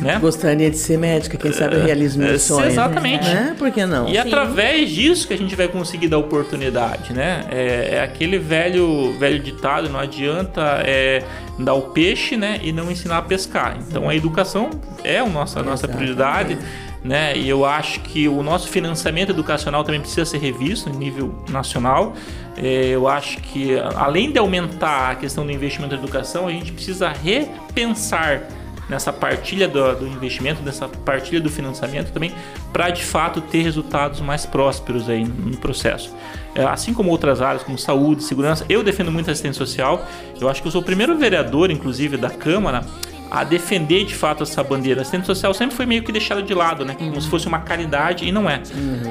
né? Gostaria de ser médica, quem sabe eu realizo meu É, sonho. Exatamente. Né? Por que não? E através disso que a gente vai conseguir dar oportunidade, né? É, é aquele velho, velho ditado, não adianta é, dar o peixe, né? E não ensinar a pescar. Então a educação é a nossa, a nossa prioridade, né? E eu acho que o nosso financiamento educacional também precisa ser revisto em nível nacional. É, eu acho que além de aumentar a questão do investimento na educação, a gente precisa repensar nessa partilha do, do investimento, nessa partilha do financiamento também, para de fato ter resultados mais prósperos aí no processo. É, assim como outras áreas, como saúde, segurança, eu defendo muito a assistência social. Eu acho que eu sou o primeiro vereador, inclusive, da Câmara a defender de fato essa bandeira. A assistência social sempre foi meio que deixada de lado, né? Como se fosse uma caridade e não é.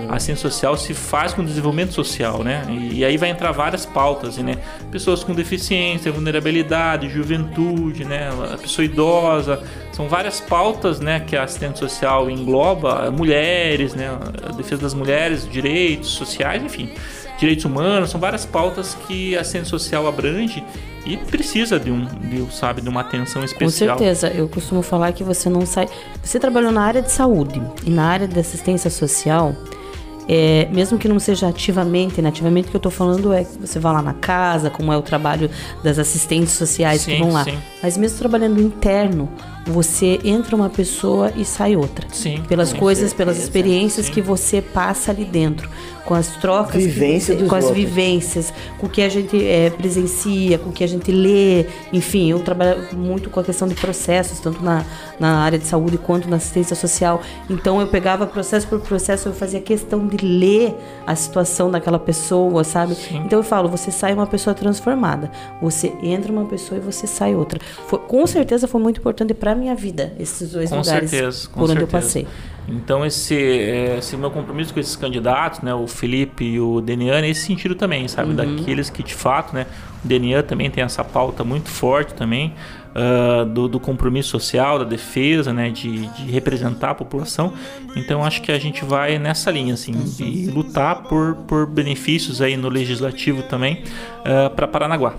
A assistência social se faz com desenvolvimento social, né? E, e aí vai entrar várias pautas, né? Pessoas com deficiência, vulnerabilidade, juventude, né? A pessoa idosa. São várias pautas, né? Que a assistente social engloba. Mulheres, né? A defesa das mulheres, direitos sociais, enfim. Direitos humanos, são várias pautas que a assistente social abrange e precisa de um, de, sabe, de uma atenção Com especial. certeza, eu costumo falar que você não sai. Você trabalhou na área de saúde e na área de assistência social, é, mesmo que não seja ativamente, né? Ativamente o que eu tô falando é que você vai lá na casa, como é o trabalho das assistentes sociais que Sim, vão lá. sim. Mas mesmo trabalhando interno, você entra uma pessoa e sai outra. Sim, Pelas coisas, pelas certeza. experiências que você passa ali dentro, com as trocas, que Vivência dos com as outros. vivências, com o que a gente é, presencia, com o que a gente lê, enfim, eu trabalho muito com a questão de processos, tanto na, na área de saúde quanto na assistência social. Então eu pegava processo por processo, eu fazia questão de ler a situação daquela pessoa, sabe? Então eu falo, você sai uma pessoa transformada, você entra uma pessoa e você sai outra. Foi- com certeza foi muito importante para minha vida esses dois Com lugares certeza, por onde eu certeza. passei. Então esse, é, esse meu compromisso com esses candidatos, né, o Felipe e o Denian, é esse sentido também, sabe, Uhum. daqueles que de fato, né, o Denian também tem essa pauta muito forte também ah, do, do compromisso social, da defesa, né, de, de representar a população. Então acho que a gente vai nessa linha, assim, de lutar por, por benefícios aí no legislativo também para Paranaguá.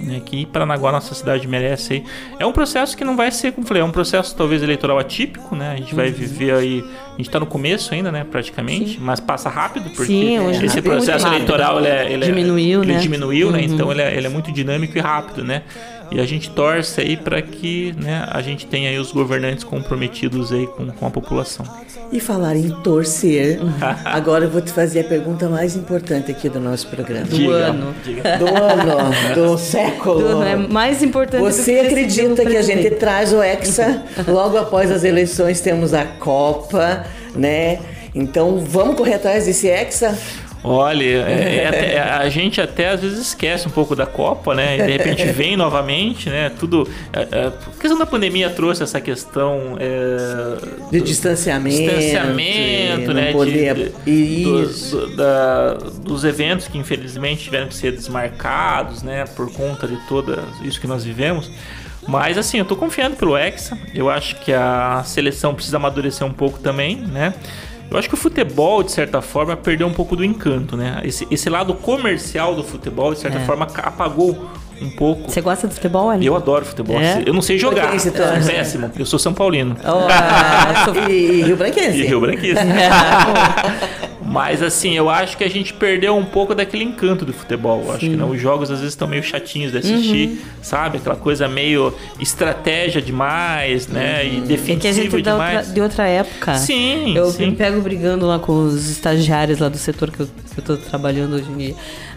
Né, que Paranaguá, nossa cidade, merece aí. É um processo que não vai ser, como falei, é um processo talvez eleitoral atípico, né? A gente vai viver aí. A gente está no começo ainda, né? Praticamente, mas passa rápido, porque Sim, hoje esse é muito processo eleitoral ele é, ele é- Diminuiu, ele né? diminuiu, né? Uhum. Então ele é, ele é muito dinâmico e rápido, né? E a gente torce aí para que né, a gente tenha aí os governantes comprometidos aí com, com a população. E falar em torcer, agora eu vou te fazer a pergunta mais importante aqui do nosso programa. Do Diga, ano. diga. Do ano, do século. Do- é mais importante do Você que acredita o que a gente traz o Hexa? Logo após as eleições temos a Copa, né? Então vamos correr atrás desse Hexa? Olha, é- é até- a gente até às vezes esquece um pouco da Copa, né? E de repente vem novamente, né? Tudo. é, é, a questão da pandemia trouxe essa questão é, De do- distanciamento. distanciamento, de né? Poder de- ir. dos, do- da- dos eventos que infelizmente tiveram que ser desmarcados, né? Por conta de tudo isso que nós vivemos. Mas assim, eu tô confiando pelo Hexa. Eu acho que a seleção precisa amadurecer um pouco também, né? Eu acho que o futebol, de certa forma, perdeu um pouco do encanto, né? Esse, esse lado comercial do futebol, de certa É. forma, apagou um pouco. Você gosta de futebol, Ellen? Eu adoro futebol. É? Eu não sei jogar. quem você É péssimo. Eu sou São Paulino. Oh, e, e Rio Branquense. E Rio Branquense. Mas assim, eu acho que a gente perdeu um pouco daquele encanto do futebol. Eu acho que não, os jogos às vezes estão meio chatinhos de assistir, Uhum. sabe? Aquela coisa meio estratégia demais, né? E É que a defensiva gente é da outra, demais. de outra época. Sim, Eu sim. me pego brigando lá com os estagiários lá do setor que eu, que eu tô trabalhando hoje em dia.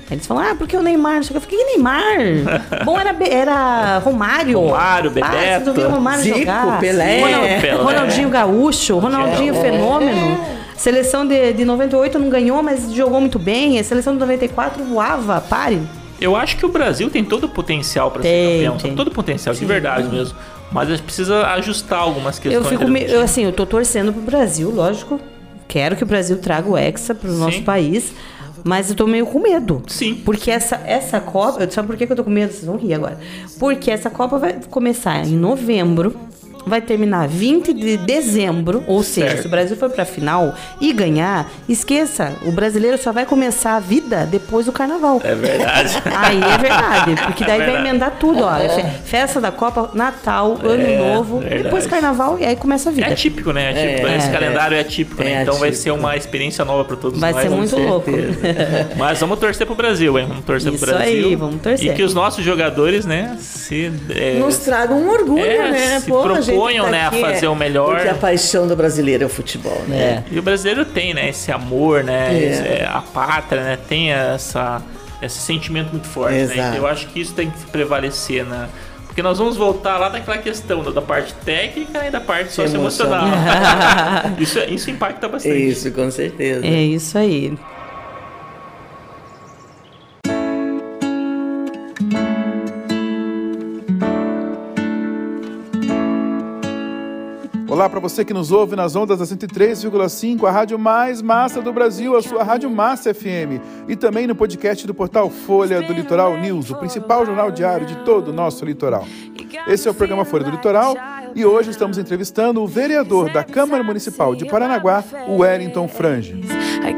Aí eles falam, ah, porque o Neymar? Eu falei, que Neymar? Bom, era, era Romário. Romário, Ah, Bebeto. o Romário Zico, jogar? Pelé. Ronald- Pelé. Ronaldinho Gaúcho, Ronaldinho Fenômeno. Seleção de, de 98 não ganhou, mas jogou muito bem. A seleção de 94 voava, pare. Eu acho que o Brasil tem todo o potencial para ser campeão. tem. Todo o potencial, de verdade mesmo. Mas a gente precisa ajustar algumas questões. Eu fico me, eu, assim, eu tô torcendo pro Brasil, lógico. Quero que o Brasil traga o Hexa pro nosso Sim. país. Mas eu tô meio com medo. Sim. Porque essa, essa Copa. Sabe por que que eu tô com medo? Vocês vão rir agora. Porque essa Copa vai começar em novembro. Vai terminar 20 de dezembro, ou seja, Certo. se o Brasil for pra final e ganhar, esqueça, o brasileiro só vai começar a vida depois do carnaval. É verdade. Aí é verdade, porque daí vai verdade. emendar tudo, ó. É fe- Festa da Copa, Natal, Ano É, Novo, verdade. depois Carnaval e aí começa a vida. É atípico, né? É atípico. É. Esse É. calendário é atípico, né? É Então vai atípico. ser uma experiência nova para todos Vai nós. ser com muito louco. Mas vamos torcer pro Brasil, hein? Vamos torcer Isso pro Brasil. aí, vamos torcer. E que os nossos jogadores, né, se é, Nos tragam um orgulho, É, né? se Pô, a gente proponham, tá né, a aqui, fazer é, o melhor. Porque a paixão do brasileiro é o futebol, né? E o brasileiro tem, né, esse amor, né, É. esse- é, a pátria, né, tem essa, esse sentimento muito forte, né? Exato. Então, eu acho que isso tem que prevalecer, né? Porque nós vamos voltar lá naquela questão da, da parte técnica e da parte socioemocional. isso, isso impacta bastante. Isso, com certeza. É isso aí. Olá para você que nos ouve nas ondas da 103,5, a rádio mais massa do Brasil, a sua Rádio Massa FM. E também no podcast do portal Folha do Litoral News, o principal jornal diário de todo o nosso litoral. Esse é o programa Folha do Litoral e hoje estamos entrevistando o vereador da Câmara Municipal de Paranaguá, o Wellington Frange. I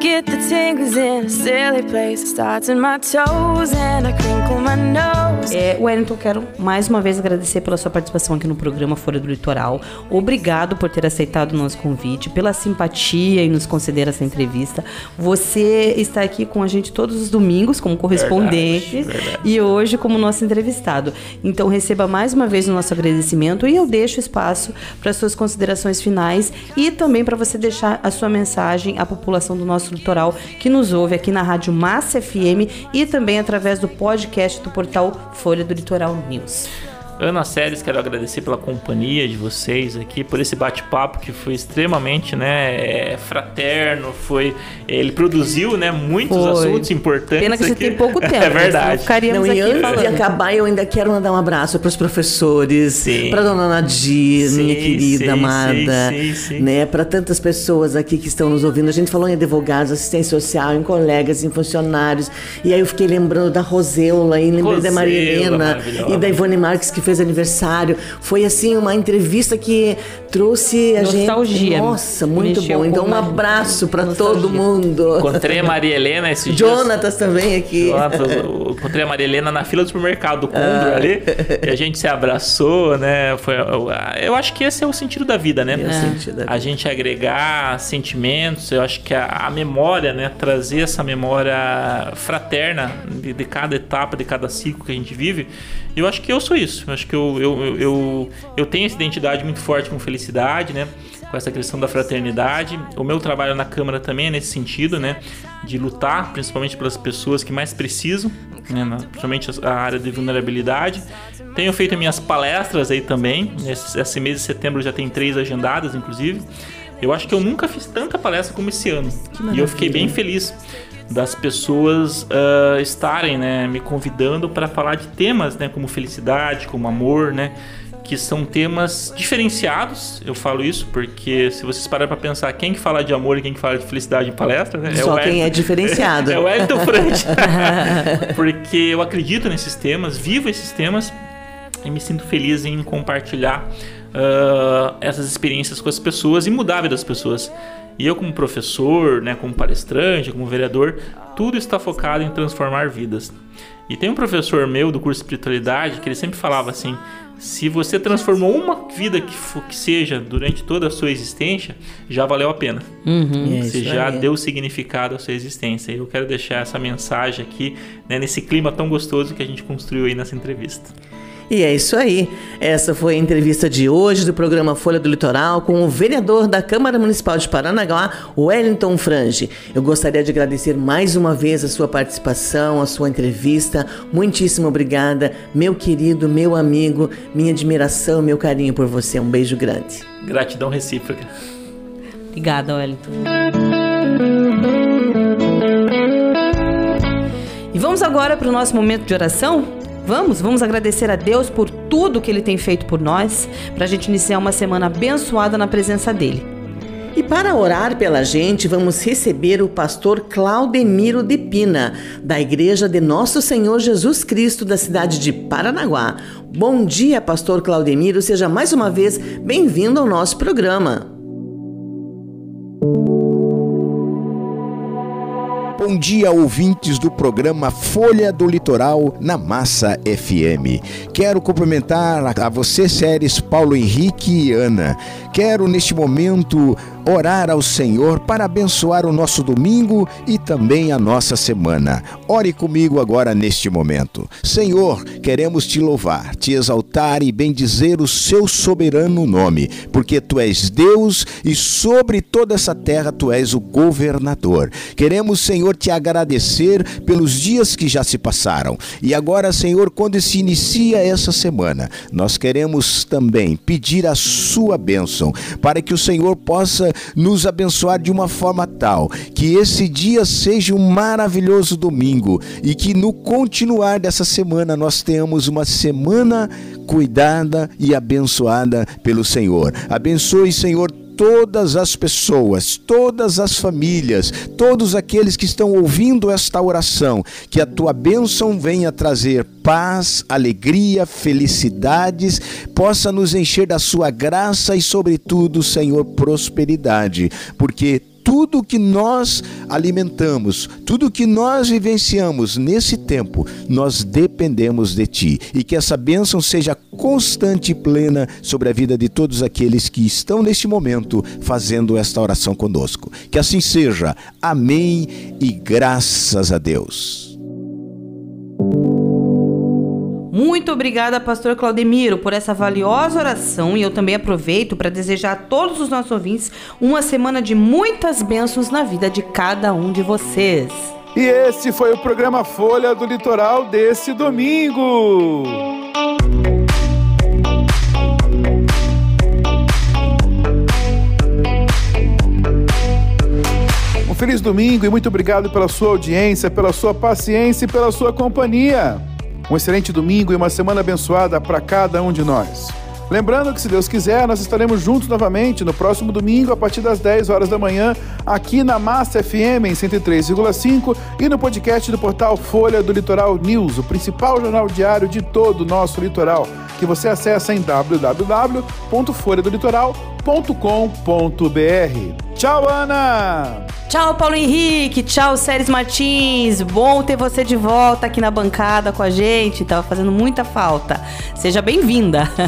É, Wellington, quero mais uma vez agradecer pela sua participação aqui no programa Folha do Litoral. Obrigado por ter aceitado o nosso convite, pela simpatia e nos conceder essa entrevista. Você está aqui com a gente todos os domingos como correspondente Verdade, verdade. e hoje como nosso entrevistado. Então receba mais uma vez o nosso agradecimento e eu deixo espaço para suas considerações finais e também para você deixar a sua mensagem à população do nosso litoral que nos ouve aqui na Rádio Massa FM e também através do podcast do portal Folha do Litoral News. Ana Séries, quero agradecer pela companhia de vocês aqui, por esse bate-papo que foi extremamente, né, é, fraterno, foi, ele produziu, né, muitos Foi. assuntos importantes Pena que você aqui. tem pouco tempo, É senão verdade. Não, e aqui antes falando. de acabar, eu ainda quero mandar um abraço para os professores, para dona Nadir, Sim, minha querida, sim, amada, sim, né? Para tantas pessoas aqui que estão nos ouvindo. A gente falou em advogados, assistência social, em colegas, em funcionários. E aí eu fiquei lembrando da Roseula, e lembrei da Maria Roseula, Helena e da Ivone Marques que fez aniversário. Foi assim uma entrevista que trouxe a Nostalgia. gente. Nossa, muito Mexeu bom. Então um abraço para todo mundo. Encontrei a Maria Helena esse Jonatas também aqui. Jonatas, eu encontrei a Maria Helena na fila do supermercado do Condor Ah. ali. E a gente se abraçou, né? Foi, eu, acho que esse é o sentido da vida, né? É o sentido da vida. A gente agregar sentimentos, eu acho que a, a memória, né? Trazer essa memória fraterna de, de cada etapa, de cada ciclo que a gente vive. Eu acho que eu sou isso. Eu acho que eu, eu, eu, eu, tenho essa identidade muito forte com felicidade, né? Com essa questão da fraternidade. O meu trabalho na Câmara também é nesse sentido, né? De lutar, principalmente pelas pessoas que mais precisam, né? principalmente a área de vulnerabilidade. Tenho feito minhas palestras aí também. Esse, esse mês de setembro já tem três agendadas, inclusive. Eu acho que eu nunca fiz tanta palestra como esse ano. E eu fiquei bem feliz das pessoas ah, estarem né, me convidando para falar de temas né, como felicidade, como amor, né? Que são temas diferenciados. Eu falo isso porque se vocês pararem para pensar quem que fala de amor e quem que fala de felicidade em palestra, né, Só o quem Wellington- é diferenciado. é o Wellington Frante. porque eu acredito nesses temas, vivo esses temas e me sinto feliz em compartilhar ah, essas experiências com as pessoas e mudar a vida das pessoas. E eu, como professor, né, como palestrante, como vereador, tudo está focado em transformar vidas. E tem um professor meu do curso de espiritualidade que ele sempre falava assim: se você transformou uma vida que, fo- que seja durante toda a sua existência, já valeu a pena. É Você isso já aí. deu significado à sua existência. E eu quero deixar essa mensagem aqui, né, nesse clima tão gostoso que a gente construiu aí nessa entrevista. E é isso aí. Essa foi a entrevista de hoje do programa Folha do Litoral com o vereador da Câmara Municipal de Paranaguá, Wellington Frange. Eu gostaria de agradecer mais uma vez a sua participação, a sua entrevista. Muitíssimo obrigada, meu querido, meu amigo, minha admiração, meu carinho por você. Um beijo grande. Gratidão recíproca. Obrigada, Wellington. E vamos agora para o nosso momento de oração? Vamos, vamos agradecer a Deus por tudo que Ele tem feito por nós, para a gente iniciar uma semana abençoada na presença dEle. E para orar pela gente, vamos receber o pastor Claudemiro de Pina, da Igreja de Nosso Senhor Jesus Cristo, da cidade de Paranaguá. Bom dia, pastor Claudemiro, seja mais uma vez bem-vindo ao nosso programa. Bom dia, ouvintes do programa Folha do Litoral na Massa FM. Quero cumprimentar a você, séries Paulo Henrique e Ana. Quero, neste momento, orar ao Senhor para abençoar o nosso domingo e também a nossa semana. Ore comigo agora neste momento. Senhor, queremos te louvar, te exaltar e bendizer o seu soberano nome, porque tu és Deus e sobre toda essa terra tu és o governador. Queremos, Senhor, te agradecer pelos dias que já se passaram. E agora, Senhor, quando se inicia essa semana, nós queremos também pedir a sua bênção para que o Senhor possa nos abençoar de uma forma tal que esse dia seja um maravilhoso domingo e que no continuar dessa semana nós tenhamos uma semana cuidada e abençoada pelo Senhor. Abençoe, Senhor, todas as pessoas, todas as famílias, todos aqueles que estão ouvindo esta oração, que a tua bênção venha trazer paz, alegria, felicidades, possa nos encher da sua graça e, sobretudo, Senhor, prosperidade, porque tudo que nós alimentamos, tudo que nós vivenciamos nesse tempo, nós dependemos de Ti. E que essa bênção seja constante e plena sobre a vida de todos aqueles que estão neste momento fazendo esta oração conosco. Que assim seja. Amém e graças a Deus. Muito obrigada, pastor Claudemiro, por essa valiosa oração e eu também aproveito para desejar a todos os nossos ouvintes uma semana de muitas bênçãos na vida de cada um de vocês. E esse foi o programa Folha do Litoral desse domingo. Um feliz domingo e muito obrigado pela sua audiência, pela sua paciência e pela sua companhia. Um excelente domingo e uma semana abençoada para cada um de nós. Lembrando que, se Deus quiser, nós estaremos juntos novamente no próximo domingo, a partir das 10 horas da manhã, aqui na Massa FM em 103,5 e no podcast do portal Folha do Litoral News, o principal jornal diário de todo o nosso litoral, que você acessa em www.folhadolitoral.com.br. Tchau, Ana! Tchau, Paulo Henrique. Tchau, Séries Martins. Bom ter você de volta aqui na bancada com a gente. Tava fazendo muita falta. Seja bem-vinda.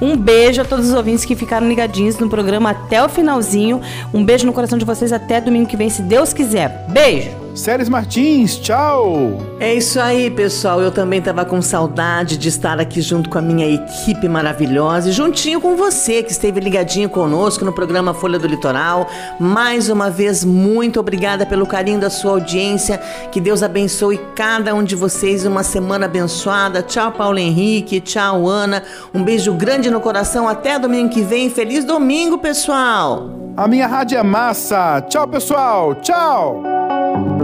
Um beijo a todos os ouvintes que ficaram ligadinhos no programa até o finalzinho. Um beijo no coração de vocês até domingo que vem, se Deus quiser. Beijo! Séries Martins, tchau! É isso aí, pessoal. Eu também tava com saudade de estar aqui junto com a minha equipe maravilhosa e juntinho com você que esteve ligadinho conosco no programa Folha do Litoral. Mais uma vez, muito obrigada pelo carinho da sua audiência. Que Deus abençoe cada um de vocês. Uma semana abençoada. Tchau, Paulo Henrique. Tchau, Ana. Um beijo grande no coração. Até domingo que vem. Feliz domingo, pessoal! A minha rádio é massa. Tchau, pessoal. Tchau!